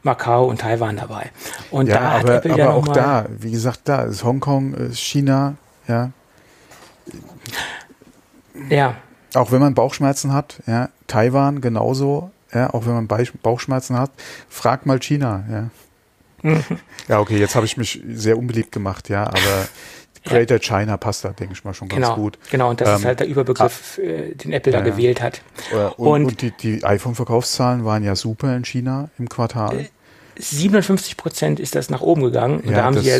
Macau und Taiwan dabei. Und Ja, da hat aber, Apple aber ja auch da, wie gesagt, da ist Hongkong, ist China, ja. Ja, Auch wenn man Bauchschmerzen hat, ja, Taiwan genauso, ja, auch wenn man Bauchschmerzen hat, frag mal China, ja. ja, okay, jetzt habe ich mich sehr unbeliebt gemacht, ja, aber Greater China passt da, denke ich mal, schon ganz genau. gut. Genau, und das ist Ähm, halt der Überbegriff, äh, den Apple ja, da ja. gewählt hat. Äh, Und, Und- und, die, die iPhone-Verkaufszahlen waren ja super in China im Quartal. 57 Prozent ist das nach oben gegangen und Ja, da haben sie ja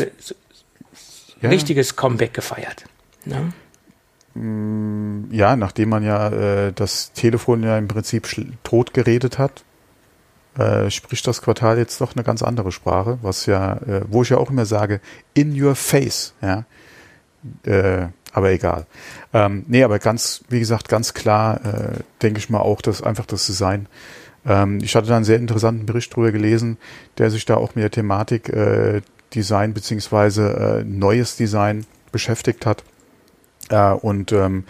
Ja. richtiges Comeback gefeiert. Ne? Ja, nachdem man ja äh, das Telefon ja im Prinzip tot geredet hat, äh, spricht das Quartal jetzt doch eine ganz andere Sprache, was ja, äh, wo ich ja auch immer sage, in your face, ja. Äh, aber egal. Ähm, nee, aber ganz, wie gesagt, ganz klar, äh, denke ich mal auch, dass einfach das Design. Ähm, ich hatte da einen sehr interessanten Bericht drüber gelesen, der sich da auch mit der Thematik äh, Design beziehungsweise äh, neues Design beschäftigt hat. Äh, und ähm,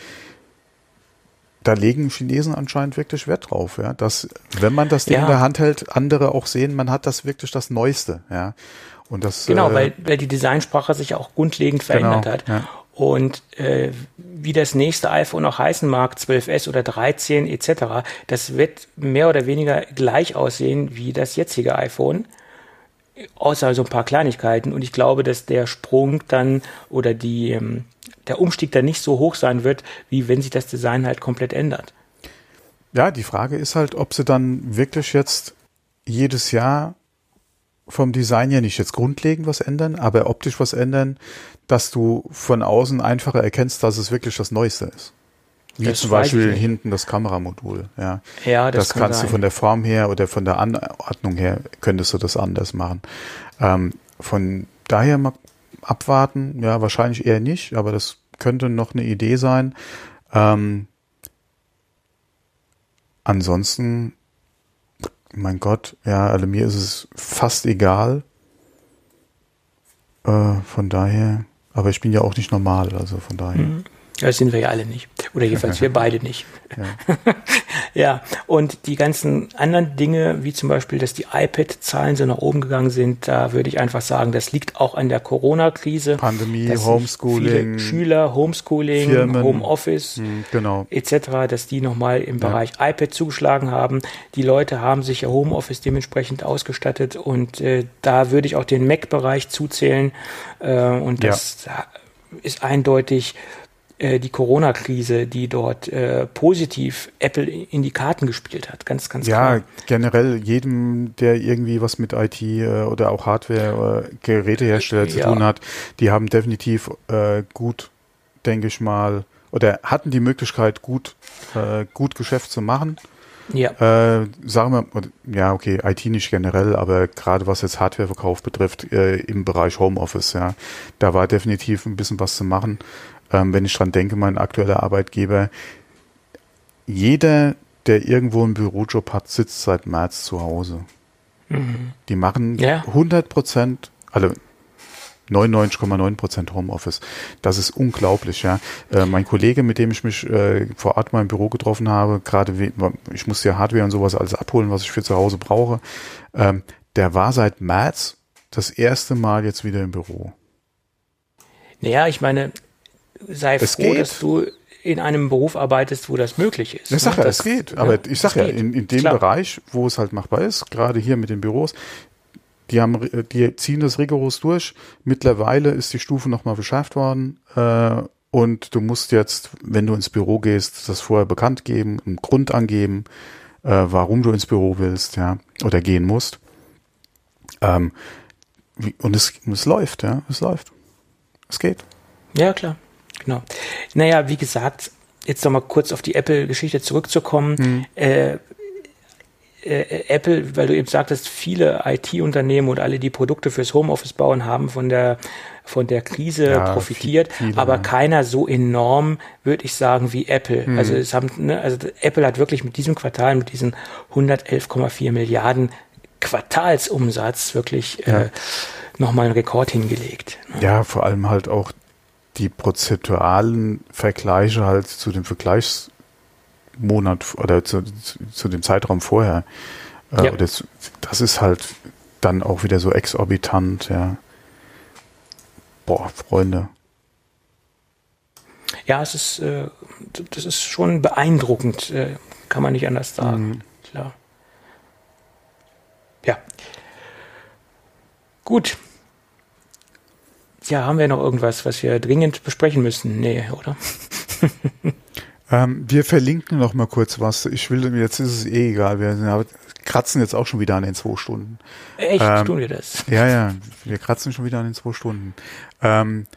da legen Chinesen anscheinend wirklich Wert drauf, ja, dass wenn man das Ding Ja. in der Hand hält, andere auch sehen, man hat das wirklich das Neueste, ja. Und das Genau, äh, weil, weil die Designsprache sich auch grundlegend verändert Genau, hat. ja. Und äh, wie das nächste iPhone auch heißen mag, 12S oder 13 etc., das wird mehr oder weniger gleich aussehen wie das jetzige iPhone, außer so ein paar Kleinigkeiten. Und ich glaube, dass der Sprung dann oder die, ähm, der Umstieg dann nicht so hoch sein wird, wie wenn sich das Design halt komplett ändert. Ja, die Frage ist halt, ob sie dann wirklich jetzt jedes Jahr vom Design her nicht jetzt grundlegend was ändern, aber optisch was ändern, dass du von außen einfacher erkennst, dass es wirklich das Neueste ist. Wie Das zum Beispiel hinten das Kameramodul. Ja, Ja, das, das, kann kannst sein. du von der Form her oder von der Anordnung her könntest du das anders machen. Ähm, von daher mal abwarten, ja, wahrscheinlich eher nicht, aber das könnte noch eine Idee sein. Ähm, ansonsten, mein Gott, ja, also mir ist es fast egal. Äh, von daher, aber ich bin ja auch nicht normal, also von daher. Mhm. Das sind wir ja alle nicht. Oder jedenfalls wir beide nicht. Ja. und die ganzen anderen Dinge, wie zum Beispiel, dass die iPad-Zahlen so nach oben gegangen sind, da würde ich einfach sagen, das liegt auch an der Corona-Krise. Pandemie, Homeschooling, Viele Schüler, Homeschooling, Firmen. Homeoffice. Hm, genau. etc., dass die nochmal im Bereich iPad zugeschlagen haben. Die Leute haben sich ja Homeoffice dementsprechend ausgestattet und äh, da würde ich auch den Mac-Bereich zuzählen äh, und Ja. das ist eindeutig äh, die Corona-Krise, die dort äh, positiv Apple in die Karten gespielt hat. Ganz, ganz Ja, klar. generell jedem, der irgendwie was mit IT äh, oder auch Hardware oder Gerätehersteller zu Ja. tun hat, die haben definitiv äh, gut, denke ich mal, oder hatten die Möglichkeit, gut, äh, gut Geschäft zu machen. Ja, Äh, sagen wir, ja, okay, IT nicht generell, aber gerade was jetzt Hardwareverkauf betrifft, äh, im Bereich Homeoffice, ja, da war definitiv ein bisschen was zu machen. Ähm, wenn ich dran denke, mein aktueller Arbeitgeber, jeder, der irgendwo einen Bürojob hat, sitzt seit März zu Hause. Die machen Ja. 100 Prozent, also 99,9 Prozent Homeoffice. Das ist unglaublich, ja. Äh, mein Kollege, mit dem ich mich äh, vor Ort mal im Büro getroffen habe, gerade ich musste ja Hardware und sowas alles abholen, was ich für zu Hause brauche, ähm, der war seit März das erste Mal jetzt wieder im Büro. naja, ich meine, sei Es froh, geht. dass du in einem Beruf arbeitest, wo das möglich ist. Ich sag ne? ja, Das- es geht. Aber ich sag es ja, in, in dem Klar. Bereich, wo es halt machbar ist, gerade hier mit den Büros, die haben, die ziehen das rigoros durch. Mittlerweile ist die Stufe nochmal verschärft worden. Äh, und du musst jetzt, wenn du ins Büro gehst, das vorher bekannt geben, einen Grund angeben, äh, warum du ins Büro willst, ja, oder gehen musst. Ähm, und es, es läuft, ja, es läuft. Es geht. Ja, klar. Genau. Naja, wie gesagt, jetzt nochmal kurz auf die Apple-Geschichte zurückzukommen. Mhm. Äh, Apple, weil du eben sagtest, viele IT-Unternehmen und alle, die Produkte fürs Homeoffice bauen, haben von der von der Krise ja, profitiert, viele, aber ja. keiner so enorm, würde ich sagen, wie Apple. Mhm. Also es haben, ne, also Apple hat wirklich mit diesem Quartal, mit diesen 111,4 Milliarden Quartalsumsatz wirklich ja. äh, nochmal einen Rekord hingelegt. Ja, vor allem halt auch die prozeduralen Vergleiche halt zu dem Vergleichsmonat oder zu, zu, zu dem Zeitraum vorher. Äh, ja. das, das ist halt dann auch wieder so exorbitant, ja. Boah, Freunde. Ja, es ist, äh, das ist schon beeindruckend, äh, kann man nicht anders sagen. Mhm. Klar. Ja. Gut. Ja, haben wir noch irgendwas, was wir dringend besprechen müssen? Nee, oder? ähm, wir verlinken noch mal kurz was. Ich will, jetzt ist es eh egal. Wir kratzen jetzt auch schon wieder an den zwei Stunden. Echt? Ähm, Tun wir das? Ja, ja. Wir kratzen schon wieder an den zwei Stunden. Ähm,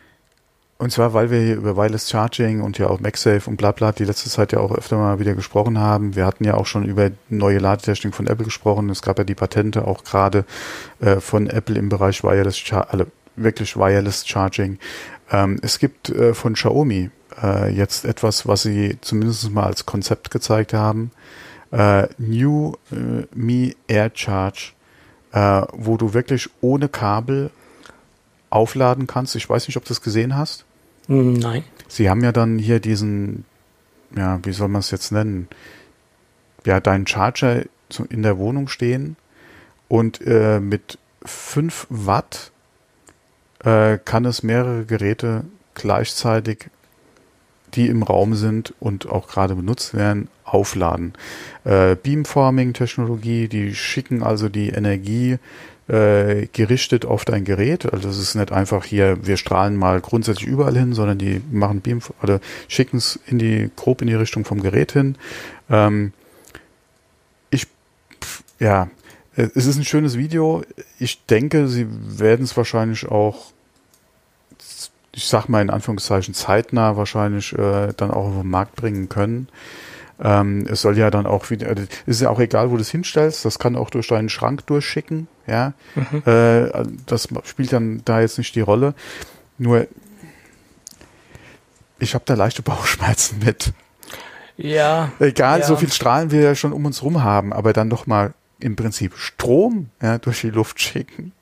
und zwar, weil wir hier über Wireless Charging und ja auch MagSafe und bla bla die letzte Zeit ja auch öfter mal wieder gesprochen haben. Wir hatten ja auch schon über neue Ladetechnik von Apple gesprochen. Es gab ja die Patente auch gerade äh, von Apple im Bereich Wireless Charging, also wirklich Wireless Charging. Ähm, es gibt äh, von Xiaomi äh, jetzt etwas, was sie zumindest mal als Konzept gezeigt haben. Äh, New äh, Mi Air Charge, äh, wo du wirklich ohne Kabel aufladen kannst. Ich weiß nicht, ob du das gesehen hast. Nein. Sie haben ja dann hier diesen, ja, wie soll man es jetzt nennen? Ja, deinen Charger in der Wohnung stehen und äh, mit 5 Watt äh, kann es mehrere Geräte gleichzeitig, die im Raum sind und auch gerade benutzt werden, aufladen. Äh, Beamforming-Technologie, die schicken also die Energie äh, gerichtet auf dein Gerät. Also es ist nicht einfach hier, wir strahlen mal grundsätzlich überall hin, sondern die machen Beam oder schicken es in die, grob in die Richtung vom Gerät hin. Ähm, ich, ja, es ist ein schönes Video. Ich denke, sie werden es wahrscheinlich auch, ich sag mal in Anführungszeichen zeitnah wahrscheinlich äh, dann auch auf den Markt bringen können. Ähm, es soll ja dann auch wieder, also, ist ja auch egal, wo du es hinstellst, das kann auch durch deinen Schrank durchschicken, ja. Mhm. Äh, das spielt dann da jetzt nicht die Rolle. Nur, ich habe da leichte Bauchschmerzen mit. Ja. Egal, ja. so viel Strahlen wir ja schon um uns rum haben, aber dann doch mal im Prinzip Strom ja, durch die Luft schicken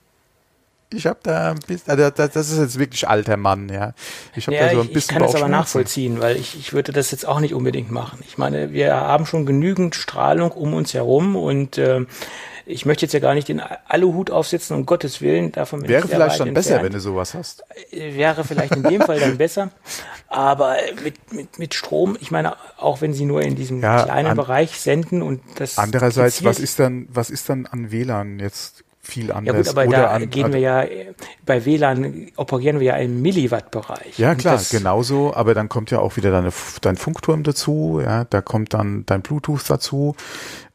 ich habe da ein bisschen, also das, ist jetzt wirklich alter Mann, ja. Ich habe ja, da so ein bisschen. Ich kann das aber nachvollziehen, weil ich, ich würde das jetzt auch nicht unbedingt machen. Ich meine, wir haben schon genügend Strahlung um uns herum und äh, ich möchte jetzt ja gar nicht den Aluhut aufsetzen, um Gottes Willen. Davon Wäre vielleicht dann besser, wenn du sowas hast. Äh, wäre vielleicht in dem Fall dann besser. Aber mit, mit, mit Strom, ich meine, auch wenn sie nur in diesem ja, kleinen an, Bereich senden und das. Andererseits, was ist dann, was ist dann an WLAN jetzt viel anders. Ja gut, aber Oder da an, gehen wir ja, bei WLAN operieren wir ja im Milliwatt-Bereich. Ja klar, genauso, aber dann kommt ja auch wieder deine, dein Funkturm dazu, ja, da kommt dann dein Bluetooth dazu.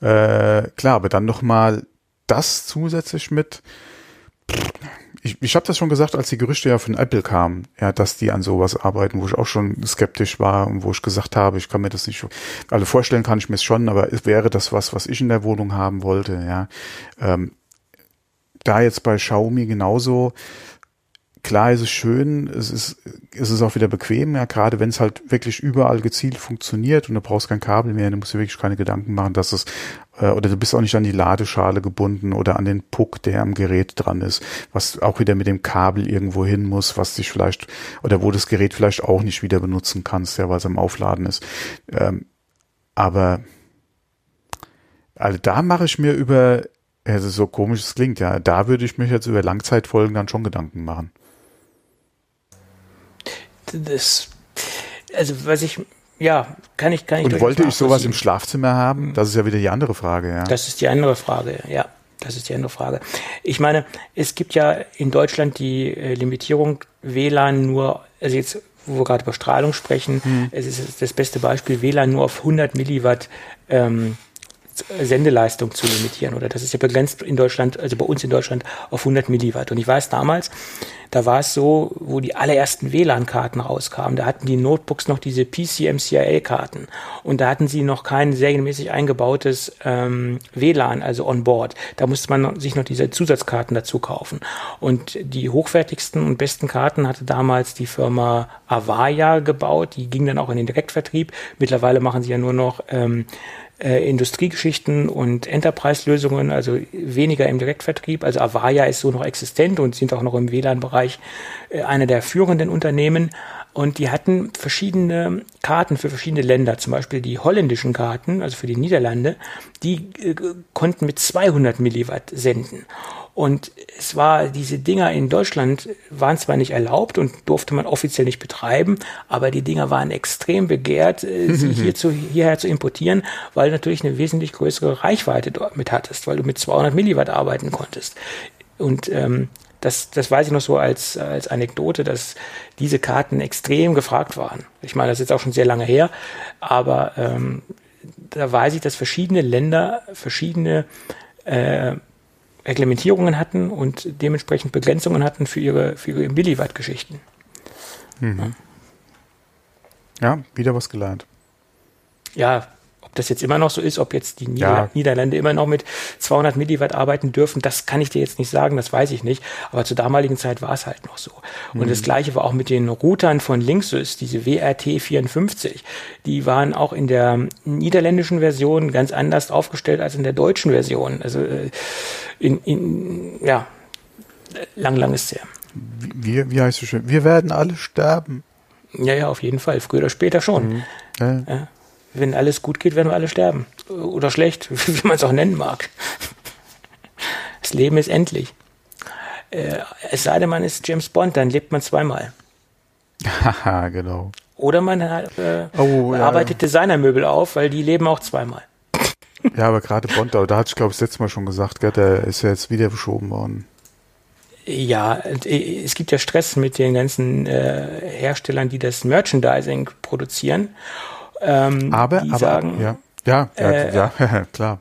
Äh, klar, aber dann nochmal das zusätzlich mit. Ich, ich habe das schon gesagt, als die Gerüchte ja von Apple kamen, ja, dass die an sowas arbeiten, wo ich auch schon skeptisch war und wo ich gesagt habe, ich kann mir das nicht, also vorstellen kann ich mir es schon, aber es wäre das was, was ich in der Wohnung haben wollte, ja. Ähm, da jetzt bei Xiaomi genauso. Klar ist es schön, es ist, es ist auch wieder bequem, ja, gerade wenn es halt wirklich überall gezielt funktioniert und du brauchst kein Kabel mehr, dann musst du wirklich keine Gedanken machen, dass es, äh, oder du bist auch nicht an die Ladeschale gebunden oder an den Puck, der am Gerät dran ist, was auch wieder mit dem Kabel irgendwo hin muss, was dich vielleicht, oder wo das Gerät vielleicht auch nicht wieder benutzen kannst, ja, weil es am Aufladen ist. Ähm, aber also da mache ich mir über also so komisch es klingt, ja. Da würde ich mich jetzt über Langzeitfolgen dann schon Gedanken machen. Das, also was ich, ja, kann ich, kann ich. Und wollte ich sowas im Schlafzimmer haben? Das ist ja wieder die andere Frage, ja. Das ist die andere Frage, ja. Das ist die andere Frage. Ich meine, es gibt ja in Deutschland die äh, Limitierung WLAN nur, also jetzt, wo wir gerade über Strahlung sprechen, hm. es ist das beste Beispiel, WLAN nur auf 100 Milliwatt ähm, Sendeleistung zu limitieren oder das ist ja begrenzt in Deutschland, also bei uns in Deutschland auf 100 Milliwatt. Und ich weiß damals, da war es so, wo die allerersten WLAN-Karten rauskamen, da hatten die Notebooks noch diese PCMCIA-Karten und da hatten sie noch kein serienmäßig eingebautes ähm, WLAN, also on board. Da musste man sich noch diese Zusatzkarten dazu kaufen. Und die hochwertigsten und besten Karten hatte damals die Firma Avaya gebaut, die ging dann auch in den Direktvertrieb. Mittlerweile machen sie ja nur noch ähm, äh, Industriegeschichten und Enterprise-Lösungen, also weniger im Direktvertrieb. Also Avaya ist so noch existent und sind auch noch im WLAN-Bereich äh, eine der führenden Unternehmen. Und die hatten verschiedene Karten für verschiedene Länder, zum Beispiel die holländischen Karten, also für die Niederlande, die äh, konnten mit 200 Milliwatt senden. Und es war, diese Dinger in Deutschland waren zwar nicht erlaubt und durfte man offiziell nicht betreiben, aber die Dinger waren extrem begehrt, äh, sie hier zu, hierher zu importieren, weil du natürlich eine wesentlich größere Reichweite dort mit hattest, weil du mit 200 Milliwatt arbeiten konntest. Und ähm, das, das weiß ich noch so als, als Anekdote, dass diese Karten extrem gefragt waren. Ich meine, das ist jetzt auch schon sehr lange her, aber ähm, da weiß ich, dass verschiedene Länder verschiedene äh, Reglementierungen hatten und dementsprechend Begrenzungen hatten für ihre, für ihre Milliwatt-Geschichten. Mhm. Ja, wieder was gelernt. Ja, ob das jetzt immer noch so ist, ob jetzt die Nieder ja. Niederlande immer noch mit 200 Milliwatt arbeiten dürfen, das kann ich dir jetzt nicht sagen, das weiß ich nicht. Aber zur damaligen Zeit war es halt noch so. Mhm. Und das Gleiche war auch mit den Routern von Linksys, diese WRT 54. Die waren auch in der niederländischen Version ganz anders aufgestellt als in der deutschen Version. Also äh, in, in ja, lang, lang ist es her. Wie, wie heißt es schön? Wir werden alle sterben. Ja, ja, auf jeden Fall. Früher oder später schon. Mhm. Ja. Ja wenn alles gut geht, werden wir alle sterben. Oder schlecht, wie man es auch nennen mag. Das Leben ist endlich. Äh, es sei denn, man ist James Bond, dann lebt man zweimal. Haha, genau. Oder man hat, äh, oh, ja, arbeitet Designermöbel auf, weil die leben auch zweimal. Ja, aber gerade Bond, da hatte ich glaube ich das letzte Mal schon gesagt, gell, der ist ja jetzt wieder verschoben worden. Ja, äh, es gibt ja Stress mit den ganzen äh, Herstellern, die das Merchandising produzieren. Ähm, aber, aber, sagen, ja, ja, ja, äh, ja klar.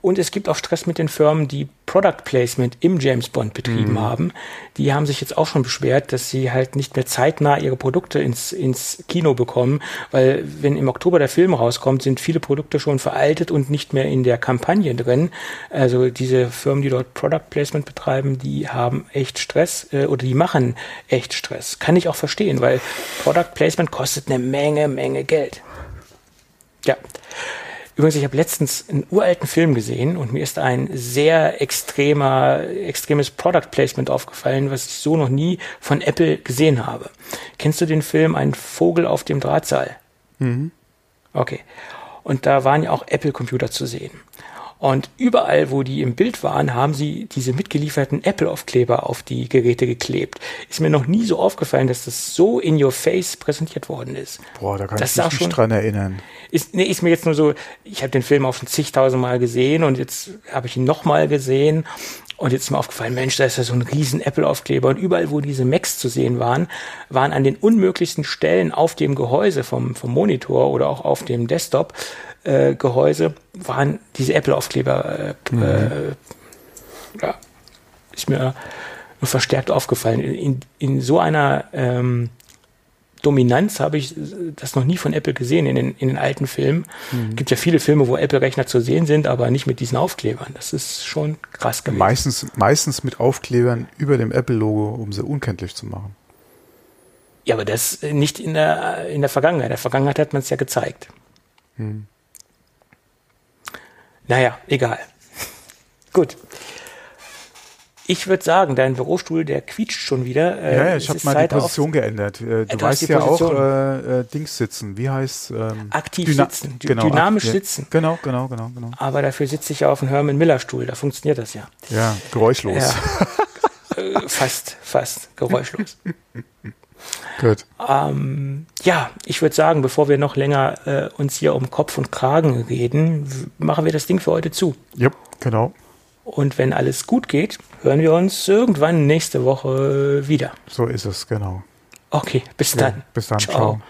Und es gibt auch Stress mit den Firmen, die Product Placement im James Bond betrieben mhm. haben. Die haben sich jetzt auch schon beschwert, dass sie halt nicht mehr zeitnah ihre Produkte ins, ins Kino bekommen, weil wenn im Oktober der Film rauskommt, sind viele Produkte schon veraltet und nicht mehr in der Kampagne drin. Also diese Firmen, die dort Product Placement betreiben, die haben echt Stress äh, oder die machen echt Stress. Kann ich auch verstehen, weil Product Placement kostet eine Menge, Menge Geld. Ja. Übrigens, ich habe letztens einen uralten Film gesehen und mir ist ein sehr extremer, extremes Product Placement aufgefallen, was ich so noch nie von Apple gesehen habe. Kennst du den Film Ein Vogel auf dem Drahtseil? Mhm. Okay. Und da waren ja auch Apple-Computer zu sehen. Und überall, wo die im Bild waren, haben sie diese mitgelieferten Apple-Aufkleber auf die Geräte geklebt. Ist mir noch nie so aufgefallen, dass das so in your face präsentiert worden ist. Boah, da kann das ich mich nicht dran erinnern. Ist, nee, ist mir jetzt nur so, ich habe den Film auch schon zigtausend Mal gesehen und jetzt habe ich ihn nochmal gesehen und jetzt ist mir aufgefallen, Mensch, da ist ja so ein riesen Apple-Aufkleber. Und überall, wo diese Macs zu sehen waren, waren an den unmöglichsten Stellen auf dem Gehäuse vom, vom Monitor oder auch auf dem Desktop äh, Gehäuse waren diese Apple-Aufkleber. Äh, mhm. äh, ja, ist mir verstärkt aufgefallen. In, in so einer ähm, Dominanz habe ich das noch nie von Apple gesehen in den, in den alten Filmen. Mhm. gibt ja viele Filme, wo Apple-Rechner zu sehen sind, aber nicht mit diesen Aufklebern. Das ist schon krass gewesen. Meistens, meistens mit Aufklebern über dem Apple-Logo, um sie unkenntlich zu machen. Ja, aber das nicht in der, in der Vergangenheit. In der Vergangenheit hat man es ja gezeigt. Mhm. Naja, egal. Gut. Ich würde sagen, dein Bürostuhl, der quietscht schon wieder. Äh, ja, ja ich habe mal Zeit die Position geändert. Äh, du weißt ja auch äh, äh, Dings sitzen. Wie heißt ähm, aktiv Dyna sitzen, genau, dynamisch ja, sitzen. Genau, genau, genau, genau. Aber dafür sitze ich ja auf einem Herman Miller Stuhl. Da funktioniert das ja. Ja, geräuschlos. Ja. fast, fast geräuschlos. Gut. Ähm, ja, ich würde sagen, bevor wir noch länger äh, uns hier um Kopf und Kragen reden, machen wir das Ding für heute zu. Ja, genau. Und wenn alles gut geht, hören wir uns irgendwann nächste Woche wieder. So ist es, genau. Okay, bis dann. Ja, bis dann. Ciao. Ciao.